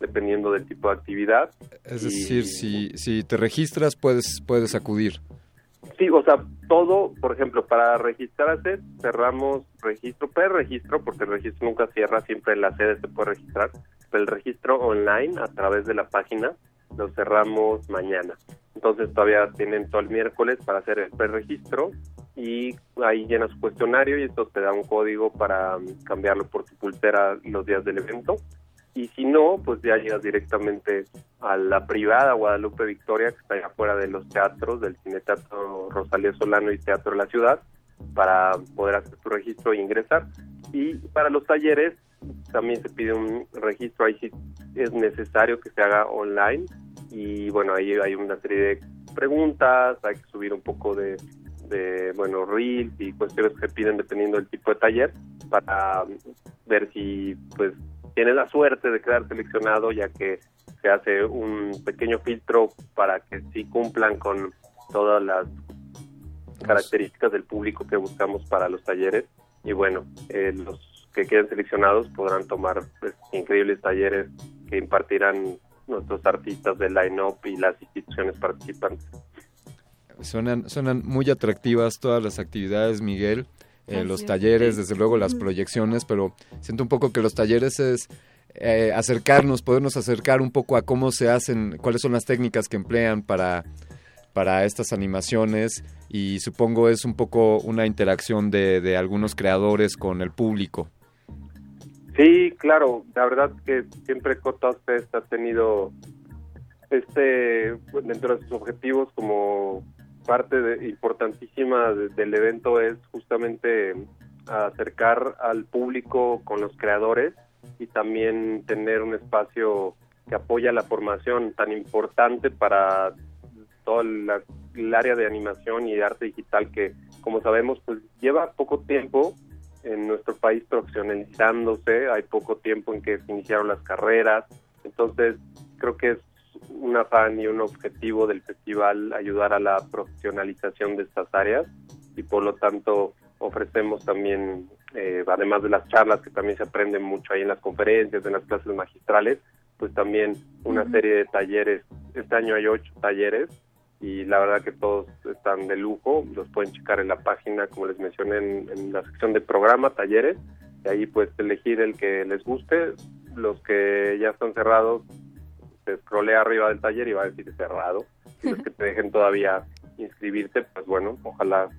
dependiendo del tipo de actividad. Es Y- decir, si, si te registras puedes, puedes acudir. Sí, o sea, todo, por ejemplo, para registrarse cerramos registro, pre-registro, porque el registro nunca cierra, siempre en la sede se puede registrar, pero el registro online a través de la página lo cerramos mañana. Entonces todavía tienen todo el miércoles para hacer el pre-registro y ahí llenas su cuestionario y esto te da un código para mm, cambiarlo por tu pulsera los días del evento. Y si no, pues ya llegas directamente a la privada Guadalupe Victoria, que está allá afuera de los teatros, del Cine Teatro Rosalía Solano y Teatro de la Ciudad, para poder hacer tu registro e ingresar. Y para los talleres también se pide un registro, ahí sí es necesario que se haga online. Y bueno, ahí hay una serie de preguntas, hay que subir un poco de, bueno, reels y cuestiones que piden dependiendo del tipo de taller, para ver si pues tienes la suerte de quedar seleccionado, ya que se hace un pequeño filtro para que sí cumplan con todas las características del público que buscamos para los talleres. Y bueno, eh, los que queden seleccionados podrán tomar pues, increíbles talleres que impartirán nuestros artistas del line-up y las instituciones participantes. Suenan, suenan muy atractivas todas las actividades, Miguel. eh, los es. talleres, desde luego las proyecciones, pero siento un poco que los talleres es eh, acercarnos, podernos acercar un poco a cómo se hacen, cuáles son las técnicas que emplean para, para estas animaciones y supongo es un poco una interacción de, de algunos creadores con el público. Sí, claro, la verdad que siempre Cotas Fest ha tenido este pues, dentro de sus objetivos como parte de- importantísima de- del evento es justamente acercar al público con los creadores y también tener un espacio que apoya la formación tan importante para todo el área de animación y arte digital que como sabemos pues lleva poco tiempo en nuestro país profesionalizándose, hay poco tiempo en que se iniciaron las carreras, entonces creo que es un afán y un objetivo del festival ayudar a la profesionalización de estas áreas y por lo tanto ofrecemos también, eh, además de las charlas que también se aprenden mucho ahí en las conferencias, en las clases magistrales, pues también una serie de talleres. Este año hay ocho talleres y la verdad que todos están de lujo, los pueden checar en la página, como les mencioné, en, en la sección de programa, talleres, y ahí pues elegir el que les guste, los que ya están cerrados, se scrollea arriba del taller y va a decir cerrado, y los que te dejen todavía inscribirte, pues bueno, ojalá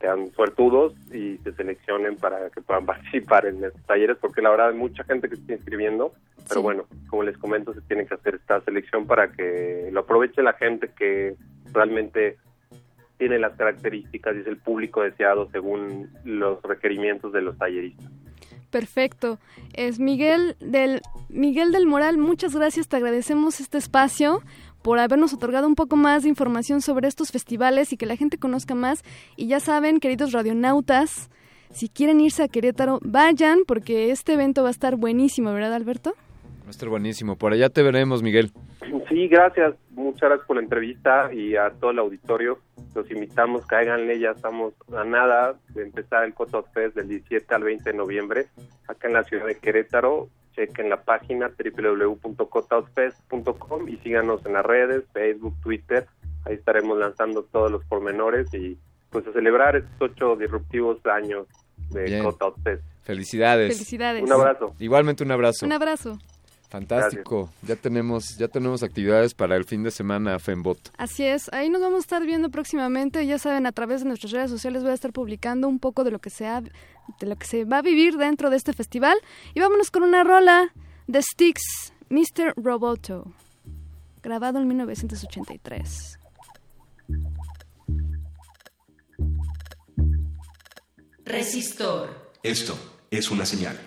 sean suertudos y se seleccionen para que puedan participar en estos talleres, porque la verdad hay mucha gente que se está inscribiendo, pero Sí. bueno, como les comento, se tiene que hacer esta selección para que lo aproveche la gente que realmente tiene las características y es el público deseado según los requerimientos de los talleristas. Perfecto. Es Miguel del Miguel del Moral, muchas gracias, te agradecemos este espacio por habernos otorgado un poco más de información sobre estos festivales y que la gente conozca más. Y ya saben, queridos radionautas, si quieren irse a Querétaro, vayan porque este evento va a estar buenísimo, ¿verdad, Alberto? Va a estar buenísimo. Por allá te veremos, Miguel. Sí, gracias. Muchas gracias por la entrevista y a todo el auditorio. Los invitamos, cáiganle, ya estamos a nada de empezar el Coto Fest del 17 al 20 de noviembre acá en la ciudad de Querétaro. Chequen la página www.cotoutfest.com y síganos en las redes, Facebook, Twitter. Ahí estaremos lanzando todos los pormenores y pues a celebrar estos ocho disruptivos años de Bien. Coto Fest. Felicidades. Felicidades. Un abrazo. Igualmente un abrazo. Un abrazo. Fantástico. Ya tenemos, ya tenemos actividades para el fin de semana, Fembot. Así es, ahí nos vamos a estar viendo próximamente, ya saben, a través de nuestras redes sociales voy a estar publicando un poco de lo que se ha- de lo que se va a vivir dentro de este festival y vámonos con una rola de Styx, Mr. Roboto, grabado en 1983. Resistor. Esto es una señal.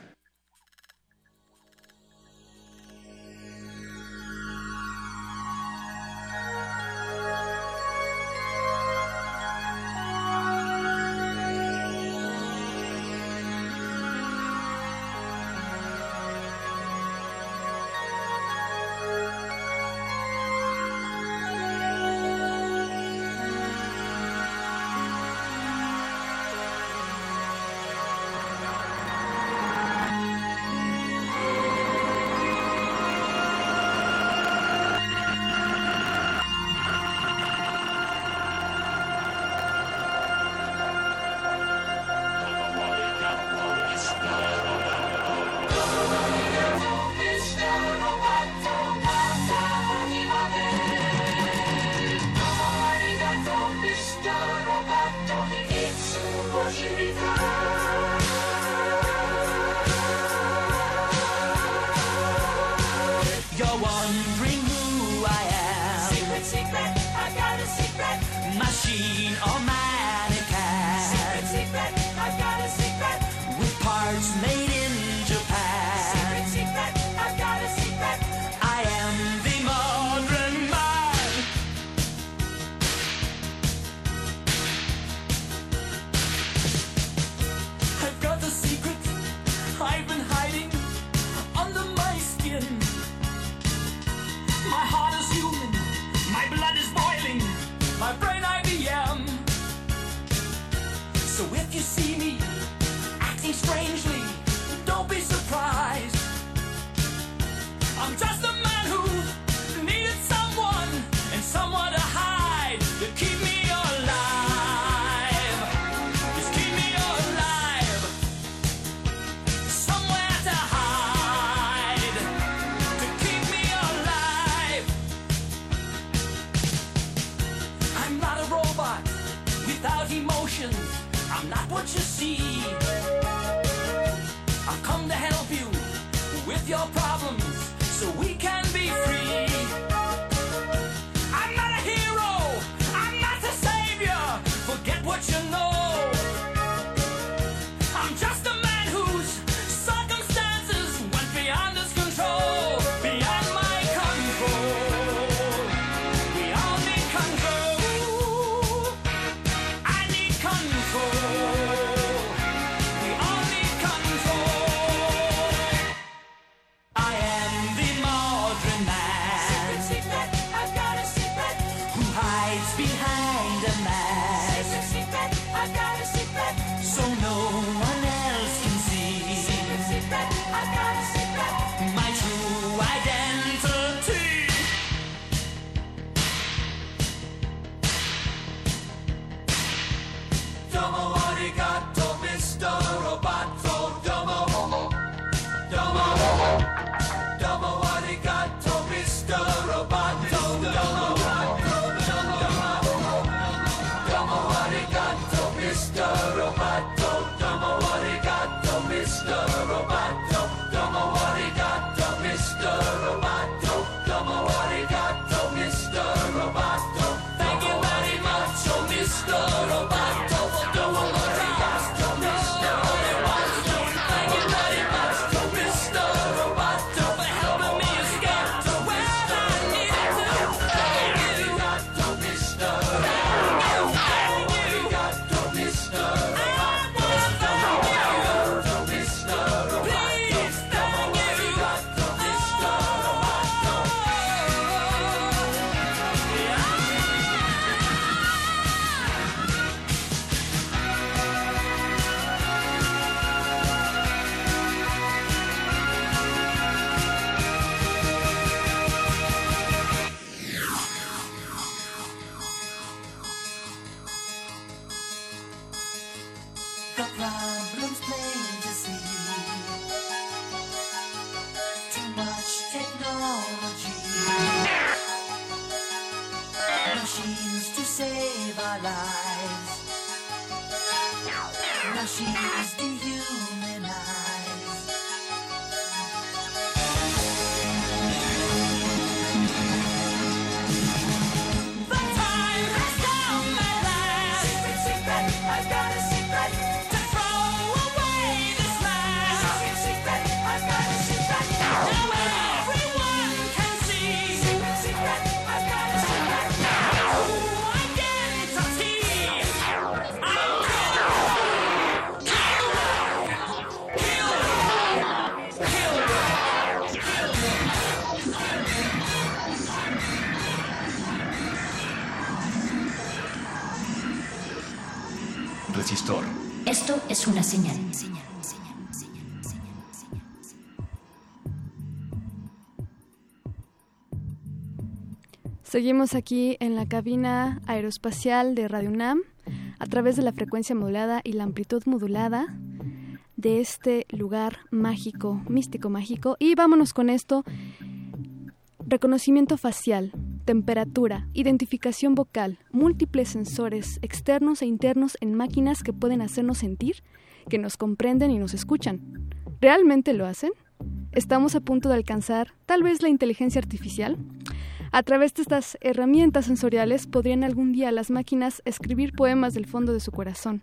Seguimos aquí en la cabina aeroespacial de Radio UNAM a través de la frecuencia modulada y la amplitud modulada de este lugar mágico, místico mágico. Y vámonos con esto. Reconocimiento facial, temperatura, identificación vocal, múltiples sensores externos e internos en máquinas que pueden hacernos sentir, que nos comprenden y nos escuchan. ¿Realmente lo hacen? ¿Estamos a punto de alcanzar tal vez la inteligencia artificial? A través de estas herramientas sensoriales podrían algún día las máquinas escribir poemas del fondo de su corazón.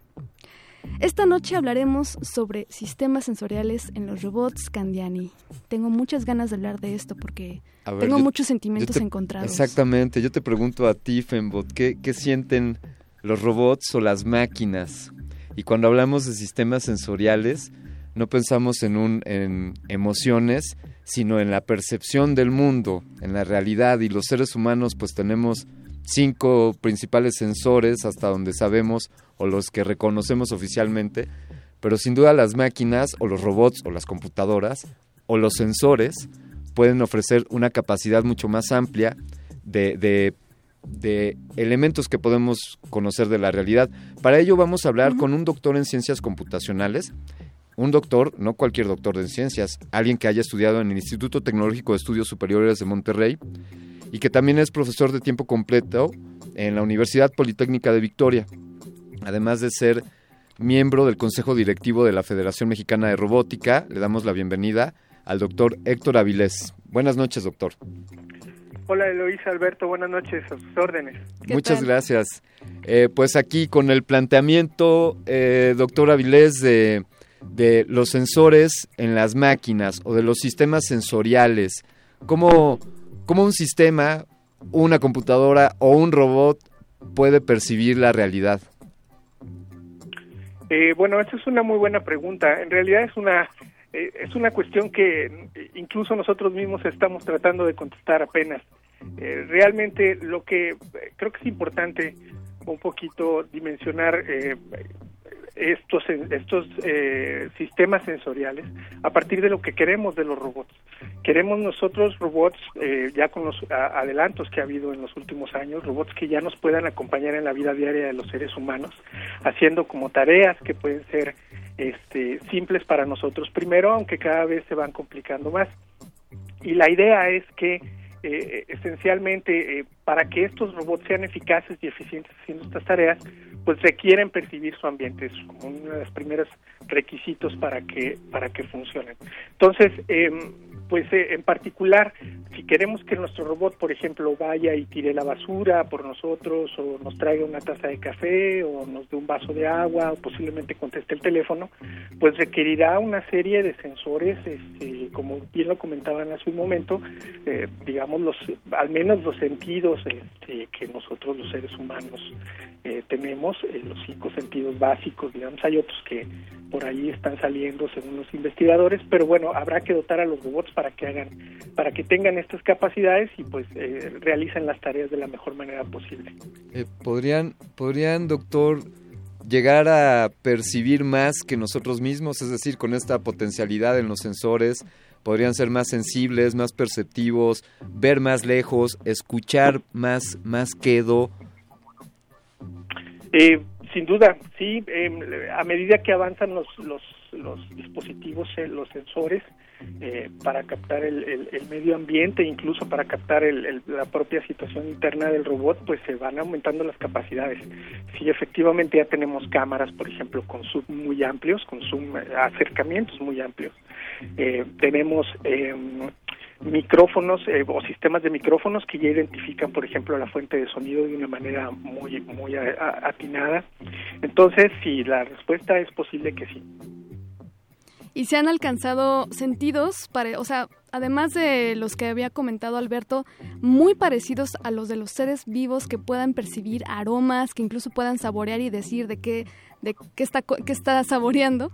Esta noche hablaremos sobre sistemas sensoriales en los robots Candiani. Tengo muchas ganas de hablar de esto porque ver, tengo yo- muchos sentimientos te- encontrados. Exactamente, yo te pregunto a ti, Fembot, ¿qué, ¿qué sienten los robots o las máquinas? Y cuando hablamos de sistemas sensoriales, no pensamos en, un, en emociones, sino en la percepción del mundo, en la realidad. Y los seres humanos pues tenemos cinco principales sensores hasta donde sabemos o los que reconocemos oficialmente, pero sin duda las máquinas o los robots o las computadoras o los sensores pueden ofrecer una capacidad mucho más amplia de, de- de elementos que podemos conocer de la realidad. Para ello vamos a hablar con un doctor en ciencias computacionales, un doctor, no cualquier doctor de ciencias, alguien que haya estudiado en el Instituto Tecnológico de Estudios Superiores de Monterrey y que también es profesor de tiempo completo en la Universidad Politécnica de Victoria, además de ser miembro del Consejo Directivo de la Federación Mexicana de Robótica. Le damos la bienvenida al doctor Héctor Avilés. Buenas noches, doctor. Hola Eloísa Alberto, buenas noches, a sus órdenes. Muchas gracias. Eh, pues aquí con el planteamiento, eh, doctor Avilés, de, de los sensores en las máquinas o de los sistemas sensoriales. ¿Cómo, un sistema, una computadora o un robot puede percibir la realidad? Eh, bueno, esa es una muy buena pregunta. En realidad es una eh, es una cuestión que eh, incluso nosotros mismos estamos tratando de contestar apenas. Eh, realmente lo que creo que es importante un poquito dimensionar eh, estos estos eh, sistemas sensoriales a partir de lo que queremos de los robots. Queremos nosotros robots eh, ya con los adelantos que ha habido en los últimos años, robots que ya nos puedan acompañar en la vida diaria de los seres humanos, haciendo como tareas que pueden ser este, simples para nosotros primero, aunque cada vez se van complicando más. Y la idea es que eh, esencialmente eh, para que estos robots sean eficaces y eficientes haciendo estas tareas, pues requieren percibir su ambiente, es como uno de los primeros requisitos para que para que funcionen. Entonces, em, pues eh, en particular, si queremos que nuestro robot, por ejemplo, vaya y tire la basura por nosotros, o nos traiga una taza de café, o nos dé un vaso de agua, o posiblemente conteste el teléfono, pues requerirá una serie de sensores, este, como bien lo comentaban hace un momento, eh, digamos, los, al menos los sentidos este, que nosotros los seres humanos eh, tenemos, eh, los cinco sentidos básicos, digamos, hay otros que por ahí están saliendo según los investigadores, pero bueno, habrá que dotar a los robots para que hagan, para que tengan estas capacidades y pues eh, realicen las tareas de la mejor manera posible. Eh, ¿podrían, ¿Podrían, doctor, llegar a percibir más que nosotros mismos? Es decir, con esta potencialidad en los sensores, podrían ser más sensibles, más perceptivos, ver más lejos, escuchar más, más quedo. Eh, sin duda, sí. eh, a medida que avanzan los, los, los dispositivos, eh, los sensores, eh, para captar el, el- medio ambiente, incluso para captar el- la propia situación interna del robot, pues se van aumentando las capacidades. Sí, efectivamente ya tenemos cámaras, por ejemplo, con zoom muy amplios, con zoom eh, acercamientos muy amplios. Eh, tenemos eh, micrófonos eh, o sistemas de micrófonos que ya identifican, por ejemplo, la fuente de sonido de una manera muy muy a- atinada. Entonces, sí, la respuesta es posible que sí. Y se han alcanzado sentidos, para, o sea, además de los que había comentado Alberto, muy parecidos a los de los seres vivos que puedan percibir aromas, que incluso puedan saborear y decir de qué, de qué está, qué está saboreando.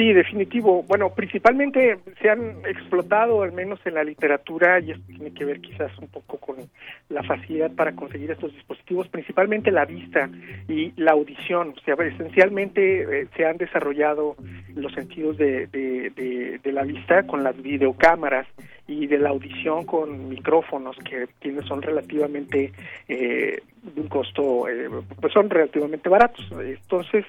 Sí, definitivo. Bueno, principalmente se han explotado, al menos en la literatura, y esto tiene que ver quizás un poco con la facilidad para conseguir estos dispositivos, principalmente la vista y la audición. O sea, esencialmente eh, se han desarrollado los sentidos de, de, la vista con las videocámaras y de la audición con micrófonos que tienen, son relativamente eh, de un costo, eh, pues son relativamente baratos. Entonces,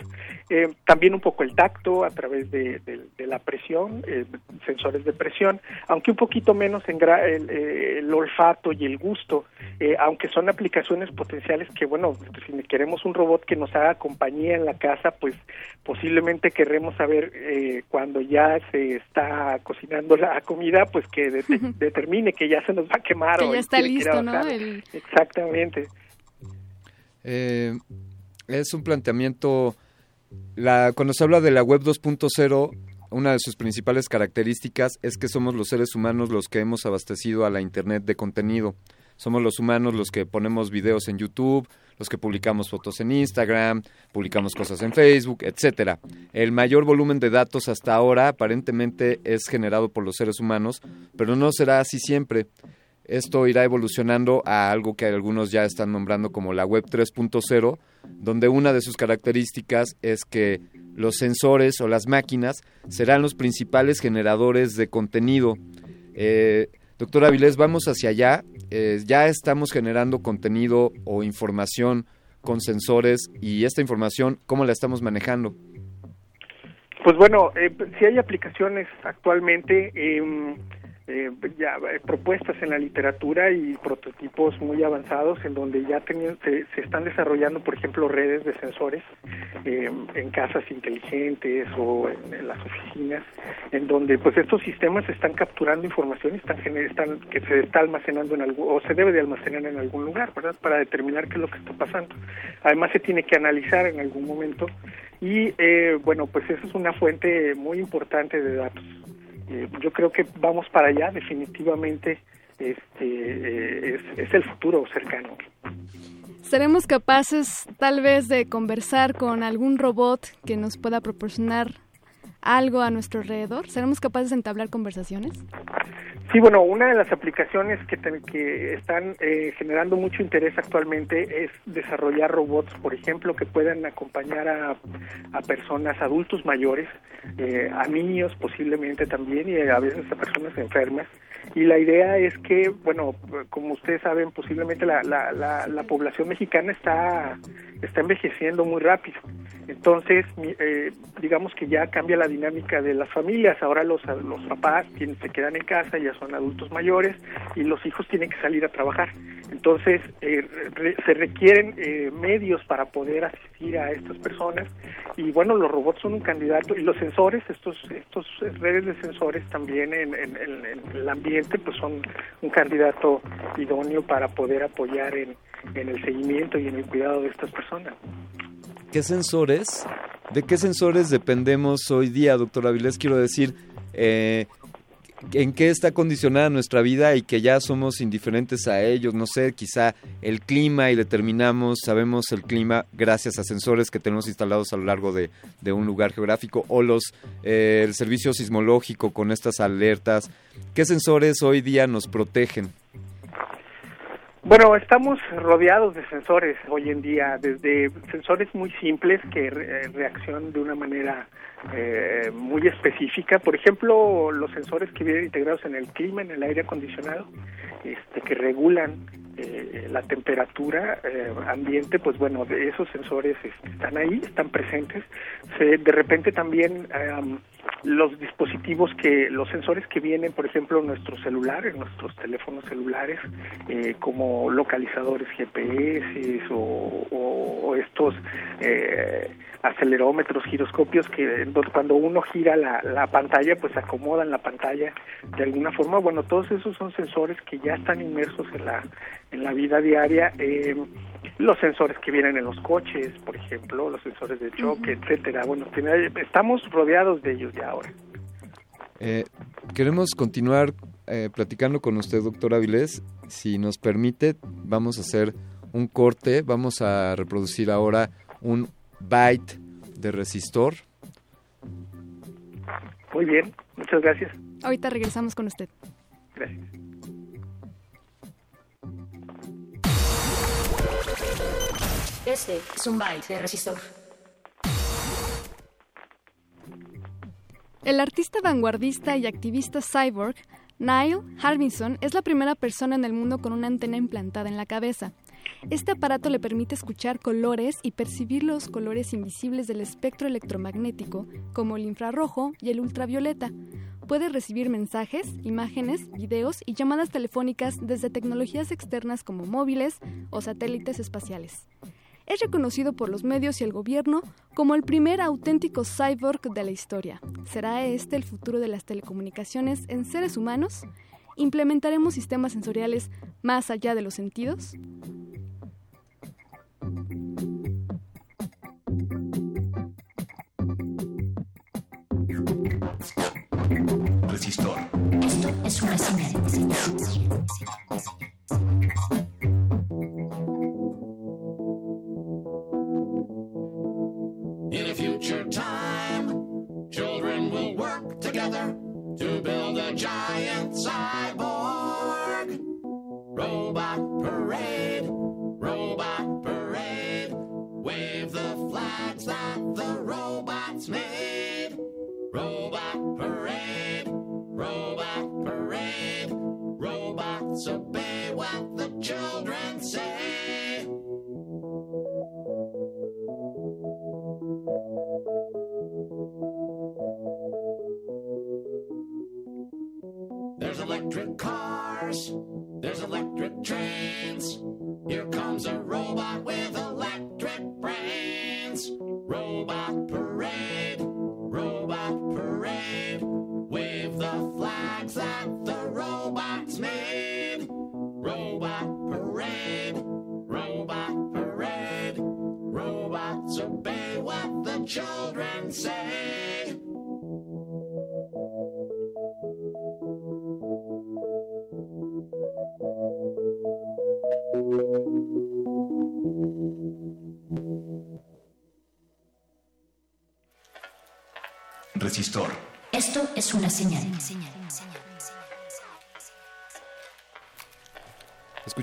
eh, también un poco el tacto a través de, de- de la presión, eh, sensores de presión, aunque un poquito menos en gra- el, eh, el olfato y el gusto, eh, aunque son aplicaciones potenciales que, bueno, si queremos un robot que nos haga compañía en la casa, pues posiblemente querremos saber eh, cuando ya se está cocinando la comida, pues que de- determine que ya se nos va a quemar. Que o ya está listo, ¿no? El- Exactamente. Eh, es un planteamiento, la, cuando se habla de la web 2.0, una de sus principales características es que somos los seres humanos los que hemos abastecido a la Internet de contenido. Somos los humanos los que ponemos videos en YouTube, los que publicamos fotos en Instagram, publicamos cosas en Facebook, etcétera. El mayor volumen de datos hasta ahora aparentemente es generado por los seres humanos, pero no será así siempre. Esto irá evolucionando a algo que algunos ya están nombrando como la web 3.0, donde una de sus características es que los sensores o las máquinas serán los principales generadores de contenido. Eh, doctor Avilés, vamos hacia allá. Eh, ya estamos generando contenido o información con sensores y esta información, ¿cómo la estamos manejando? Pues bueno, eh, si hay aplicaciones actualmente em, eh, ya eh, propuestas en la literatura y prototipos muy avanzados en donde ya teni- se, se están desarrollando, por ejemplo, redes de sensores em, en casas inteligentes o en, las oficinas, en donde pues estos sistemas están capturando información y están, están que se está almacenando en algún o se debe de almacenar en algún lugar. Para determinar qué es lo que está pasando. Además se tiene que analizar en algún momento y eh, bueno, pues esa es una fuente muy importante de datos. Eh, yo creo que vamos para allá, definitivamente este, eh, es, es el futuro cercano. ¿Seremos capaces tal vez de conversar con algún robot que nos pueda proporcionar algo a nuestro alrededor? ¿Seremos capaces de entablar conversaciones? Sí, bueno, una de las aplicaciones que, te- que están eh, generando mucho interés actualmente es desarrollar robots, por ejemplo, que puedan acompañar a, a personas adultos mayores, eh, a niños posiblemente también y a veces a personas enfermas. Y la idea es que, bueno, como ustedes saben, posiblemente la, la, la, la población mexicana está, está envejeciendo muy rápido. Entonces, eh, digamos que ya cambia la dinámica de las familias. Ahora los, los papás quienes se quedan en casa ya son adultos mayores y los hijos tienen que salir a trabajar. Entonces, eh, re- se requieren eh, medios para poder asistir a estas personas y bueno, los robots son un candidato y los sensores, estos estos redes de sensores también en- en el ambiente, pues son un candidato idóneo para poder apoyar en, en el seguimiento y en el cuidado de estas personas. ¿Qué sensores? ¿De qué sensores dependemos hoy día, doctor Avilés? Quiero decir, eh, ¿en qué está condicionada nuestra vida y que ya somos indiferentes a ellos? No sé, quizá el clima y determinamos, sabemos el clima gracias a sensores que tenemos instalados a lo largo de, de un lugar geográfico o los eh, el servicio sismológico con estas alertas. ¿Qué sensores hoy día nos protegen? Bueno, estamos rodeados de sensores hoy en día, desde sensores muy simples que re- reaccionan de una manera eh, muy específica. Por ejemplo, los sensores que vienen integrados en el clima, en el aire acondicionado, este, que regulan eh, la temperatura eh, ambiente, pues bueno, de esos sensores este, están ahí, están presentes. Se- de repente también em, los dispositivos que, los sensores que vienen, por ejemplo, nuestros celulares, nuestros teléfonos celulares, eh, como localizadores GPS o, o- o estos eh, acelerómetros, giroscopios, que cuando uno gira la, la pantalla, pues acomodan la pantalla de alguna forma. Bueno, todos esos son sensores que ya están inmersos en la, en la vida diaria. Eh, los sensores que vienen en los coches, por ejemplo, los sensores de choque, etcétera. Bueno, estamos rodeados de ellos ya ahora. Eh, queremos continuar eh, platicando con usted, doctor Avilés. Si nos permite, vamos a hacer un corte. Vamos a reproducir ahora un byte de resistor. Muy bien, muchas gracias. Ahorita regresamos con usted. Gracias. Este es un byte de resistor. El artista vanguardista y activista cyborg Niall Harbinson es la primera persona en el mundo con una antena implantada en la cabeza. Este aparato le permite escuchar colores y percibir los colores invisibles del espectro electromagnético, como el infrarrojo y el ultravioleta. Puede recibir mensajes, imágenes, videos y llamadas telefónicas desde tecnologías externas como móviles o satélites espaciales. Es reconocido por los medios y el gobierno como el primer auténtico cyborg de la historia. ¿Será este el futuro de las telecomunicaciones en seres humanos? ¿Implementaremos sistemas sensoriales más allá de los sentidos? Resistor. Esto es una señal.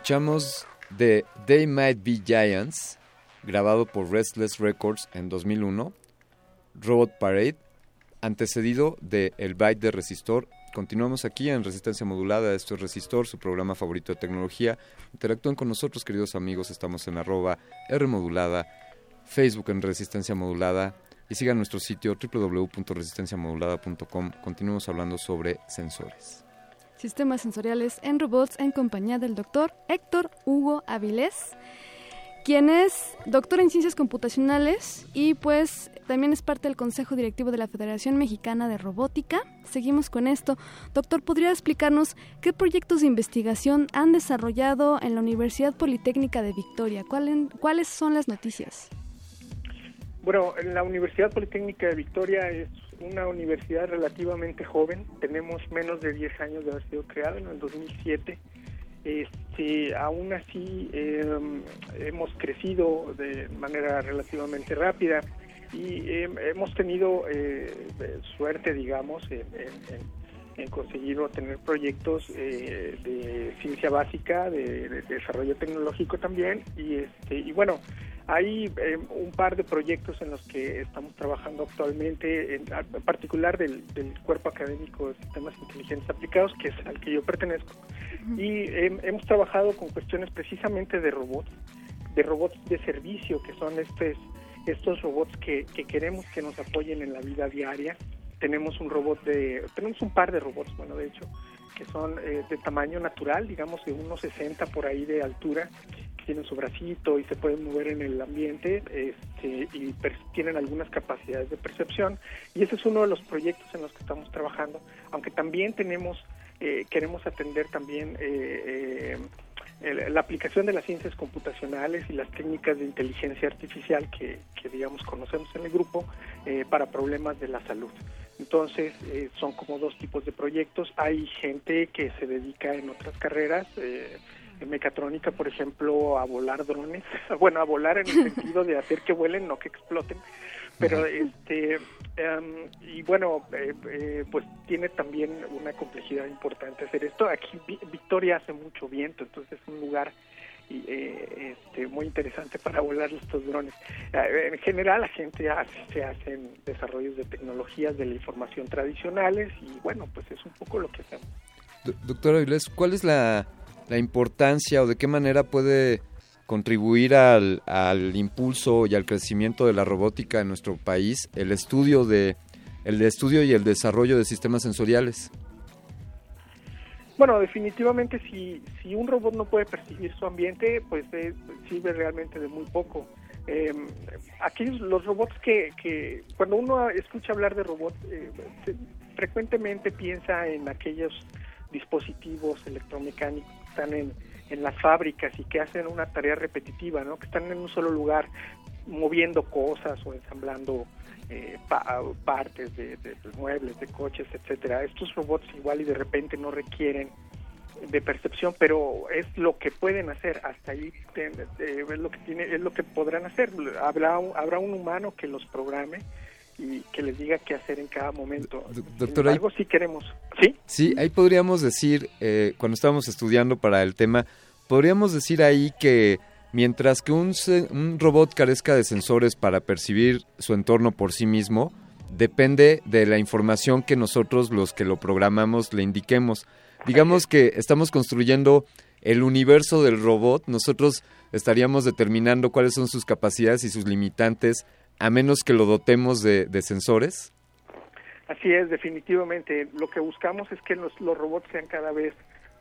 Escuchamos The They Might Be Giants, grabado por Restless Records en 2001, Robot Parade, antecedido de El Byte de Resistor. Continuamos aquí en Resistencia Modulada, esto es Resistor, su programa favorito de tecnología. Interactúen con nosotros, queridos amigos, estamos en arroba Rmodulada, Facebook en Resistencia Modulada y sigan nuestro sitio www.resistenciamodulada.com. Continuamos hablando sobre sensores. Sistemas sensoriales en robots en compañía del doctor Héctor Hugo Avilés, quien es doctor en ciencias computacionales y pues también es parte del Consejo Directivo de la Federación Mexicana de Robótica. Seguimos con esto. Doctor, ¿podría explicarnos qué proyectos de investigación han desarrollado en la Universidad Politécnica de Victoria? ¿Cuál- ¿Cuáles son las noticias? Bueno, la Universidad Politécnica de Victoria es una universidad relativamente joven. Tenemos menos de 10 años de haber sido creada en el 2007. Este, aún así, eh, hemos crecido de manera relativamente rápida y eh, hemos tenido eh, suerte, digamos, en, en- en- conseguir o tener proyectos eh, de ciencia básica, de, de desarrollo tecnológico también. Y, este, y bueno, hay eh, un par de proyectos en los que estamos trabajando actualmente, en, en particular del, del Cuerpo Académico de Sistemas Inteligentes Aplicados, que es al que yo pertenezco. Y eh, hemos trabajado con cuestiones precisamente de robots, de robots de servicio, que son estos, estos robots que, que queremos que nos apoyen en la vida diaria. Tenemos un robot de, tenemos un par de robots, bueno, de hecho, que son eh, de tamaño natural, digamos de unos 60 por ahí de altura, que tienen su bracito y se pueden mover en el ambiente este, y tienen algunas capacidades de percepción. Y ese es uno de los proyectos en los que estamos trabajando, aunque también tenemos, eh, queremos atender también eh, eh, la aplicación de las ciencias computacionales y las técnicas de inteligencia artificial que, que, digamos, conocemos en el grupo eh, para problemas de la salud. Entonces, eh, son como dos tipos de proyectos. Hay gente que se dedica en otras carreras, eh, en mecatrónica, por ejemplo, a volar drones, bueno, a volar en el sentido de hacer que vuelen, no que exploten, pero este em, y bueno eh, eh, pues tiene también una complejidad importante hacer esto. Aquí Vi- Victoria hace mucho viento entonces es un lugar eh, este, muy interesante para volar estos drones Eh, en general la gente hace, se hacen desarrollos de tecnologías de la información tradicionales y bueno pues es un poco lo que hacemos Do- Doctor Avilés, ¿cuál es la, la importancia o de qué manera puede contribuir al, al impulso y al crecimiento de la robótica en nuestro país el estudio de el estudio y el desarrollo de sistemas sensoriales? Bueno, definitivamente si, si un robot no puede percibir su ambiente, pues eh, sirve realmente de muy poco. Eh, aquellos, los robots que, que cuando uno escucha hablar de robots, eh, frecuentemente piensa en aquellos dispositivos electromecánicos que están en, en las fábricas y que hacen una tarea repetitiva, ¿no? que están en un solo lugar moviendo cosas o ensamblando eh, pa- partes de, de- de muebles, de coches, etcétera. Estos robots igual y de repente no requieren de percepción, pero es lo que pueden hacer. Hasta ahí eh, es lo que tiene, es lo que podrán hacer. Habrá un, habrá un humano que los programe y que les diga qué hacer en cada momento. Doctora, embargo, sí queremos. Sí. Sí, ahí podríamos decir, eh, cuando estábamos estudiando para el tema, podríamos decir ahí que mientras que un, un robot carezca de sensores para percibir su entorno por sí mismo, depende de la información que nosotros, los que lo programamos, le indiquemos. Digamos que estamos construyendo el universo del robot, nosotros estaríamos determinando cuáles son sus capacidades y sus limitantes, a menos que lo dotemos de, de sensores. Así es, definitivamente. Lo que buscamos es que los, los robots sean cada vez,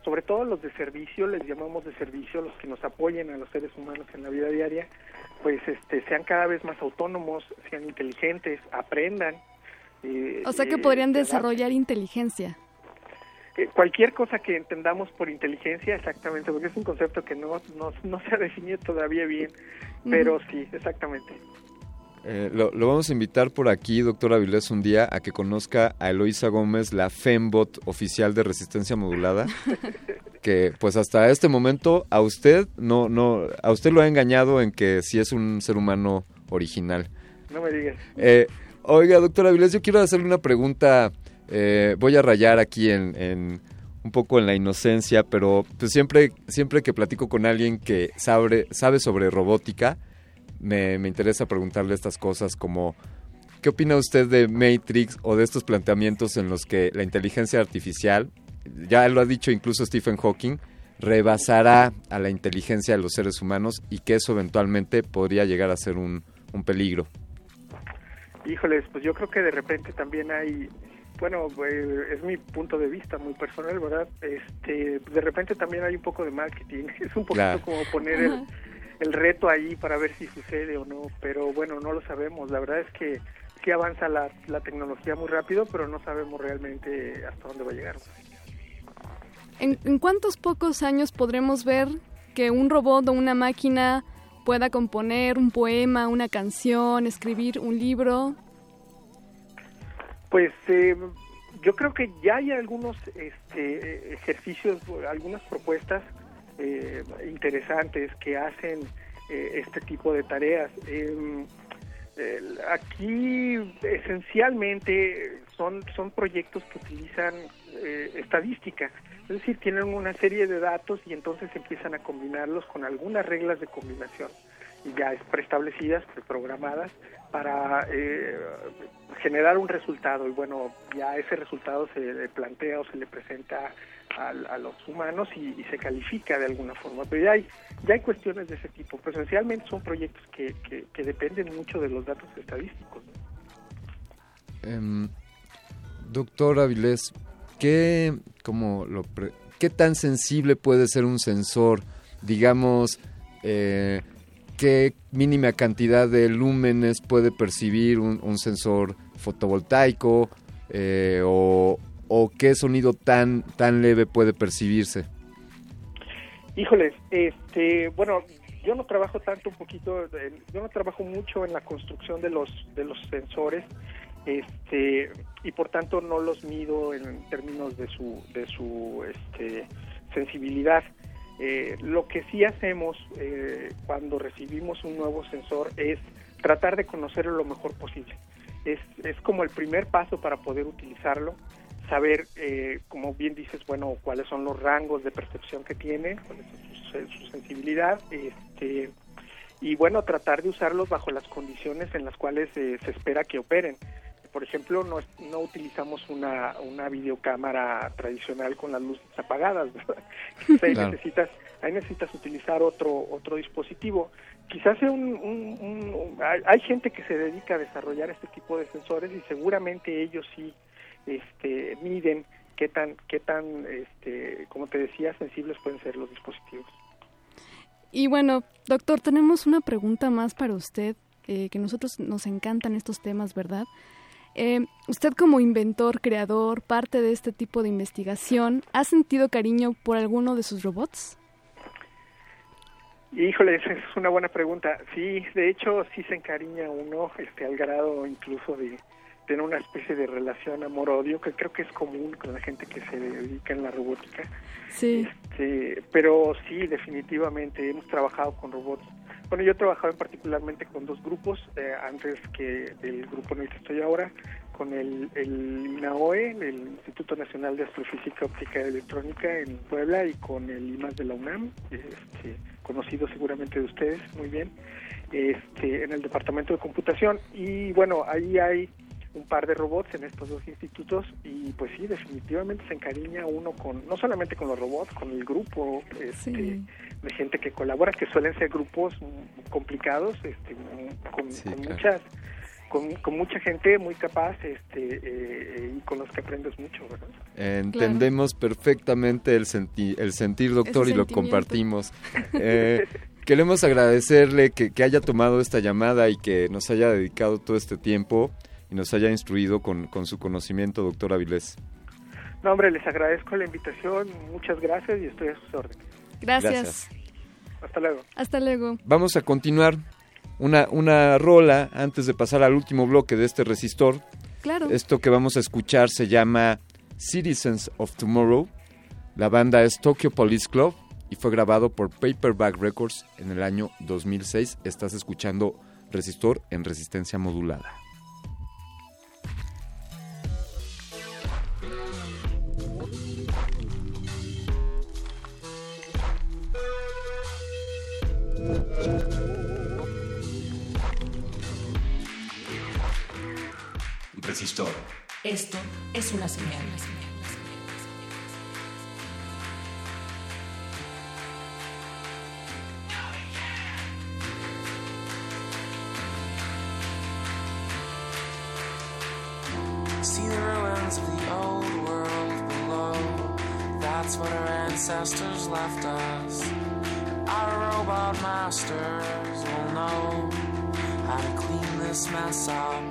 sobre todo los de servicio, les llamamos de servicio, los que nos apoyen a los seres humanos en la vida diaria, pues este, sean cada vez más autónomos, sean inteligentes, aprendan. eh, O sea que eh, podrían desarrollar inteligencia. Eh, cualquier cosa que entendamos por inteligencia, exactamente, porque es un concepto que no, no, no se ha definido todavía bien, pero sí, exactamente. Eh, lo, lo vamos a invitar por aquí, doctor Avilés, un día a que conozca a Eloisa Gómez, la Fembot oficial de resistencia modulada, que pues hasta este momento a usted no, no, a usted lo ha engañado en que sí es un ser humano original. No me digas. Eh, oiga, doctor Avilés, yo quiero hacerle una pregunta, eh, voy a rayar aquí en, en un poco en la inocencia, pero pues siempre, siempre que platico con alguien que sabe, sabe sobre robótica, me, me interesa preguntarle estas cosas como, ¿qué opina usted de Matrix o de estos planteamientos en los que la inteligencia artificial, ya lo ha dicho incluso Stephen Hawking, rebasará a la inteligencia de los seres humanos y que eso eventualmente podría llegar a ser un, un peligro? Híjoles, pues yo creo que de repente también hay, bueno, eh, es mi punto de vista muy personal, ¿verdad? Este, de repente también hay un poco de marketing, es un poquito Claro. como poner el, el reto ahí para ver si sucede o no, pero bueno, no lo sabemos. La verdad es que sí avanza la, la tecnología muy rápido, pero no sabemos realmente hasta dónde va a llegar. ¿En, en cuántos pocos años podremos ver que un robot o una máquina pueda componer un poema, una canción, escribir un libro? Pues eh, yo creo que ya hay algunos este, ejercicios, algunas propuestas eh, interesantes que hacen eh, este tipo de tareas. El- aquí esencialmente son, son proyectos que utilizan eh, estadística, es decir, tienen una serie de datos y entonces empiezan a combinarlos con algunas reglas de combinación ya es preestablecidas, preprogramadas para eh, generar un resultado y bueno, ya ese resultado se le plantea o se le presenta al- a, los humanos y, se califica de alguna forma. Pero ya hay, ya hay cuestiones de ese tipo. Pero esencialmente son proyectos que, que, que dependen mucho de los datos estadísticos. Em, doctor Avilés, ¿qué, como lo pre- ¿qué tan sensible puede ser un sensor? Digamos, eh, ¿qué mínima cantidad de lúmenes puede percibir un, un sensor fotovoltaico? Eh, o, o qué sonido tan, tan leve puede percibirse? Híjoles, este, bueno, yo no trabajo tanto un poquito, yo no trabajo mucho en la construcción de los de los sensores, este, y por tanto no los mido en términos de su de su este sensibilidad. Eh, lo que sí hacemos eh, cuando recibimos un nuevo sensor es tratar de conocerlo lo mejor posible. Es, es como el primer paso para poder utilizarlo, saber, eh, como bien dices, bueno, cuáles son los rangos de percepción que tiene, cuál es su, su sensibilidad, este, y bueno, tratar de usarlos bajo las condiciones en las cuales eh, se espera que operen. Por ejemplo, no, es- no utilizamos una, una videocámara tradicional con las luces apagadas, ¿verdad? Ahí, Claro. necesitas, ahí necesitas utilizar otro, otro dispositivo. Quizás sea un, un- un- hay, hay gente que se dedica a desarrollar este tipo de sensores y seguramente ellos sí este, miden qué tan, qué tan, este, como te decía, sensibles pueden ser los dispositivos. Y bueno, doctor, tenemos una pregunta más para usted, eh, que nosotros nos encantan estos temas, ¿verdad? Eh, usted como inventor, creador, parte de este tipo de investigación, ¿ha sentido cariño por alguno de sus robots? Híjole, esa es una buena pregunta. Sí, de hecho, sí se encariña uno, este, al grado incluso de tener una especie de relación amor-odio, que creo que es común con la gente que se dedica en la robótica. Sí. Este, pero sí, definitivamente hemos trabajado con robots. Bueno, yo he trabajado en particularmente con dos grupos, eh, antes que del grupo en el que estoy ahora, con el, el INAOE, el Instituto Nacional de Astrofísica Óptica y Electrónica en Puebla, y con el IMAS de la UNAM, este, conocido seguramente de ustedes muy bien, este, en el Departamento de Computación. Y bueno, ahí hay un par de robots en estos dos institutos y pues sí, definitivamente se encariña uno con, no solamente con los robots, con el grupo este, de gente que colabora, que suelen ser grupos complicados, este, con, con claro. muchas con, con mucha gente muy capaz este, eh, y con los que aprendes mucho, ¿verdad? Entendemos perfectamente el, senti- el sentir, doctor, Ese y lo compartimos. Eh, queremos agradecerle que, que haya tomado esta llamada y que nos haya dedicado todo este tiempo y nos haya instruido con, con su conocimiento, doctor Avilés. No, hombre, les agradezco la invitación, muchas gracias y estoy a sus órdenes. Gracias. Gracias. Hasta luego. Hasta luego. Vamos a continuar una, una rola antes de pasar al último bloque de este resistor. Claro. Esto que vamos a escuchar se llama Citizens of Tomorrow. La banda es Tokyo Police Club y fue grabado por Paperback Records en el año 2006. Estás escuchando Resistor en resistencia modulada. Resistor. Esto es una señal. See the ruins of the old world below. That's what our ancestors left us. Our robot masters will know how to clean this mess up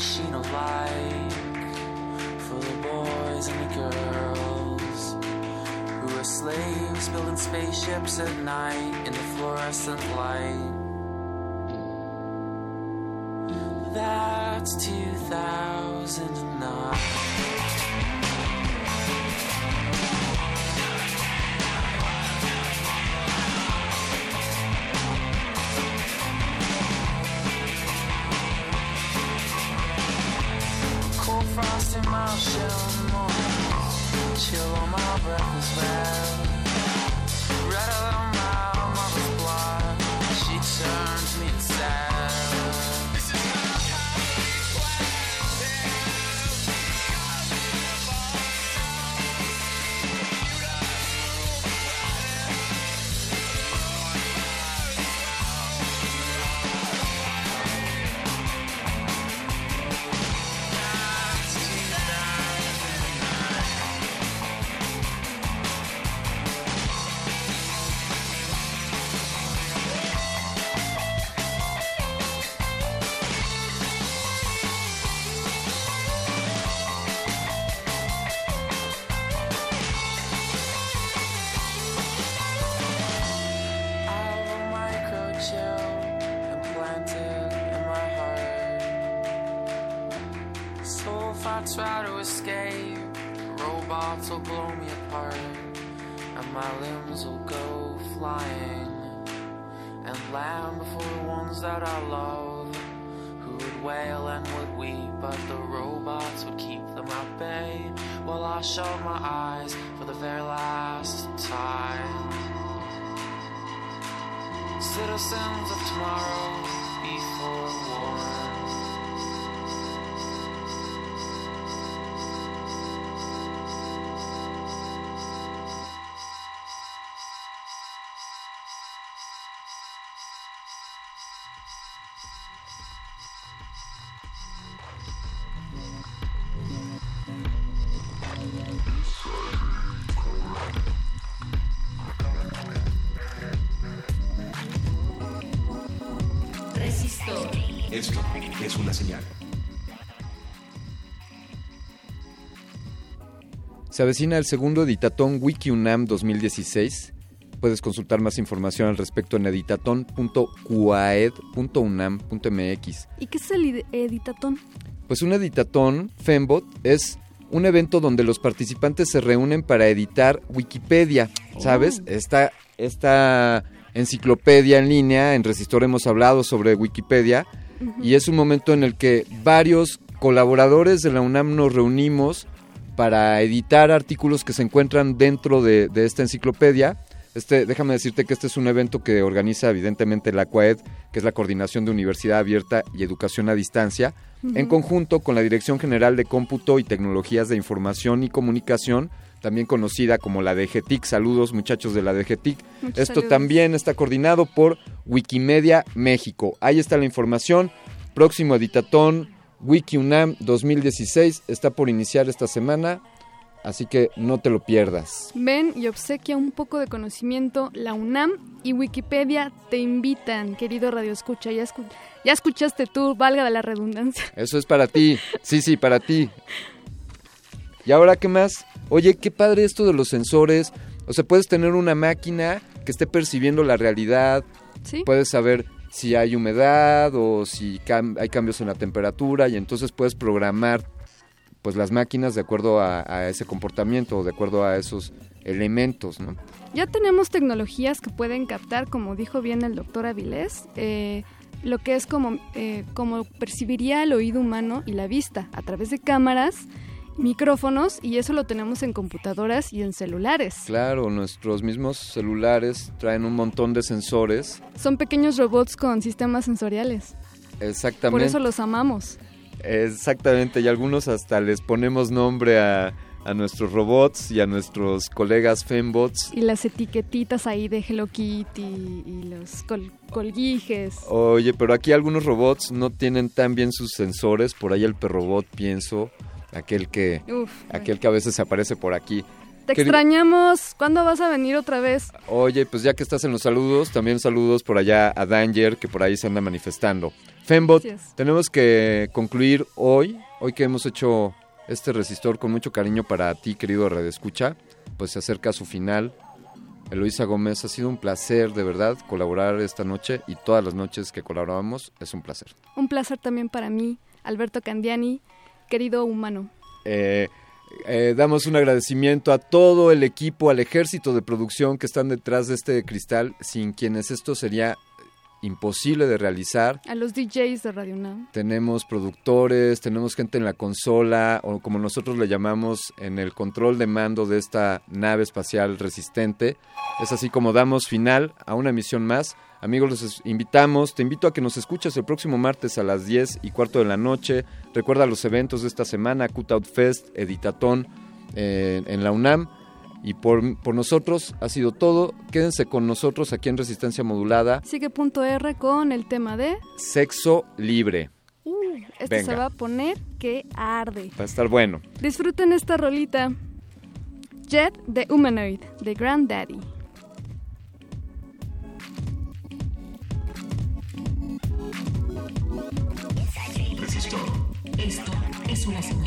machine alike. For the boys and the girls who are slaves building spaceships at night in the fluorescent light. That's 2009. To escape, robots will blow me apart, and my limbs will go flying, and land before the ones that I love, who would wail and would weep, but the robots would keep them at bay, while I shut my eyes for the very last time. Citizens of tomorrow, be forewarned. Se avecina el segundo Editatón Wiki UNAM 2016. Puedes consultar más información al respecto en editatón.cuaed.unam.mx. ¿Y qué es el ed- editatón? Pues un editatón, Fembot, es un evento donde los participantes se reúnen para editar Wikipedia, ¿sabes? Esta, esta enciclopedia en línea, en Resistor hemos hablado sobre Wikipedia, y es un momento en el que varios colaboradores de la UNAM nos reunimos para editar artículos que se encuentran dentro de, de esta enciclopedia. Este, déjame decirte que este es un evento que organiza evidentemente la CUAED, que es la Coordinación de Universidad Abierta y Educación a Distancia, en conjunto con la Dirección General de Cómputo y Tecnologías de Información y Comunicación, también conocida como la DGTIC. Saludos muchachos de la DGTIC. Muchos Esto saludos. también está coordinado por Wikimedia México. Ahí está la información. Próximo editatón WikiUNAM 2016 está por iniciar esta semana, así que no te lo pierdas. Ven y obsequia un poco de conocimiento. La UNAM y Wikipedia te invitan, querido Radio Escucha. Ya, escu- ya escuchaste tú, valga de la redundancia. Eso es para ti. Sí, sí, para ti. ¿Y ahora qué más? Oye, qué padre esto de los sensores. O sea, puedes tener una máquina que esté percibiendo la realidad. Sí. Puedes saber si hay humedad o si hay cambios en la temperatura y entonces puedes programar pues las máquinas de acuerdo a, a ese comportamiento o de acuerdo a esos elementos, ¿no? Ya tenemos tecnologías que pueden captar, como dijo bien el doctor Avilés, eh, lo que es como, eh, como percibiría el oído humano y la vista a través de cámaras, micrófonos, y eso lo tenemos en computadoras y en celulares. Claro, nuestros mismos celulares traen un montón de sensores. Son pequeños robots con sistemas sensoriales. Exactamente. Por eso los amamos. Exactamente, y algunos hasta les ponemos nombre a, a nuestros robots y a nuestros colegas fembots. Y las etiquetitas ahí de Hello Kitty y los col- colguijes. Oye, pero aquí algunos robots no tienen tan bien sus sensores, por ahí el perrobot pienso, aquel que Uf, aquel que a veces aparece por aquí. Te extrañamos. ¿Cuándo vas a venir otra vez? Oye, pues ya que estás en los saludos, también saludos por allá a Danger, que por ahí se anda manifestando. Fembot, tenemos que concluir hoy, hoy que hemos hecho este resistor con mucho cariño para ti, querido Radio Escucha, pues se acerca a su final. Eloisa Gómez, ha sido un placer de verdad colaborar esta noche y todas las noches que colaboramos es un placer. Un placer también para mí, Alberto Candiani, querido humano. Eh, eh, damos un agradecimiento a todo el equipo, al ejército de producción que están detrás de este cristal, sin quienes esto sería imposible de realizar. A los DJs de Radio UNAM. Tenemos productores, tenemos gente en la consola, o como nosotros le llamamos, en el control de mando de esta nave espacial resistente. Es así como damos final a una emisión más. Amigos, los invitamos, te invito a que nos escuches el próximo martes a las 10 y cuarto de la noche. Recuerda los eventos de esta semana, Cutout Fest, Editatón eh, en la UNAM. Y por, por nosotros ha sido todo. Quédense con nosotros aquí en Resistencia Modulada. Sigue punto R con el tema de... Sexo libre. Uh, esto Venga. se va a poner que arde. Va a estar bueno. Disfruten esta rolita. Jet de Humanoid, de Granddaddy. Resistor. Esto es una señal.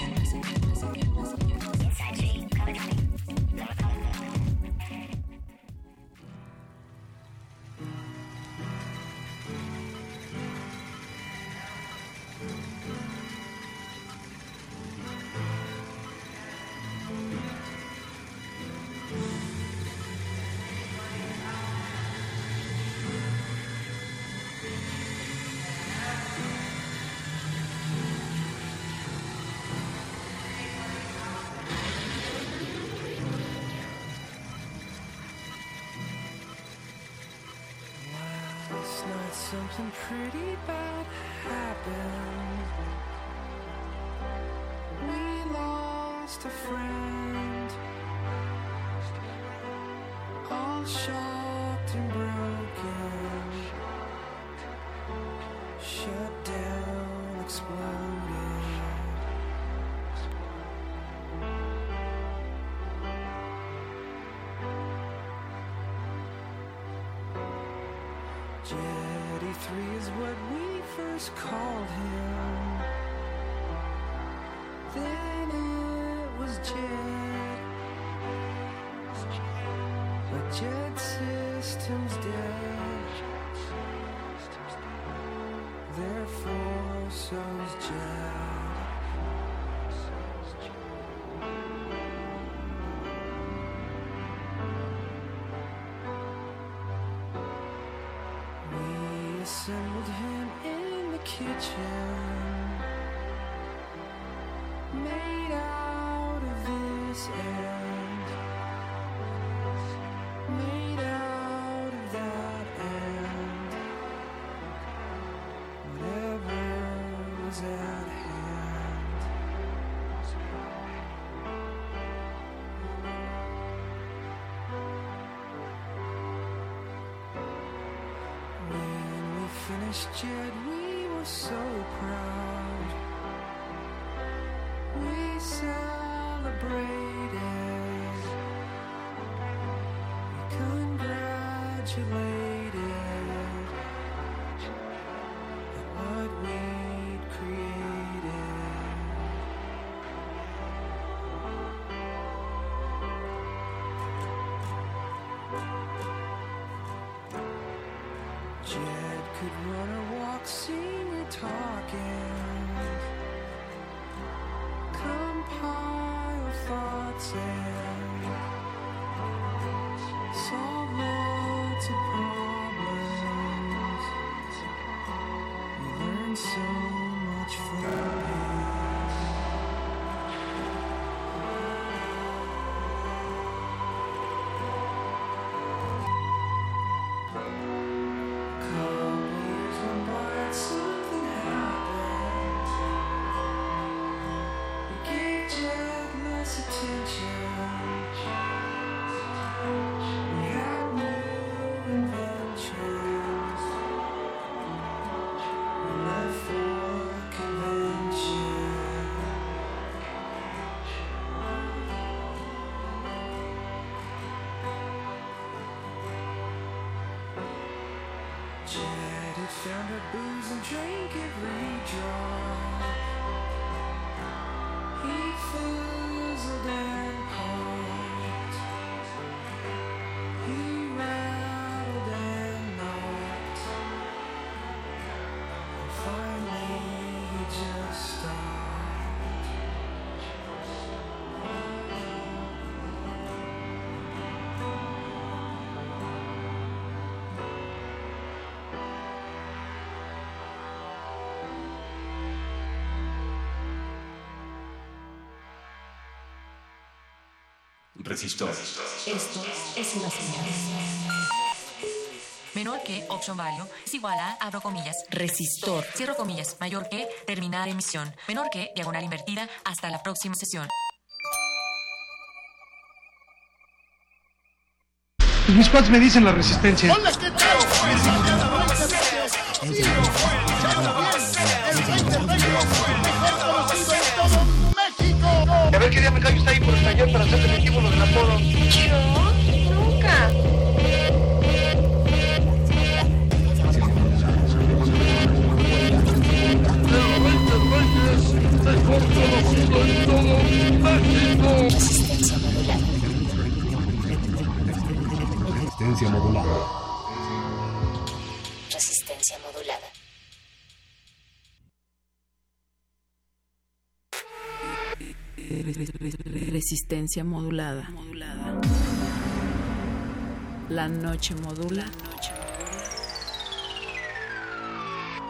Something pretty bad happened. We lost a friend. All shocked and broken. Shut down, exploded. Jetty 3 is what we first called him. Then it was Jet. But Jet Systems dead. At what we'd created. Jed could run or walk, sing or. Compile thoughts so Booze and drink every draw. He feels. Resistor. Esto es una señal. Menor que, option value, es igual a, abro comillas, resistor, cierro comillas, mayor que, terminar emisión, menor que, diagonal invertida, hasta la próxima sesión. Mis cuates me dicen la resistencia. A apodo. Yo nunca. Resistencia. Resistencia Resistencia modulada. La noche modula.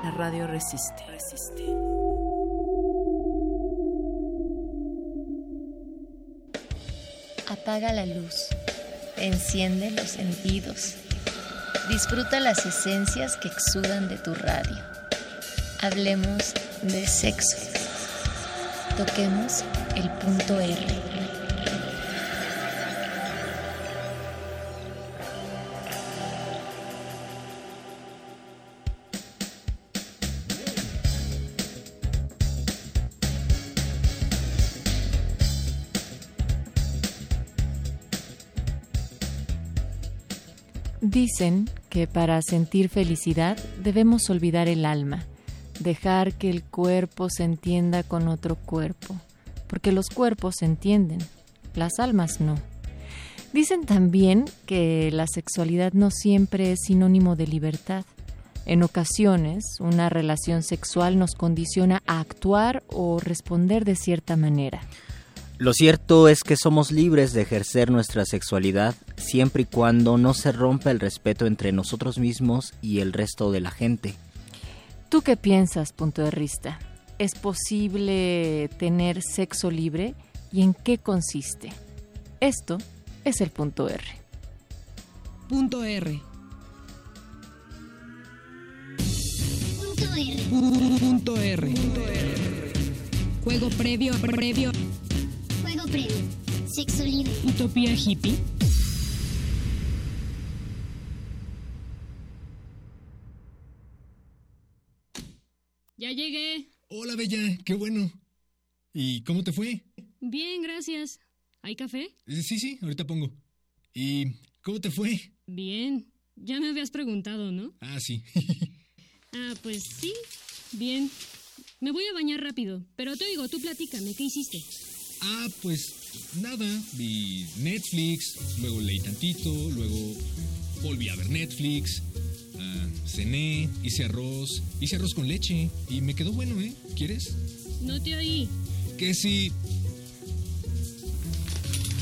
La radio resiste. Apaga la luz. Enciende los sentidos. Disfruta las esencias que exudan de tu radio. Hablemos de sexo. Toquemos el punto R. Dicen que para sentir felicidad debemos olvidar el alma, dejar que el cuerpo se entienda con otro cuerpo, porque los cuerpos se entienden, las almas no. Dicen también que la sexualidad no siempre es sinónimo de libertad. En ocasiones, una relación sexual nos condiciona a actuar o responder de cierta manera. Lo cierto es que somos libres de ejercer nuestra sexualidad siempre y cuando no se rompa el respeto entre nosotros mismos y el resto de la gente. ¿Tú qué piensas, punto de vista? ¿Es posible tener sexo libre y en qué consiste? Esto es el punto R. Punto R. Punto R. Punto R. Juego previo, previo. Juego previo. Sexo libre. Utopía hippie. Ya llegué. Hola, Bella, qué bueno. ¿Y cómo te fue? Bien, gracias. ¿Hay café? Eh, Sí, sí, ahorita pongo. ¿Y cómo te fue? Bien. Ya me habías preguntado, ¿no? Ah, sí. Ah, pues sí. Bien. Me voy a bañar rápido, pero te oigo, tú platícame, ¿qué hiciste? ah, pues nada, vi Netflix, luego leí tantito, luego volví a ver Netflix, ah, cené, hice arroz, hice arroz con leche y me quedó bueno, ¿eh? ¿Quieres? No te oí. Que si...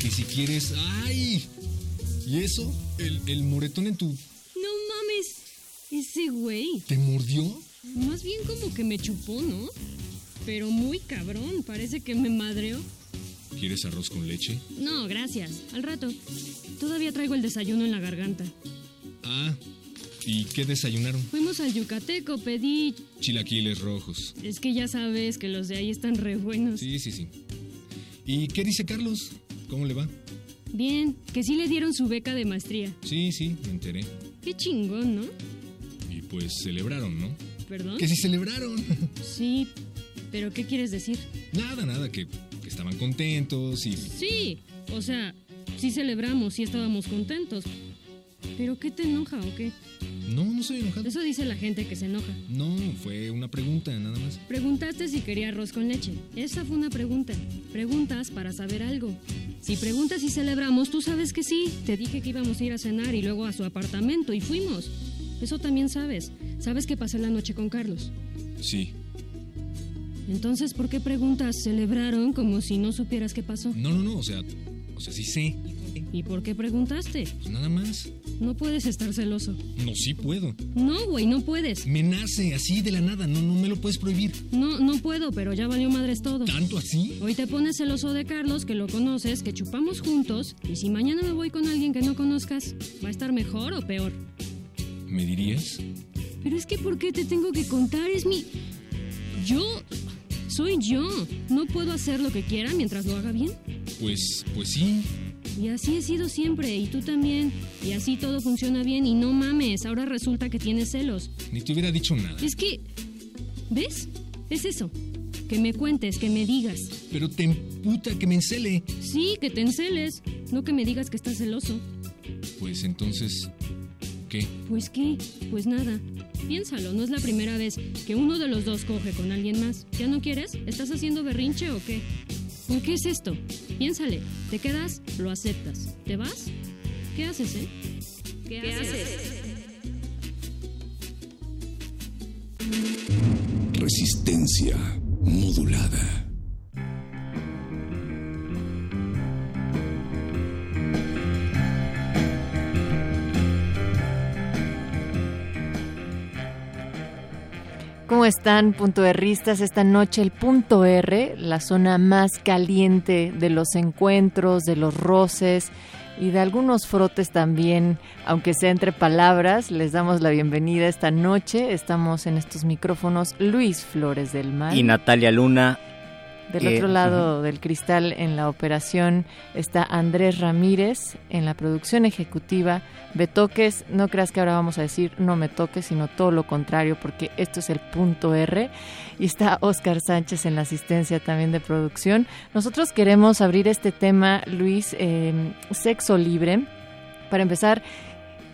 Que si quieres... ¡Ay! ¿Y eso? ¿El, el moretón en tu... No mames. Ese güey. ¿Te mordió? Más bien como que me chupó, ¿no? Pero muy cabrón, parece que me madreó. ¿Quieres arroz con leche? No, gracias. Al rato. Todavía traigo el desayuno en la garganta. Ah, ¿y qué desayunaron? Fuimos al Yucateco, pedí... Chilaquiles rojos. Es que ya sabes que los de ahí están re buenos. Sí, sí, sí. ¿Y qué dice Carlos? ¿Cómo le va? Bien, que sí le dieron su beca de maestría. Sí, sí, me enteré. Qué chingón, ¿no? Y pues celebraron, ¿no? ¿Perdón? Que sí celebraron. Sí, pero ¿qué quieres decir? Nada, nada, que, que estaban contentos y... Sí, o sea, sí celebramos, sí estábamos contentos. ¿Pero qué te enoja o qué? No, no soy enojado. Eso dice la gente que se enoja. No, fue una pregunta, nada más. Preguntaste si quería arroz con leche. Esa fue una pregunta. Preguntas para saber algo. Si preguntas si celebramos, tú sabes que sí. Te dije que íbamos a ir a cenar y luego a su apartamento y fuimos. Eso también sabes. Sabes que pasé la noche con Carlos. Sí. Entonces, ¿por qué preguntas celebraron como si no supieras qué pasó? No, no, no, o sea, o sea, sí sé. ¿Y por qué preguntaste? Pues nada más. No puedes estar celoso. No, sí puedo. No, güey, no puedes. Me nace así de la nada, no, no me lo puedes prohibir. No, no puedo, pero ya valió madres todo. ¿Tanto así? Hoy te pones celoso de Carlos, que lo conoces, que chupamos juntos, y si mañana me voy con alguien que no conozcas, ¿va a estar mejor o peor? ¿Me dirías? Pero es que ¿por qué te tengo que contar? Es mi... Yo... Soy yo. ¿No puedo hacer lo que quiera mientras lo haga bien? Pues, pues sí. Y así he sido siempre, y tú también. Y así todo funciona bien, y no mames, ahora resulta que tienes celos. Ni te hubiera dicho nada. Es que... ¿Ves? Es eso. Que me cuentes, que me digas. Pero te emputa que me encele. Sí, que te enceles. No que me digas que estás celoso. Pues entonces, ¿qué? Pues qué, pues nada. Piénsalo, no es la primera vez que uno de los dos coge con alguien más. ¿Ya no quieres? ¿Estás haciendo berrinche o qué? ¿Por qué es esto? Piénsale. ¿Te quedas? Lo aceptas. ¿Te vas? ¿Qué haces, eh? ¿Qué, haces? Resistencia modulada. ¿Cómo están, punto Rristas? Esta noche el punto R, la zona más caliente de los encuentros, de los roces, y de algunos frotes también, aunque sea entre palabras. Les damos la bienvenida esta noche. Estamos en estos micrófonos Luis Flores del Mar. Y Natalia Luna. Del Eh, otro lado ujú. del cristal en la operación está Andrés Ramírez en la producción ejecutiva. Betoques, no creas que ahora vamos a decir no me toques, sino todo lo contrario, porque esto es el punto R. Y está Oscar Sánchez en la asistencia también de producción. Nosotros queremos abrir este tema, Luis, eh, sexo libre. Para empezar,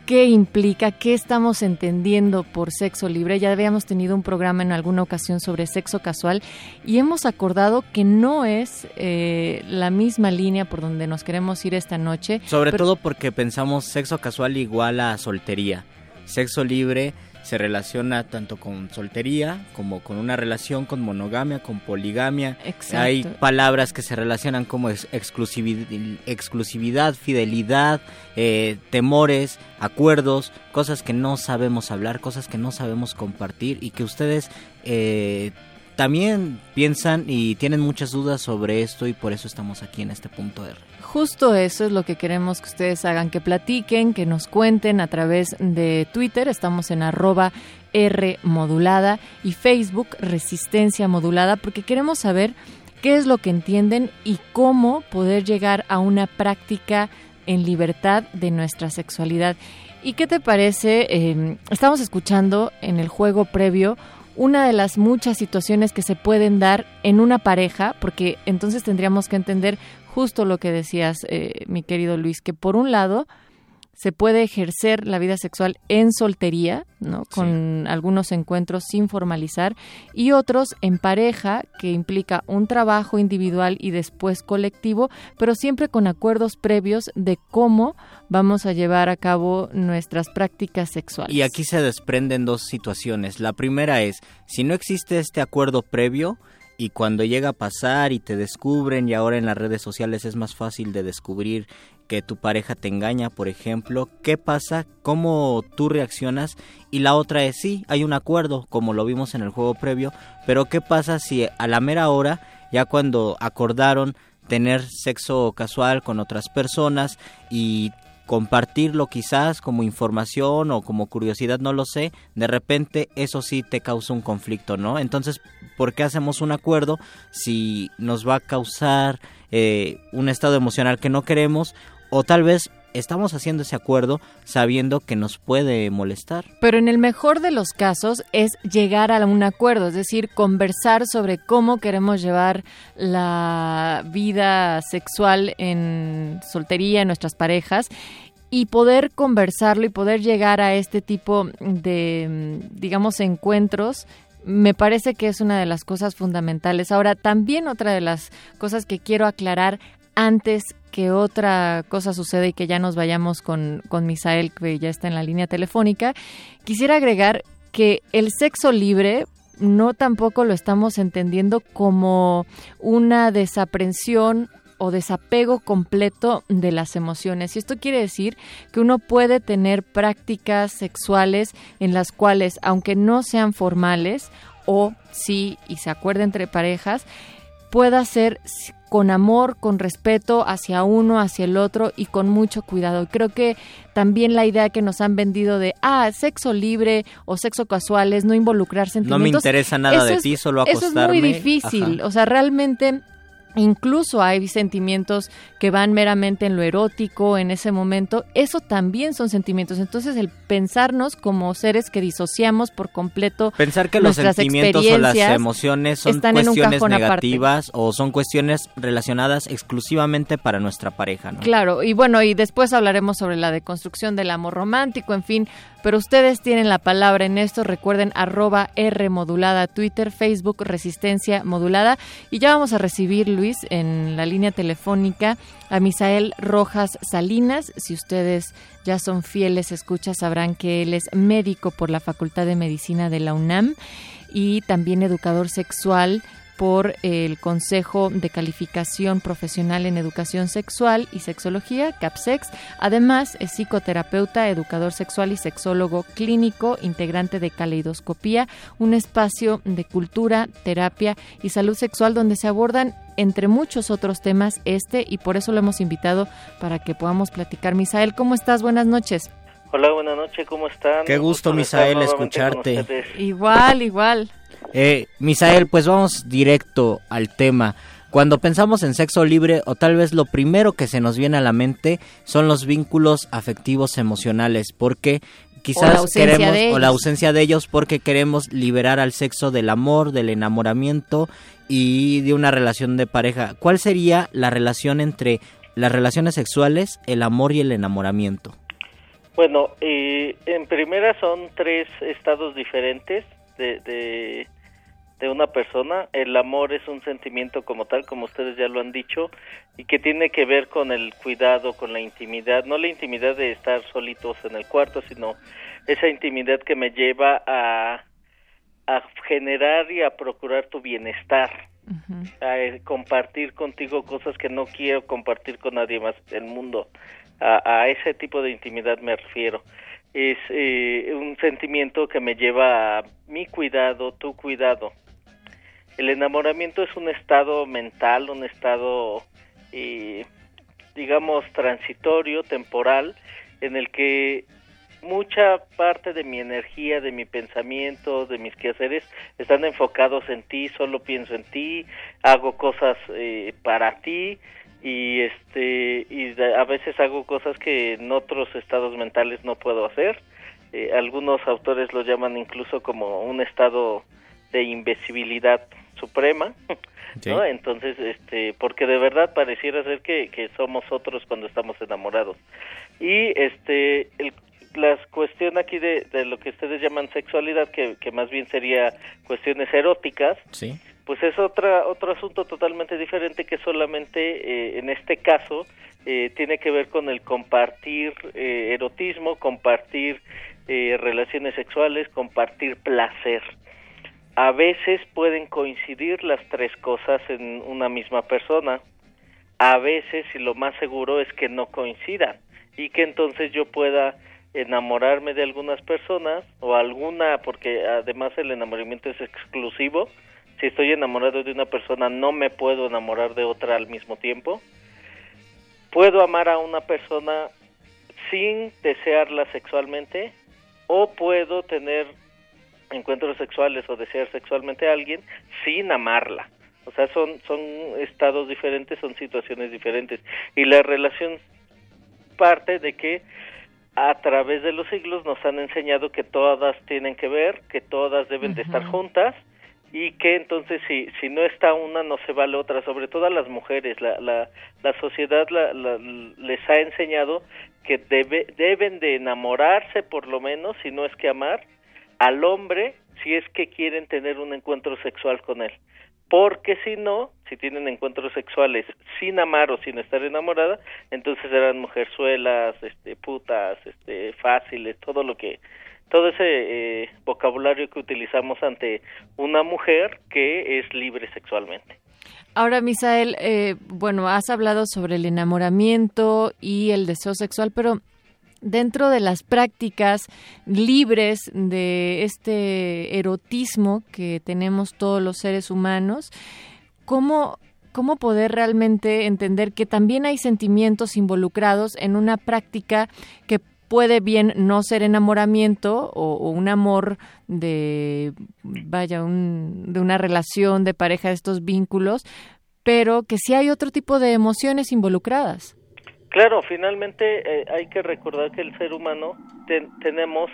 qué implica, qué estamos entendiendo por sexo libre. Ya habíamos tenido un programa en alguna ocasión sobre sexo casual y hemos acordado que no es eh, la misma línea por donde nos queremos ir esta noche. Sobre pero- todo porque pensamos sexo casual igual a soltería. Sexo libre se relaciona tanto con soltería como con una relación con monogamia, con poligamia. Exacto. Hay palabras que se relacionan como ex- exclusividad, exclusividad fidelidad, eh, temores, acuerdos, cosas que no sabemos hablar, cosas que no sabemos compartir y que ustedes eh, también piensan y tienen muchas dudas sobre esto y por eso estamos aquí en este punto R. Justo eso es lo que queremos que ustedes hagan, que platiquen, que nos cuenten a través de Twitter, estamos en arroba R modulada y Facebook Resistencia modulada, porque queremos saber qué es lo que entienden y cómo poder llegar a una práctica en libertad de nuestra sexualidad. ¿Y qué te parece? Eh, estamos escuchando en el juego previo una de las muchas situaciones que se pueden dar en una pareja, porque entonces tendríamos que entender justo lo que decías, eh, mi querido Luis, que por un lado se puede ejercer la vida sexual en soltería, ¿no? Con algunos encuentros sin formalizar y otros en pareja que implica un trabajo individual y después colectivo, pero siempre con acuerdos previos de cómo vamos a llevar a cabo nuestras prácticas sexuales. Y aquí se desprenden dos situaciones. La primera es, si no existe este acuerdo previo y cuando llega a pasar y te descubren y ahora en las redes sociales es más fácil de descubrir que tu pareja te engaña, por ejemplo, ¿qué pasa? ¿Cómo tú reaccionas? Y la otra es, sí, hay un acuerdo, como lo vimos en el juego previo, pero ¿qué pasa si a la mera hora, ya cuando acordaron tener sexo casual con otras personas y compartirlo quizás como información o como curiosidad, no lo sé, de repente eso sí te causa un conflicto, ¿no? Entonces, ¿por qué hacemos un acuerdo si nos va a causar eh, un estado emocional que no queremos o tal vez estamos haciendo ese acuerdo sabiendo que nos puede molestar? Pero en el mejor de los casos es llegar a un acuerdo, es decir, conversar sobre cómo queremos llevar la vida sexual en soltería, en nuestras parejas y poder conversarlo y poder llegar a este tipo de, digamos, encuentros me parece que es una de las cosas fundamentales. Ahora, también otra de las cosas que quiero aclarar antes que otra cosa suceda y que ya nos vayamos con, con Misael, que ya está en la línea telefónica, quisiera agregar que el sexo libre no tampoco lo estamos entendiendo como una desaprensión o desapego completo de las emociones. Y esto quiere decir que uno puede tener prácticas sexuales en las cuales, aunque no sean formales, o sí, y se acuerde entre parejas, pueda ser con amor, con respeto hacia uno, hacia el otro y con mucho cuidado. Creo que también la idea que nos han vendido de, ah, sexo libre o sexo casual es no involucrar sentimientos. No me interesa nada eso de es- ti, solo Eso es acostarme. muy difícil. Ajá. O sea, realmente incluso hay sentimientos que van meramente en lo erótico en ese momento, eso también son sentimientos. Entonces, el pensarnos como seres que disociamos por completo Pensar que los sentimientos o las emociones son están en un cuestiones cajón aparte. negativas o son cuestiones relacionadas exclusivamente para nuestra pareja, ¿no? Claro, y bueno, y después hablaremos sobre la deconstrucción del amor romántico, en fin, pero ustedes tienen la palabra en esto, recuerden arroba R modulada, Twitter, Facebook, Resistencia modulada, y ya vamos a recibir, Luis, en la línea telefónica a Misael Rojas Salinas, si ustedes ya son fieles escuchas, sabrán que él es médico por la Facultad de Medicina de la UNAM y también educador sexual por el Consejo de Calificación Profesional en Educación Sexual y Sexología, CAPSEX. Además, es psicoterapeuta, educador sexual y sexólogo clínico, integrante de Caleidoscopía, un espacio de cultura, terapia y salud sexual donde se abordan entre muchos otros temas este y por eso lo hemos invitado para que podamos platicar. Misael, ¿cómo estás? Buenas noches. Hola, buenas noches, ¿cómo están? Qué gusto, Misael, escucharte. Igual, igual. Eh, Misael, pues vamos directo al tema. Cuando pensamos en sexo libre, o tal vez lo primero que se nos viene a la mente son los vínculos afectivos emocionales, porque quizás queremos, o la ausencia de ellos, porque queremos liberar al sexo del amor, del enamoramiento y de una relación de pareja. ¿Cuál sería la relación entre las relaciones sexuales, el amor y el enamoramiento? Bueno, eh, en primera son tres estados diferentes de, de, de, una persona. El amor es un sentimiento como tal, como ustedes ya lo han dicho, y que tiene que ver con el cuidado, con la intimidad, no la intimidad de estar solitos en el cuarto, sino esa intimidad que me lleva a, a generar y a procurar tu bienestar. a eh, compartir contigo cosas que no quiero compartir con nadie más del mundo a, ese tipo de intimidad me refiero. Es eh, un sentimiento que me lleva a mi cuidado, tu cuidado. El enamoramiento es un estado mental, un estado, eh, digamos, transitorio, temporal, en el que mucha parte de mi energía, de mi pensamiento, de mis quehaceres están enfocados en ti, solo pienso en ti, hago cosas eh, para ti, y este y a veces hago cosas que en otros estados mentales no puedo hacer. Eh, algunos autores lo llaman incluso como un estado de invisibilidad suprema ¿no? entonces este porque de verdad pareciera ser que, que somos otros cuando estamos enamorados. Y este el, la cuestión aquí de, de lo que ustedes llaman sexualidad que, que más bien sería cuestiones eróticas sí pues es otra, otro asunto totalmente diferente que solamente eh, en este caso eh, tiene que ver con el compartir eh, erotismo, compartir relaciones sexuales, compartir placer. A veces pueden coincidir las tres cosas en una misma persona, a veces y lo más seguro es que no coincidan y que entonces yo pueda enamorarme de algunas personas o alguna, porque además el enamoramiento es exclusivo, si estoy enamorado de una persona no me puedo enamorar de otra al mismo tiempo. Puedo amar a una persona sin desearla sexualmente o puedo tener encuentros sexuales o desear sexualmente a alguien sin amarla. O sea, son son estados diferentes, son situaciones diferentes y la relación parte de que a través de los siglos nos han enseñado que todas tienen que ver, que todas deben de estar juntas y que entonces si si no está una no se vale otra. Sobre todo a las mujeres la la, la sociedad la, les ha enseñado que debe, deben de enamorarse por lo menos si no es que amar al hombre si es que quieren tener un encuentro sexual con él. Porque si no, si tienen encuentros sexuales sin amar o sin estar enamorada, entonces serán mujerzuelas, este, putas, este, fáciles, todo lo que todo ese eh, vocabulario que utilizamos ante una mujer que es libre sexualmente. Ahora, Misael, eh, bueno, has hablado sobre el enamoramiento y el deseo sexual, pero dentro de las prácticas libres de este erotismo que tenemos todos los seres humanos, ¿cómo, cómo poder realmente entender que también hay sentimientos involucrados en una práctica que puede bien no ser enamoramiento o, un amor de, vaya, un, de una relación de pareja, de estos vínculos, pero que sí hay otro tipo de emociones involucradas. Claro, finalmente eh, hay que recordar que el ser humano tenemos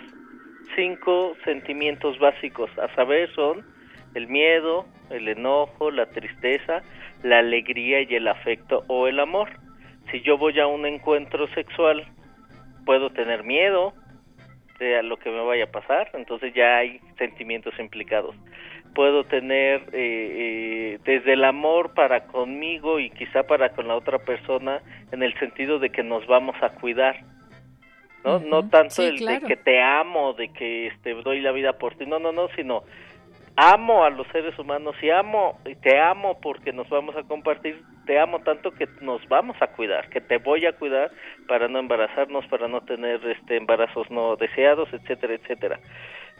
cinco sentimientos básicos, a saber son el miedo, el enojo, la tristeza, la alegría y el afecto o el amor. Si yo voy a un encuentro sexual puedo tener miedo de a lo que me vaya a pasar, entonces ya hay sentimientos implicados. Puedo tener eh, eh, desde el amor para conmigo y quizá para con la otra persona en el sentido de que nos vamos a cuidar, ¿no? No tanto el de que te amo, de que este, doy la vida por ti, no, no, no, sino amo a los seres humanos y amo y te amo porque nos vamos a compartir, te amo tanto que nos vamos a cuidar, que te voy a cuidar para no embarazarnos, para no tener este embarazos no deseados, etcétera, etcétera.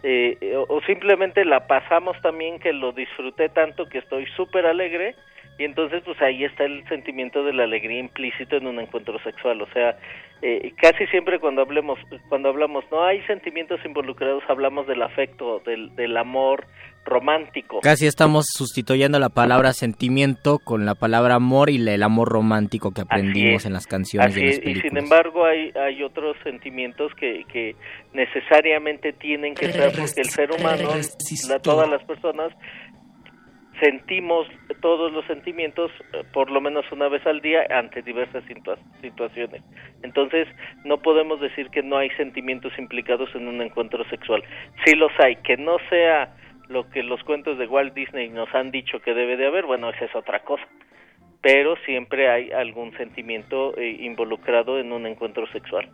Eh, o, o simplemente la pasamos también que lo disfruté tanto que estoy súper alegre y entonces pues ahí está el sentimiento de la alegría implícito en un encuentro sexual. O sea eh, casi siempre cuando hablemos cuando hablamos no hay sentimientos involucrados hablamos del afecto del, del amor romántico. Casi estamos sustituyendo la palabra sentimiento con la palabra amor y el amor romántico que aprendimos en las canciones Así y en las y sin embargo hay hay otros sentimientos que, que necesariamente tienen que estar porque el ser humano la- todas las personas sentimos todos los sentimientos eh, por lo menos una vez al día ante diversas situa- situaciones. Entonces, no podemos decir que no hay sentimientos implicados en un encuentro sexual. Sí los hay, que no sea lo que los cuentos de Walt Disney nos han dicho que debe de haber, bueno, esa es otra cosa. Pero siempre hay algún sentimiento eh, involucrado en un encuentro sexual.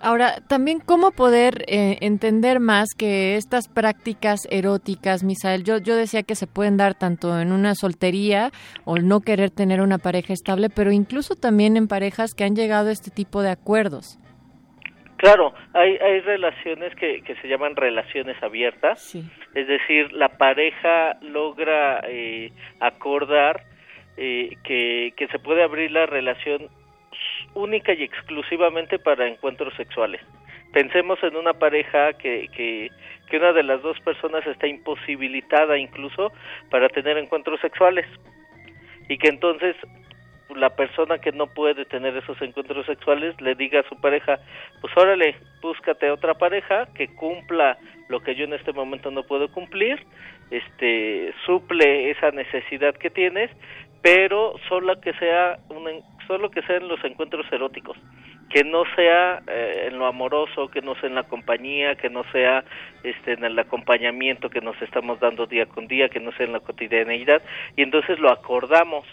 Ahora, también cómo poder eh, entender más que estas prácticas eróticas, Misael, yo, yo decía que se pueden dar tanto en una soltería o no querer tener una pareja estable, pero incluso también en parejas que han llegado a este tipo de acuerdos. Claro, hay, hay relaciones que, que se llaman relaciones abiertas, es decir, la pareja logra eh, acordar eh, que, que se puede abrir la relación única y exclusivamente para encuentros sexuales. Pensemos en una pareja que, que, una de las dos personas está imposibilitada incluso para tener encuentros sexuales y que entonces la persona que no puede tener esos encuentros sexuales le diga a su pareja, pues órale, búscate otra pareja que cumpla lo que yo en este momento no puedo cumplir, este suple esa necesidad que tienes, pero solo que sea un solo que sea en los encuentros eróticos, que no sea eh, en lo amoroso, que no sea en la compañía, que no sea este en el acompañamiento que nos estamos dando día con día, que no sea en la cotidianeidad y entonces lo acordamos.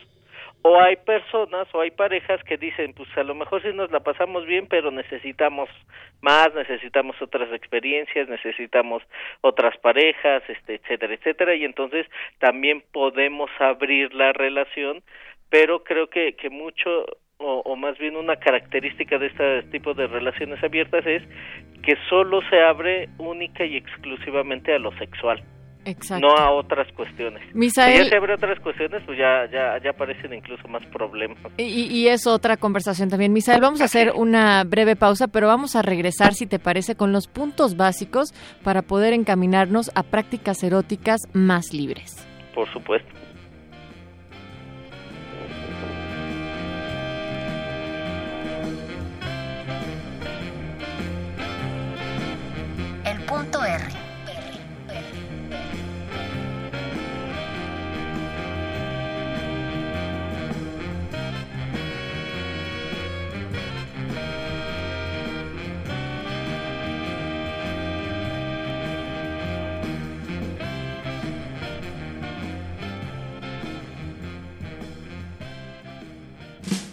O hay personas o hay parejas que dicen pues a lo mejor sí nos la pasamos bien pero necesitamos más necesitamos otras experiencias necesitamos otras parejas este etcétera etcétera y entonces también podemos abrir la relación pero creo que que mucho o, o más bien una característica de este tipo de relaciones abiertas es que solo se abre única y exclusivamente a lo sexual Exacto. no a otras cuestiones. Misael- Si ya se abre otras cuestiones, pues ya, ya, ya aparecen incluso más problemas. Y, y es otra conversación también. Misael, vamos a hacer una breve pausa, pero vamos a regresar, si te parece, con los puntos básicos para poder encaminarnos a prácticas eróticas más libres. Por supuesto. El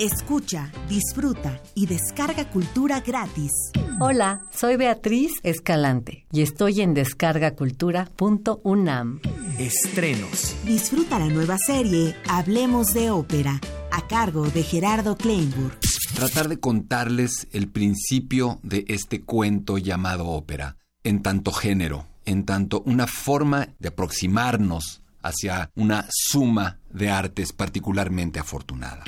Escucha, disfruta y descarga cultura gratis. Hola, soy Beatriz Escalante y estoy en descargacultura.unam. Estrenos. Disfruta la nueva serie Hablemos de Ópera, a cargo de Gerardo Kleinburg. Tratar de contarles el principio de este cuento llamado ópera, en tanto género, en tanto una forma de aproximarnos hacia una suma de artes particularmente afortunada.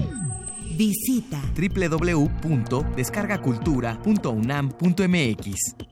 Visita. www.descargacultura.unam.mx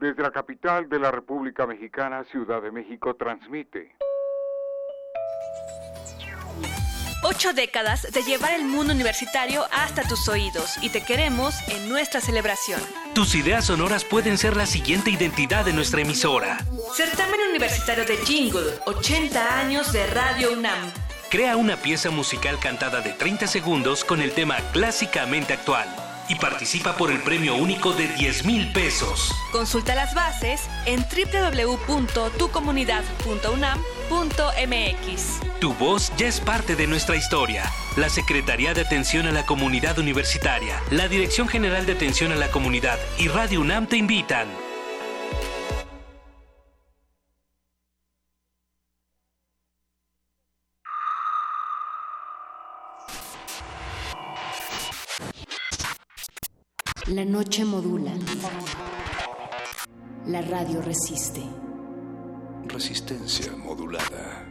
Desde la capital de la República Mexicana, Ciudad de México, transmite Ocho décadas de llevar el mundo universitario hasta tus oídos y te queremos en nuestra celebración. Tus ideas sonoras pueden ser la siguiente identidad de nuestra emisora. Certamen Universitario de Jingle, 80 años de Radio UNAM. Crea una pieza musical cantada de 30 segundos con el tema clásicamente actual y participa por el premio único de 10 mil pesos. Consulta las bases en www.tucomunidad.unam.mx. Tu voz ya es parte de nuestra historia. La Secretaría de Atención a la Comunidad Universitaria, la Dirección General de Atención a la Comunidad y Radio UNAM te invitan. La noche modula. La radio resiste. Resistencia modulada.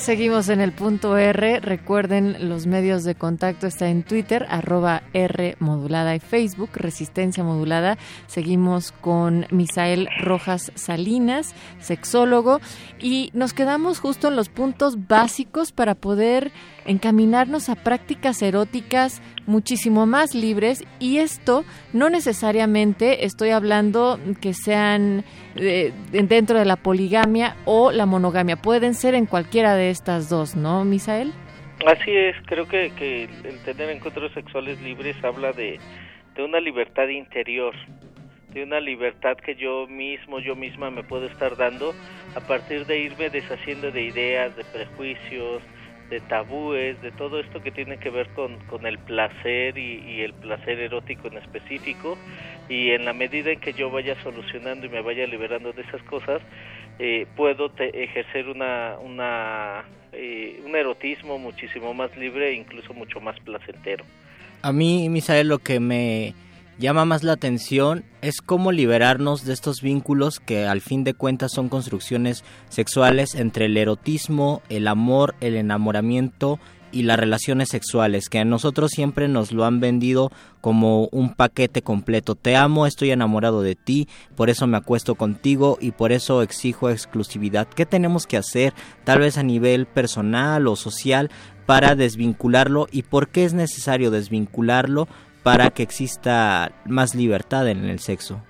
Seguimos en el punto R. Recuerden, los medios de contacto está en Twitter, arroba R modulada y Facebook, Resistencia Modulada. Seguimos con Misael Rojas Salinas, sexólogo, y nos quedamos justo en los puntos básicos para poder encaminarnos a prácticas eróticas muchísimo más libres y esto no necesariamente estoy hablando que sean eh, dentro de la poligamia o la monogamia, pueden ser en cualquiera de estas dos, ¿no, Misael? Así es, creo que, el tener encuentros sexuales libres habla de una libertad interior, de una libertad que yo mismo, yo misma me puedo estar dando a partir de irme deshaciendo de ideas, de prejuicios, de tabúes, de todo esto que tiene que ver con, con el placer y, el placer erótico en específico. Y en la medida en que yo vaya solucionando y me vaya liberando de esas cosas, eh, puedo te ejercer una, una, eh, un erotismo muchísimo más libre e incluso mucho más placentero. A mí, Misael, lo que me llama más la atención es cómo liberarnos de estos vínculos que al fin de cuentas son construcciones sexuales entre el erotismo, el amor, el enamoramiento y las relaciones sexuales, que a nosotros siempre nos lo han vendido como un paquete completo. Te amo, estoy enamorado de ti, por eso me acuesto contigo y por eso exijo exclusividad. ¿Qué tenemos que hacer, tal vez a nivel personal o social, para desvincularlo y por qué es necesario desvincularlo para que exista más libertad en el sexo.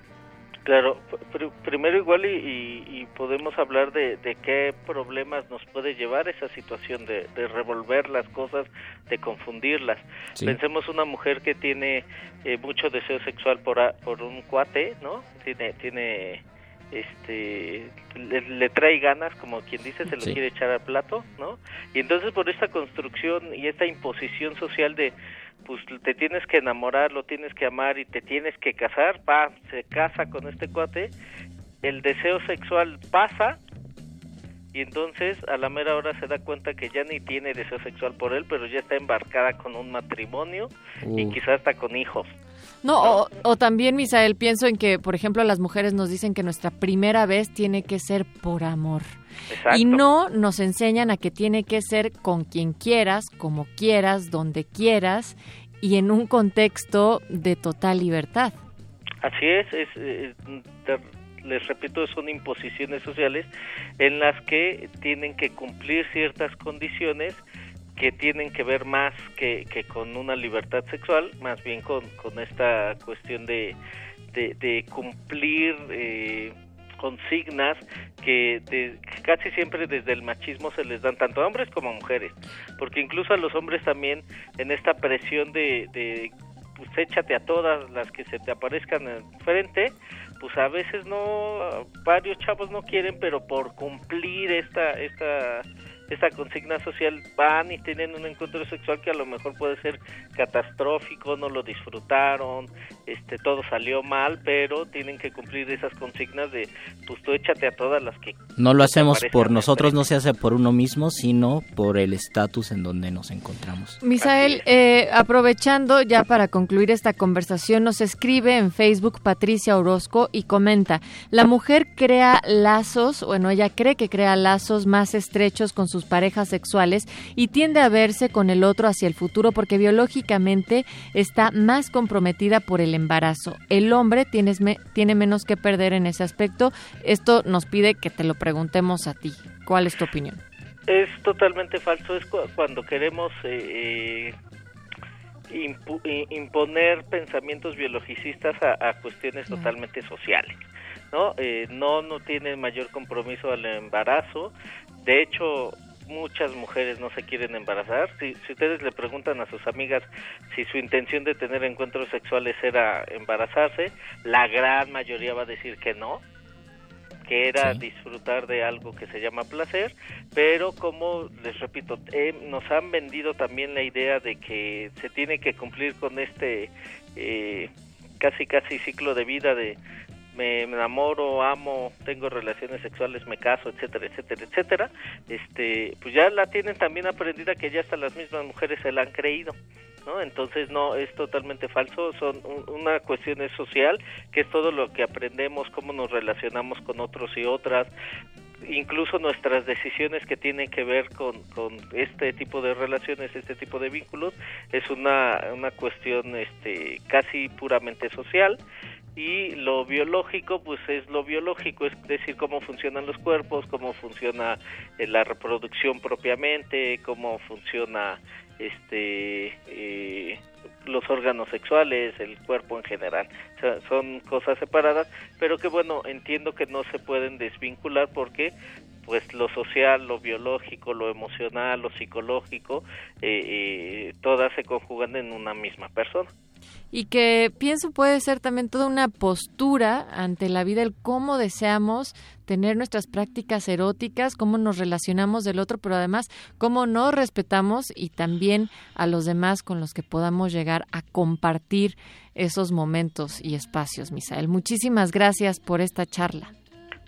Claro, pr primero igual y, y, y podemos hablar de, de, qué problemas nos puede llevar esa situación de, de revolver las cosas, de confundirlas. Sí. Pensemos una mujer que tiene eh, mucho deseo sexual por, a, por un cuate, ¿no? Tiene, tiene este le, le, trae ganas como quien dice se lo sí. quiere echar al plato no y entonces por esta construcción y esta imposición social de pues te tienes que enamorar, lo tienes que amar y te tienes que casar, pa, se casa con este cuate, el deseo sexual pasa y entonces a la mera hora se da cuenta que ya ni tiene deseo sexual por él, pero ya está embarcada con un matrimonio uh. y quizás hasta con hijos. No, o, o, también, Misael, pienso en que, por ejemplo, las mujeres nos dicen que nuestra primera vez tiene que ser por amor. Exacto. Y no nos enseñan a que tiene que ser con quien quieras, como quieras, donde quieras y en un contexto de total libertad. Así es, es eh, te, les repito, son imposiciones sociales en las que tienen que cumplir ciertas condiciones que tienen que ver más que, que con una libertad sexual, más bien con, con esta cuestión de, de, de cumplir eh, consignas que de, casi siempre desde el machismo se les dan tanto a hombres como a mujeres, porque incluso a los hombres también en esta presión de, de pues échate a todas las que se te aparezcan enfrente, pues a veces no, varios chavos no quieren, pero por cumplir esta, esta esta consigna social van y tienen un encuentro sexual que a lo mejor puede ser catastrófico, no lo disfrutaron, este todo salió mal, pero tienen que cumplir esas consignas de pues tú échate a todas las que no lo hacemos por nosotros, no se hace por uno mismo, sino por el estatus en donde nos encontramos. Misael, eh, aprovechando ya para concluir esta conversación, nos escribe en Facebook Patricia Orozco y comenta, la mujer crea lazos, bueno, ella cree que crea lazos más estrechos con sus sus parejas sexuales y tiende a verse con el otro hacia el futuro porque biológicamente está más comprometida por el embarazo. El hombre tiene, tiene menos que perder en ese aspecto. Esto nos pide que te lo preguntemos a ti. ¿Cuál es tu opinión? Es totalmente falso. Es cuando queremos eh, eh, imponer pensamientos biologicistas a, cuestiones totalmente sociales. ¿no? Eh, no, no tiene mayor compromiso al embarazo. De hecho, muchas mujeres no se quieren embarazar. Si, si ustedes le preguntan a sus amigas si su intención de tener encuentros sexuales era embarazarse, la gran mayoría va a decir que no que era disfrutar de algo que se llama placer, pero como les repito, eh, nos han vendido también la idea de que se tiene que cumplir con este eh, casi casi ciclo de vida de me, enamoro, amo, tengo relaciones sexuales, me caso, etcétera, etcétera, etcétera, este, pues ya la tienen también aprendida que ya hasta las mismas mujeres se la han creído. ¿No? Entonces no es totalmente falso, son una cuestión es social, que es todo lo que aprendemos, cómo nos relacionamos con otros y otras, incluso nuestras decisiones que tienen que ver con, con este tipo de relaciones, este tipo de vínculos, es una, una cuestión este, casi puramente social y lo biológico pues es lo biológico es decir cómo funcionan los cuerpos cómo funciona eh, la reproducción propiamente cómo funciona este eh, los órganos sexuales el cuerpo en general. Son cosas separadas pero que bueno entiendo que no se pueden desvincular porque pues lo social, lo biológico, lo emocional, lo psicológico, eh, todas se conjugan en una misma persona y que pienso puede ser también toda una postura ante la vida, el cómo deseamos tener nuestras prácticas eróticas, cómo nos relacionamos del otro, pero además cómo nos respetamos y también a los demás con los que podamos llegar a compartir esos momentos y espacios, Misael. Muchísimas gracias por esta charla.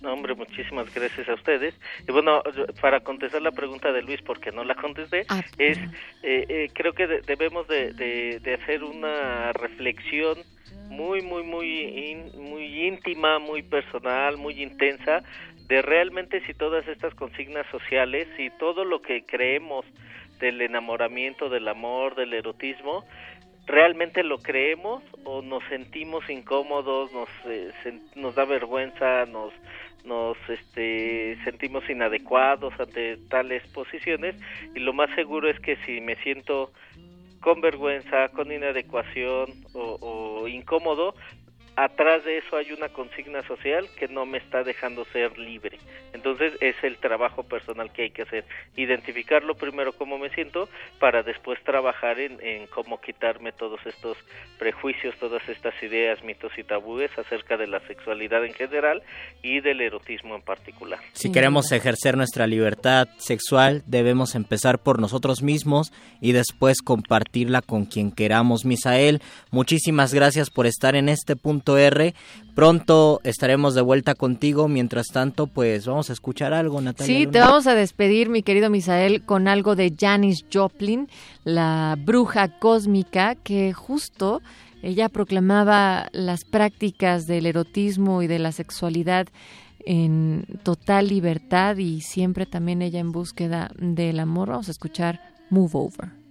No, hombre, muchísimas gracias a ustedes. Y bueno, para contestar la pregunta de Luis, porque no la contesté, ah, es, eh, eh, creo que debemos de, de, hacer una reflexión muy, muy, muy, muy íntima, muy personal, muy intensa, de realmente si todas estas consignas sociales, y todo lo que creemos del enamoramiento, del amor, del erotismo, realmente lo creemos o nos sentimos incómodos, nos, eh, nos da vergüenza, nos nos este, sentimos inadecuados ante tales posiciones y lo más seguro es que si me siento con vergüenza, con inadecuación o, o incómodo, atrás de eso hay una consigna social que no me está dejando ser libre. Entonces es el trabajo personal que hay que hacer, identificarlo primero cómo me siento para después trabajar en, en cómo quitarme todos estos prejuicios, todas estas ideas, mitos y tabúes acerca de la sexualidad en general y del erotismo en particular. Si queremos ejercer nuestra libertad sexual, debemos empezar por nosotros mismos y después compartirla con quien queramos. Misael, muchísimas gracias por estar en este punto R. Pronto estaremos de vuelta contigo. Mientras tanto, pues vamos a escuchar algo, Natalia. Sí, te vamos a despedir, mi querido Misael, con algo de Janis Joplin, la bruja cósmica, que justo ella proclamaba las prácticas del erotismo y de la sexualidad en total libertad y siempre también ella en búsqueda del amor. Vamos a escuchar Move Over.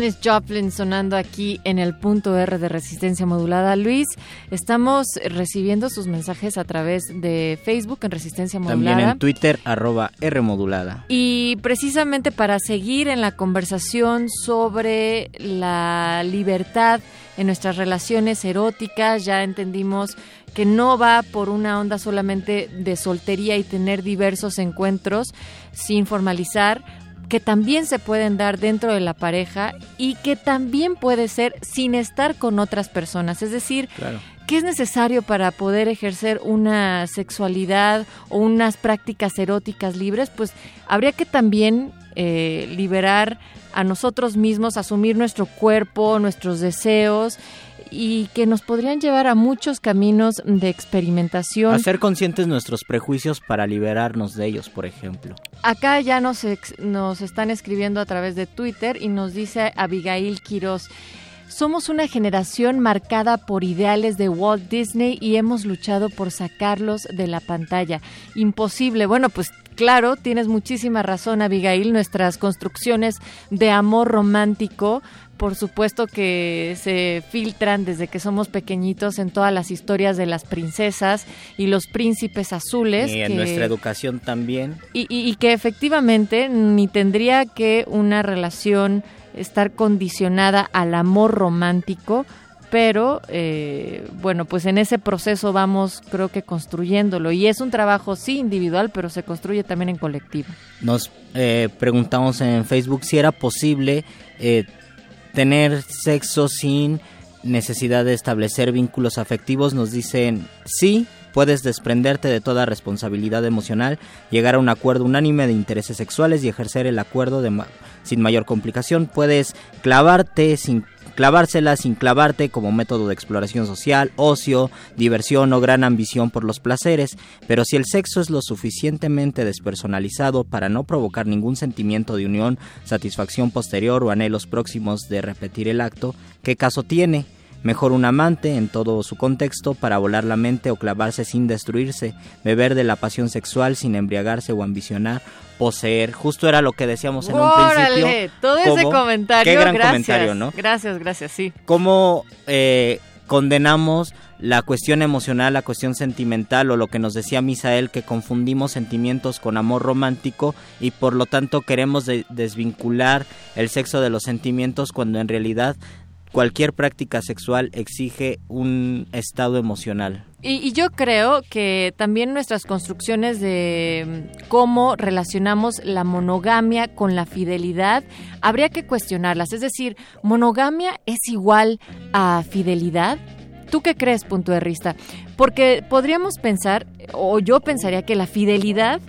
Janis Joplin sonando aquí en el punto R de resistencia modulada. Luis, estamos recibiendo sus mensajes a través de Facebook en resistencia modulada. También en Twitter, arroba R modulada. Y precisamente para seguir en la conversación sobre la libertad en nuestras relaciones eróticas, ya entendimos que no va por una onda solamente de soltería y tener diversos encuentros sin formalizar, que también se pueden dar dentro de la pareja y que también puede ser sin estar con otras personas. Es decir, ¿qué es necesario para poder ejercer una sexualidad o unas prácticas eróticas libres? Pues habría que también eh, liberar a nosotros mismos, asumir nuestro cuerpo, nuestros deseos y que nos podrían llevar a muchos caminos de experimentación. Hacer conscientes nuestros prejuicios para liberarnos de ellos, por ejemplo. Acá ya nos, nos están escribiendo a través de Twitter y nos dice Abigail Quiroz. Somos una generación marcada por ideales de Walt Disney y hemos luchado por sacarlos de la pantalla. Imposible. Bueno, pues claro, tienes muchísima razón, Abigail. Nuestras construcciones de amor romántico por supuesto que se filtran desde que somos pequeñitos en todas las historias de las princesas y los príncipes azules. Y en nuestra educación también. Y, que efectivamente ni tendría que una relación estar condicionada al amor romántico, pero eh, bueno, pues en ese proceso vamos creo que construyéndolo. Y es un trabajo sí individual, pero se construye también en colectivo. Nos eh, preguntamos en Facebook si era posible eh, tener sexo sin necesidad de establecer vínculos afectivos, nos dicen sí, puedes desprenderte de toda responsabilidad emocional, llegar a un acuerdo unánime de intereses sexuales y ejercer el acuerdo de sin mayor complicación, puedes clavarte sin clavársela sin clavarte como método de exploración social, ocio, diversión o gran ambición por los placeres, pero si el sexo es lo suficientemente despersonalizado para no provocar ningún sentimiento de unión, satisfacción posterior o anhelos próximos de repetir el acto, ¿qué caso tiene? Mejor un amante en todo su contexto para volar la mente o clavarse sin destruirse, beber de la pasión sexual sin embriagarse o ambicionar, poseer. Justo era lo que decíamos en un principio. Todo ese comentario. Qué gran gracias. comentario, ¿no? Gracias, gracias, sí. Cómo eh, condenamos la cuestión emocional, la cuestión sentimental o lo que nos decía Misael, que confundimos sentimientos con amor romántico y por lo tanto queremos desvincular el sexo de los sentimientos cuando en realidad cualquier práctica sexual exige un estado emocional. Y, yo creo que también nuestras construcciones de mm, cómo relacionamos la monogamia con la fidelidad, habría que cuestionarlas. Es decir, ¿monogamia es igual a fidelidad? ¿Tú qué crees, punto de vista? Porque podríamos pensar, o yo pensaría que la fidelidad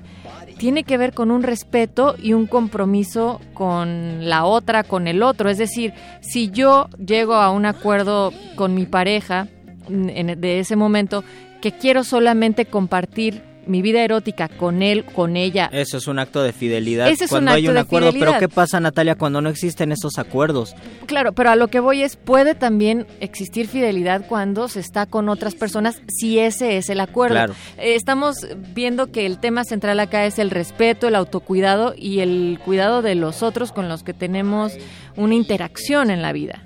tiene que ver con un respeto y un compromiso con la otra, con el otro. Es decir, si yo llego a un acuerdo con mi pareja en, de ese momento que quiero solamente compartir mi vida erótica con él, con ella. Eso es un acto de fidelidad cuando hay un acuerdo. Pero ¿qué pasa, Natalia, cuando no existen esos acuerdos? Claro, pero a lo que voy es, puede también existir fidelidad cuando se está con otras personas, si ese es el acuerdo. Claro. Eh, estamos viendo que el tema central acá es el respeto, el autocuidado y el cuidado de los otros con los que tenemos una interacción en la vida.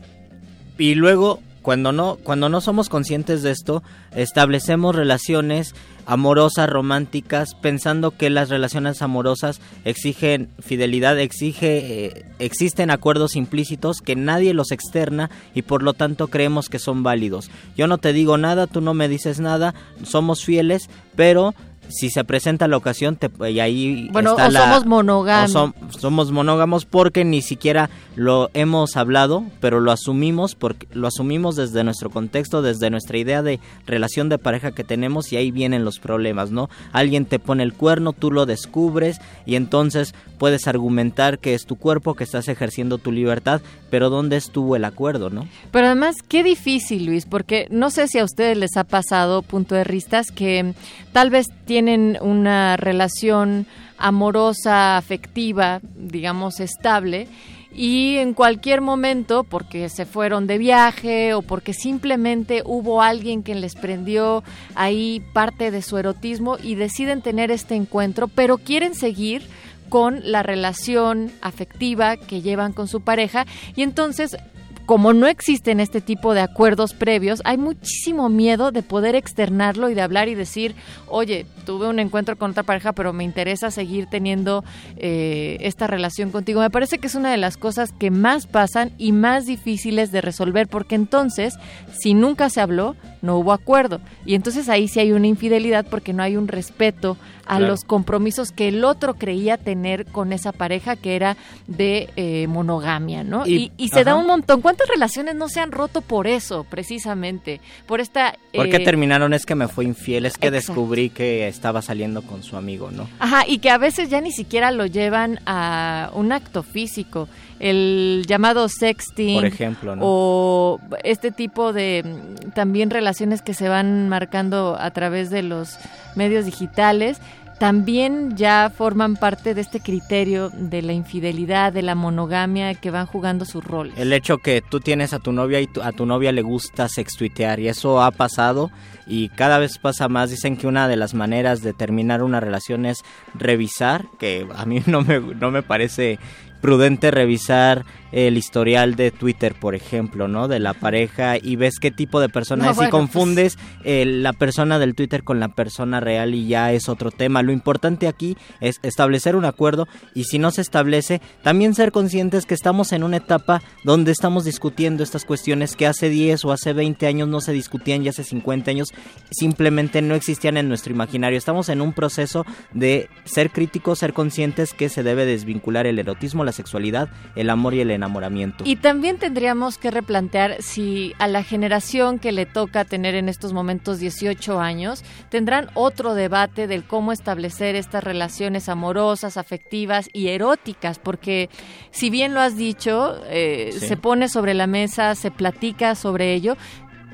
Y luego cuando no, cuando no somos conscientes de esto, establecemos relaciones amorosas, románticas, pensando que las relaciones amorosas exigen fidelidad, exige, eh, existen acuerdos implícitos que nadie los externa y por lo tanto creemos que son válidos. Yo no te digo nada, tú no me dices nada, somos fieles, pero si se presenta la ocasión, te, y ahí bueno, está o somos monógamos. somos monógamos porque ni siquiera lo hemos hablado, pero lo asumimos porque lo asumimos desde nuestro contexto, desde nuestra idea de relación de pareja que tenemos y ahí vienen los problemas, ¿no? Alguien te pone el cuerno, tú lo descubres y entonces puedes argumentar que es tu cuerpo, que estás ejerciendo tu libertad, pero ¿dónde estuvo el acuerdo, no? Pero además, qué difícil, Luis, porque no sé si a ustedes les ha pasado, punto de ristas, que tal vez tienen una relación amorosa, afectiva, digamos, estable, y en cualquier momento, porque se fueron de viaje o porque simplemente hubo alguien que les prendió ahí parte de su erotismo y deciden tener este encuentro, pero quieren seguir con la relación afectiva que llevan con su pareja y entonces como no existen este tipo de acuerdos previos, hay muchísimo miedo de poder externarlo y de hablar y decir, oye, tuve un encuentro con otra pareja, pero me interesa seguir teniendo eh, esta relación contigo. Me parece que es una de las cosas que más pasan y más difíciles de resolver, porque entonces, si nunca se habló, no hubo acuerdo. Y entonces ahí sí hay una infidelidad porque no hay un respeto a los compromisos que el otro creía tener con esa pareja que era de eh, monogamia, ¿no? Y, se da un montón. ¿Cuántas relaciones no se han roto por eso, precisamente? Por esta... ¿Por qué eh, terminaron? Es que me fue infiel, es que descubrí que estaba saliendo con su amigo, ¿no? Ajá, y que a veces ya ni siquiera lo llevan a un acto físico el llamado sexting por ejemplo ¿no? o este tipo de mm, también relaciones que se van marcando a través de los medios digitales también ya forman parte de este criterio de la infidelidad, de la monogamia que van jugando su rol. El hecho que tú tienes a tu novia y a tu novia le gusta sextuitear y eso ha pasado y cada vez pasa más. Dicen que una de las maneras de terminar una relación es revisar, que a mí no me, no me parece prudente revisar el historial de Twitter, por ejemplo, ¿no? De la pareja y ves qué tipo de persona es y pues confundes eh, la persona del Twitter con la persona real y ya es otro tema. Lo importante aquí es establecer un acuerdo y si no se establece, también ser conscientes que estamos en una etapa donde estamos discutiendo estas cuestiones que hace 10 o hace 20 años no se discutían y hace 50 años simplemente no existían en nuestro imaginario. Estamos en un proceso de ser críticos, ser conscientes que se debe desvincular el erotismo, la sexualidad, el amor y el enamoramiento. Y también tendríamos que replantear si a la generación que le toca tener en estos momentos 18 años, tendrán otro debate del cómo establecer estas relaciones amorosas, afectivas y eróticas, porque si bien lo has dicho, eh, se pone sobre la mesa, se platica sobre ello,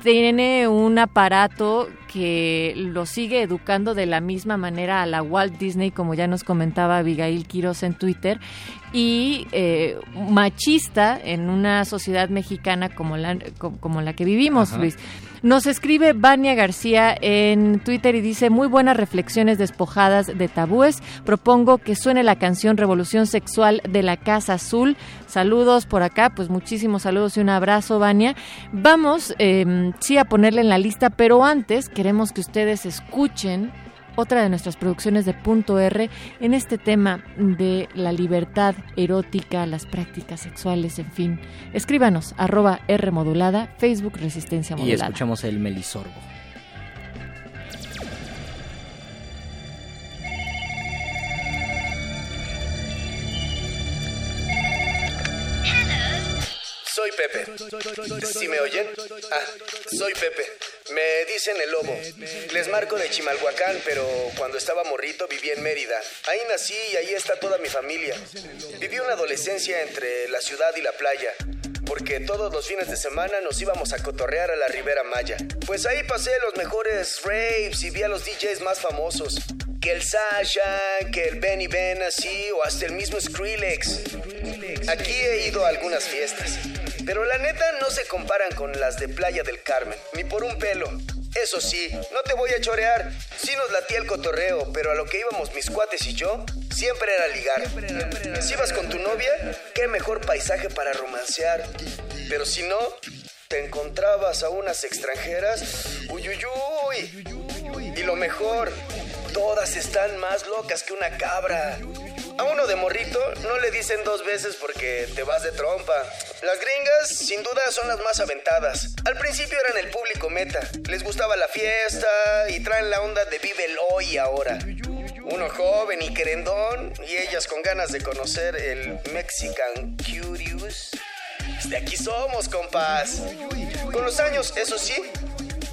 tiene un aparato que lo sigue educando de la misma manera a la Walt Disney, como ya nos comentaba Abigail Quiroz en Twitter, y eh, machista en una sociedad mexicana como la, como, la que vivimos, Luis. Nos escribe Vania García en Twitter y dice, muy buenas reflexiones despojadas de tabúes. Propongo que suene la canción Revolución Sexual de la Casa Azul. Saludos por acá, pues muchísimos saludos y un abrazo, Vania. Vamos, eh, sí, a ponerle en la lista, pero antes queremos que ustedes escuchen otra de nuestras producciones de Punto R en este tema de la libertad erótica, las prácticas sexuales, en fin. Escríbanos, arroba R modulada, Facebook Resistencia Modulada. Y escuchamos el Melisorbo. Soy Pepe. ¿Sí me oyen? Ah, soy Pepe. Me dicen el lobo. Les marco de Chimalhuacán, pero cuando estaba morrito viví en Mérida. Ahí nací y ahí está toda mi familia. Viví una adolescencia entre la ciudad y la playa porque todos los fines de semana nos íbamos a cotorrear a la Ribera Maya. Pues ahí pasé los mejores raves y vi a los DJs más famosos. Que el Sasha, que el Benny Ben así, o hasta el mismo Skrillex. Aquí he ido a algunas fiestas. Pero la neta no se comparan con las de Playa del Carmen, ni por un pelo. Eso sí, no te voy a chorear. Sí nos latía el cotorreo, pero a lo que íbamos mis cuates y yo, siempre era ligar. Si ibas con tu novia, qué mejor paisaje para romancear. Pero si no, te encontrabas a unas extranjeras, uyuyuy. Y lo mejor, todas están más locas que una cabra. A uno de morrito no le dicen dos veces porque te vas de trompa. Las gringas, sin duda, son las más aventadas. Al principio eran el público meta. Les gustaba la fiesta y traen la onda de vive el hoy ahora. Uno joven y querendón y ellas con ganas de conocer el Mexican Curious. De aquí somos, compás. Con los años, eso sí,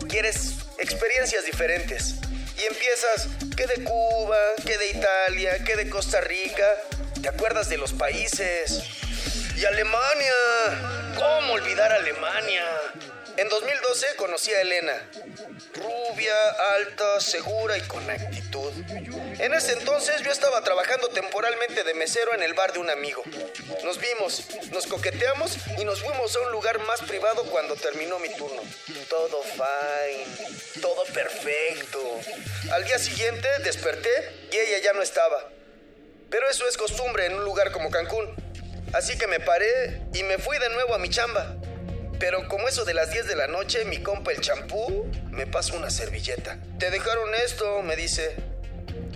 quieres experiencias diferentes y empiezas que de Cuba, que de Italia, que de Costa Rica. ¿Te acuerdas de los países? Y Alemania. ¿Cómo olvidar Alemania? En 2012 conocí a Elena, rubia, alta, segura y con actitud. En ese entonces yo estaba trabajando temporalmente de mesero en el bar de un amigo. Nos vimos, nos coqueteamos y nos fuimos a un lugar más privado cuando terminó mi turno. Todo fine, todo perfecto. Al día siguiente desperté y ella ya no estaba. Pero eso es costumbre en un lugar como Cancún. Así que me paré y me fui de nuevo a mi chamba. Pero como eso de las 10 de la noche, mi compa el champú me pasa una servilleta. Te dejaron esto, me dice.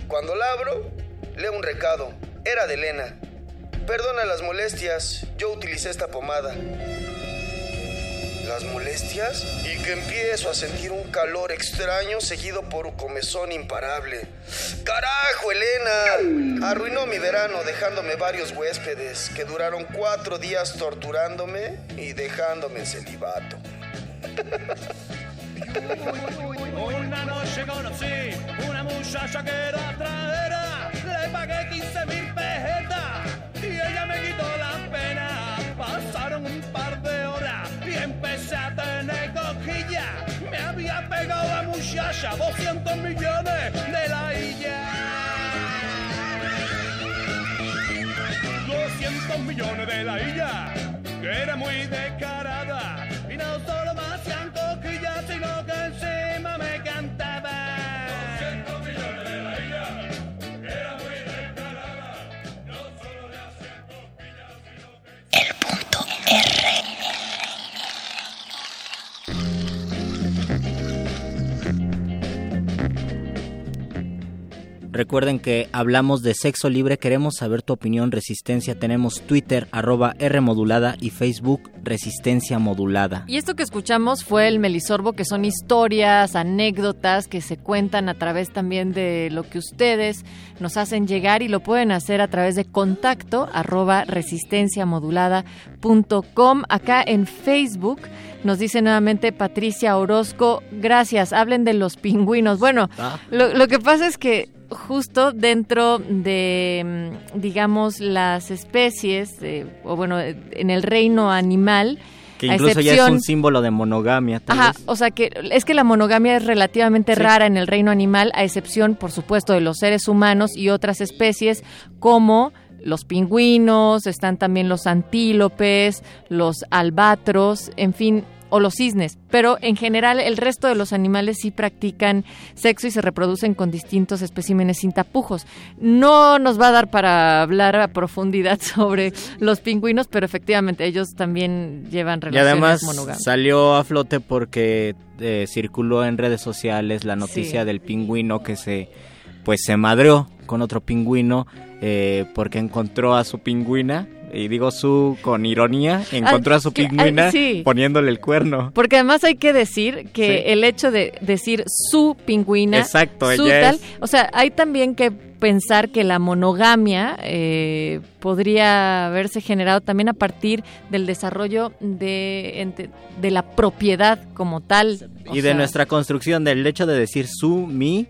Cuando la abro, leo un recado. Era de Elena. Perdona las molestias, yo utilicé esta pomada. ¿Las molestias? Y que empiezo a sentir un calor extraño seguido por un comezón imparable. ¡Carajo, Elena! Arruinó mi verano dejándome varios huéspedes que duraron cuatro días torturándome y dejándome en celibato. Una noche conocí una muchacha que era traera. Le pagué 15 mil pesetas y ella me quitó la pena. Pasaron un par de horas y empecé a tener cojilla. Me había pegado la muchacha 200 millones de la illa. 200 millones de la illa, que era muy descarada. Y no solo Recuerden que hablamos de sexo libre, queremos saber tu opinión, Resistencia. Tenemos Twitter, arroba R modulada y Facebook, Resistencia modulada. Y esto que escuchamos fue el Melisorbo, que son historias, anécdotas que se cuentan a través también de lo que ustedes nos hacen llegar y lo pueden hacer a través de contacto arroba resistenciamodulada.com. Acá en Facebook nos dice nuevamente Patricia Orozco, gracias, hablen de los pingüinos. Bueno, Ah. lo, lo que pasa es que justo dentro de, mm, digamos, las especies, eh, o bueno, en el reino animal, Que incluso ya es un símbolo de monogamia. tal Ajá, vez. o sea que es que la monogamia es relativamente Sí. rara en el reino animal, a excepción, por supuesto, de los seres humanos y otras especies como los pingüinos, están también los antílopes, los albatros, en fin, o los cisnes. Pero en general el resto de los animales sí practican sexo y se reproducen con distintos especímenes sin tapujos. No nos va a dar para hablar a profundidad sobre los pingüinos, pero efectivamente ellos también llevan Y relaciones además monógamas. salió a flote porque eh, circuló en redes sociales la noticia Sí. del pingüino que se pues se madreó con otro pingüino eh, porque encontró a su pingüina y digo su con ironía encontró a su que- ah, pingüina sí. poniéndole el cuerno. Porque además hay que decir que Sí. el hecho de decir su pingüina, Exacto, su ella tal, es- o sea, hay también que pensar que la monogamia eh, podría haberse generado también a partir del desarrollo de, de la propiedad como tal. o Y de sea, nuestra construcción del hecho de decir su, mi,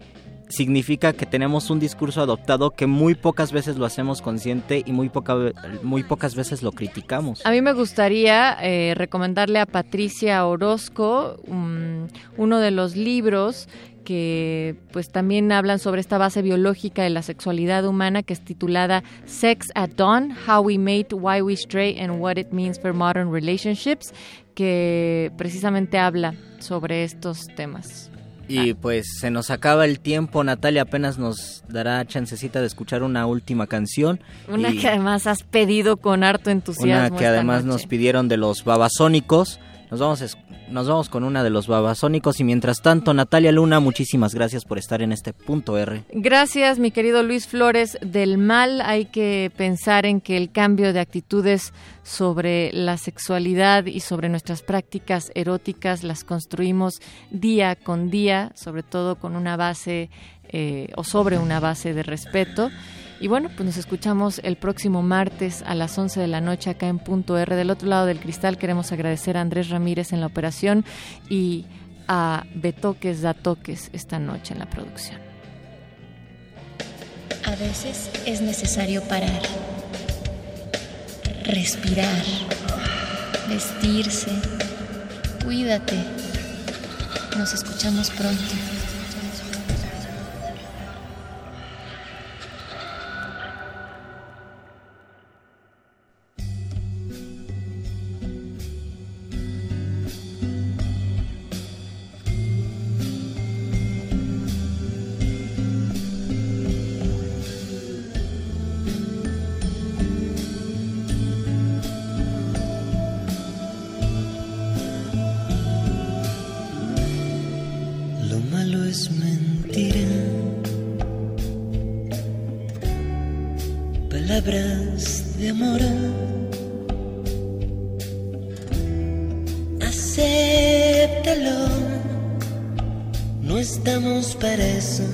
significa que tenemos un discurso adoptado que muy pocas veces lo hacemos consciente y muy, poca, muy pocas veces lo criticamos. A mí me gustaría eh, recomendarle a Patricia Orozco um, uno de los libros que pues también hablan sobre esta base biológica de la sexualidad humana que es titulada Sex at Dawn, How We Mate, Why We Stray and What It Means for Modern Relationships, que precisamente habla sobre estos temas. Y pues se nos acaba el tiempo, Natalia apenas nos dará chancecita de escuchar una última canción. Una que además has pedido con harto entusiasmo. una que además noche. nos pidieron de los babasónicos. Nos vamos, nos vamos con una de los babasónicos y mientras tanto, Natalia Luna, muchísimas gracias por estar en este punto R. Gracias, mi querido Luis Flores. Del mal hay que pensar en que el cambio de actitudes sobre la sexualidad y sobre nuestras prácticas eróticas las construimos día con día, sobre todo con una base eh, o sobre una base de respeto. Y bueno, pues nos escuchamos el próximo martes a las 11 de la noche acá en Punto R. Del otro lado del cristal queremos agradecer a Andrés Ramírez en la operación y a Betoques da Toques esta noche en la producción. A veces es necesario parar, respirar, vestirse. Cuídate. Nos escuchamos pronto. Estamos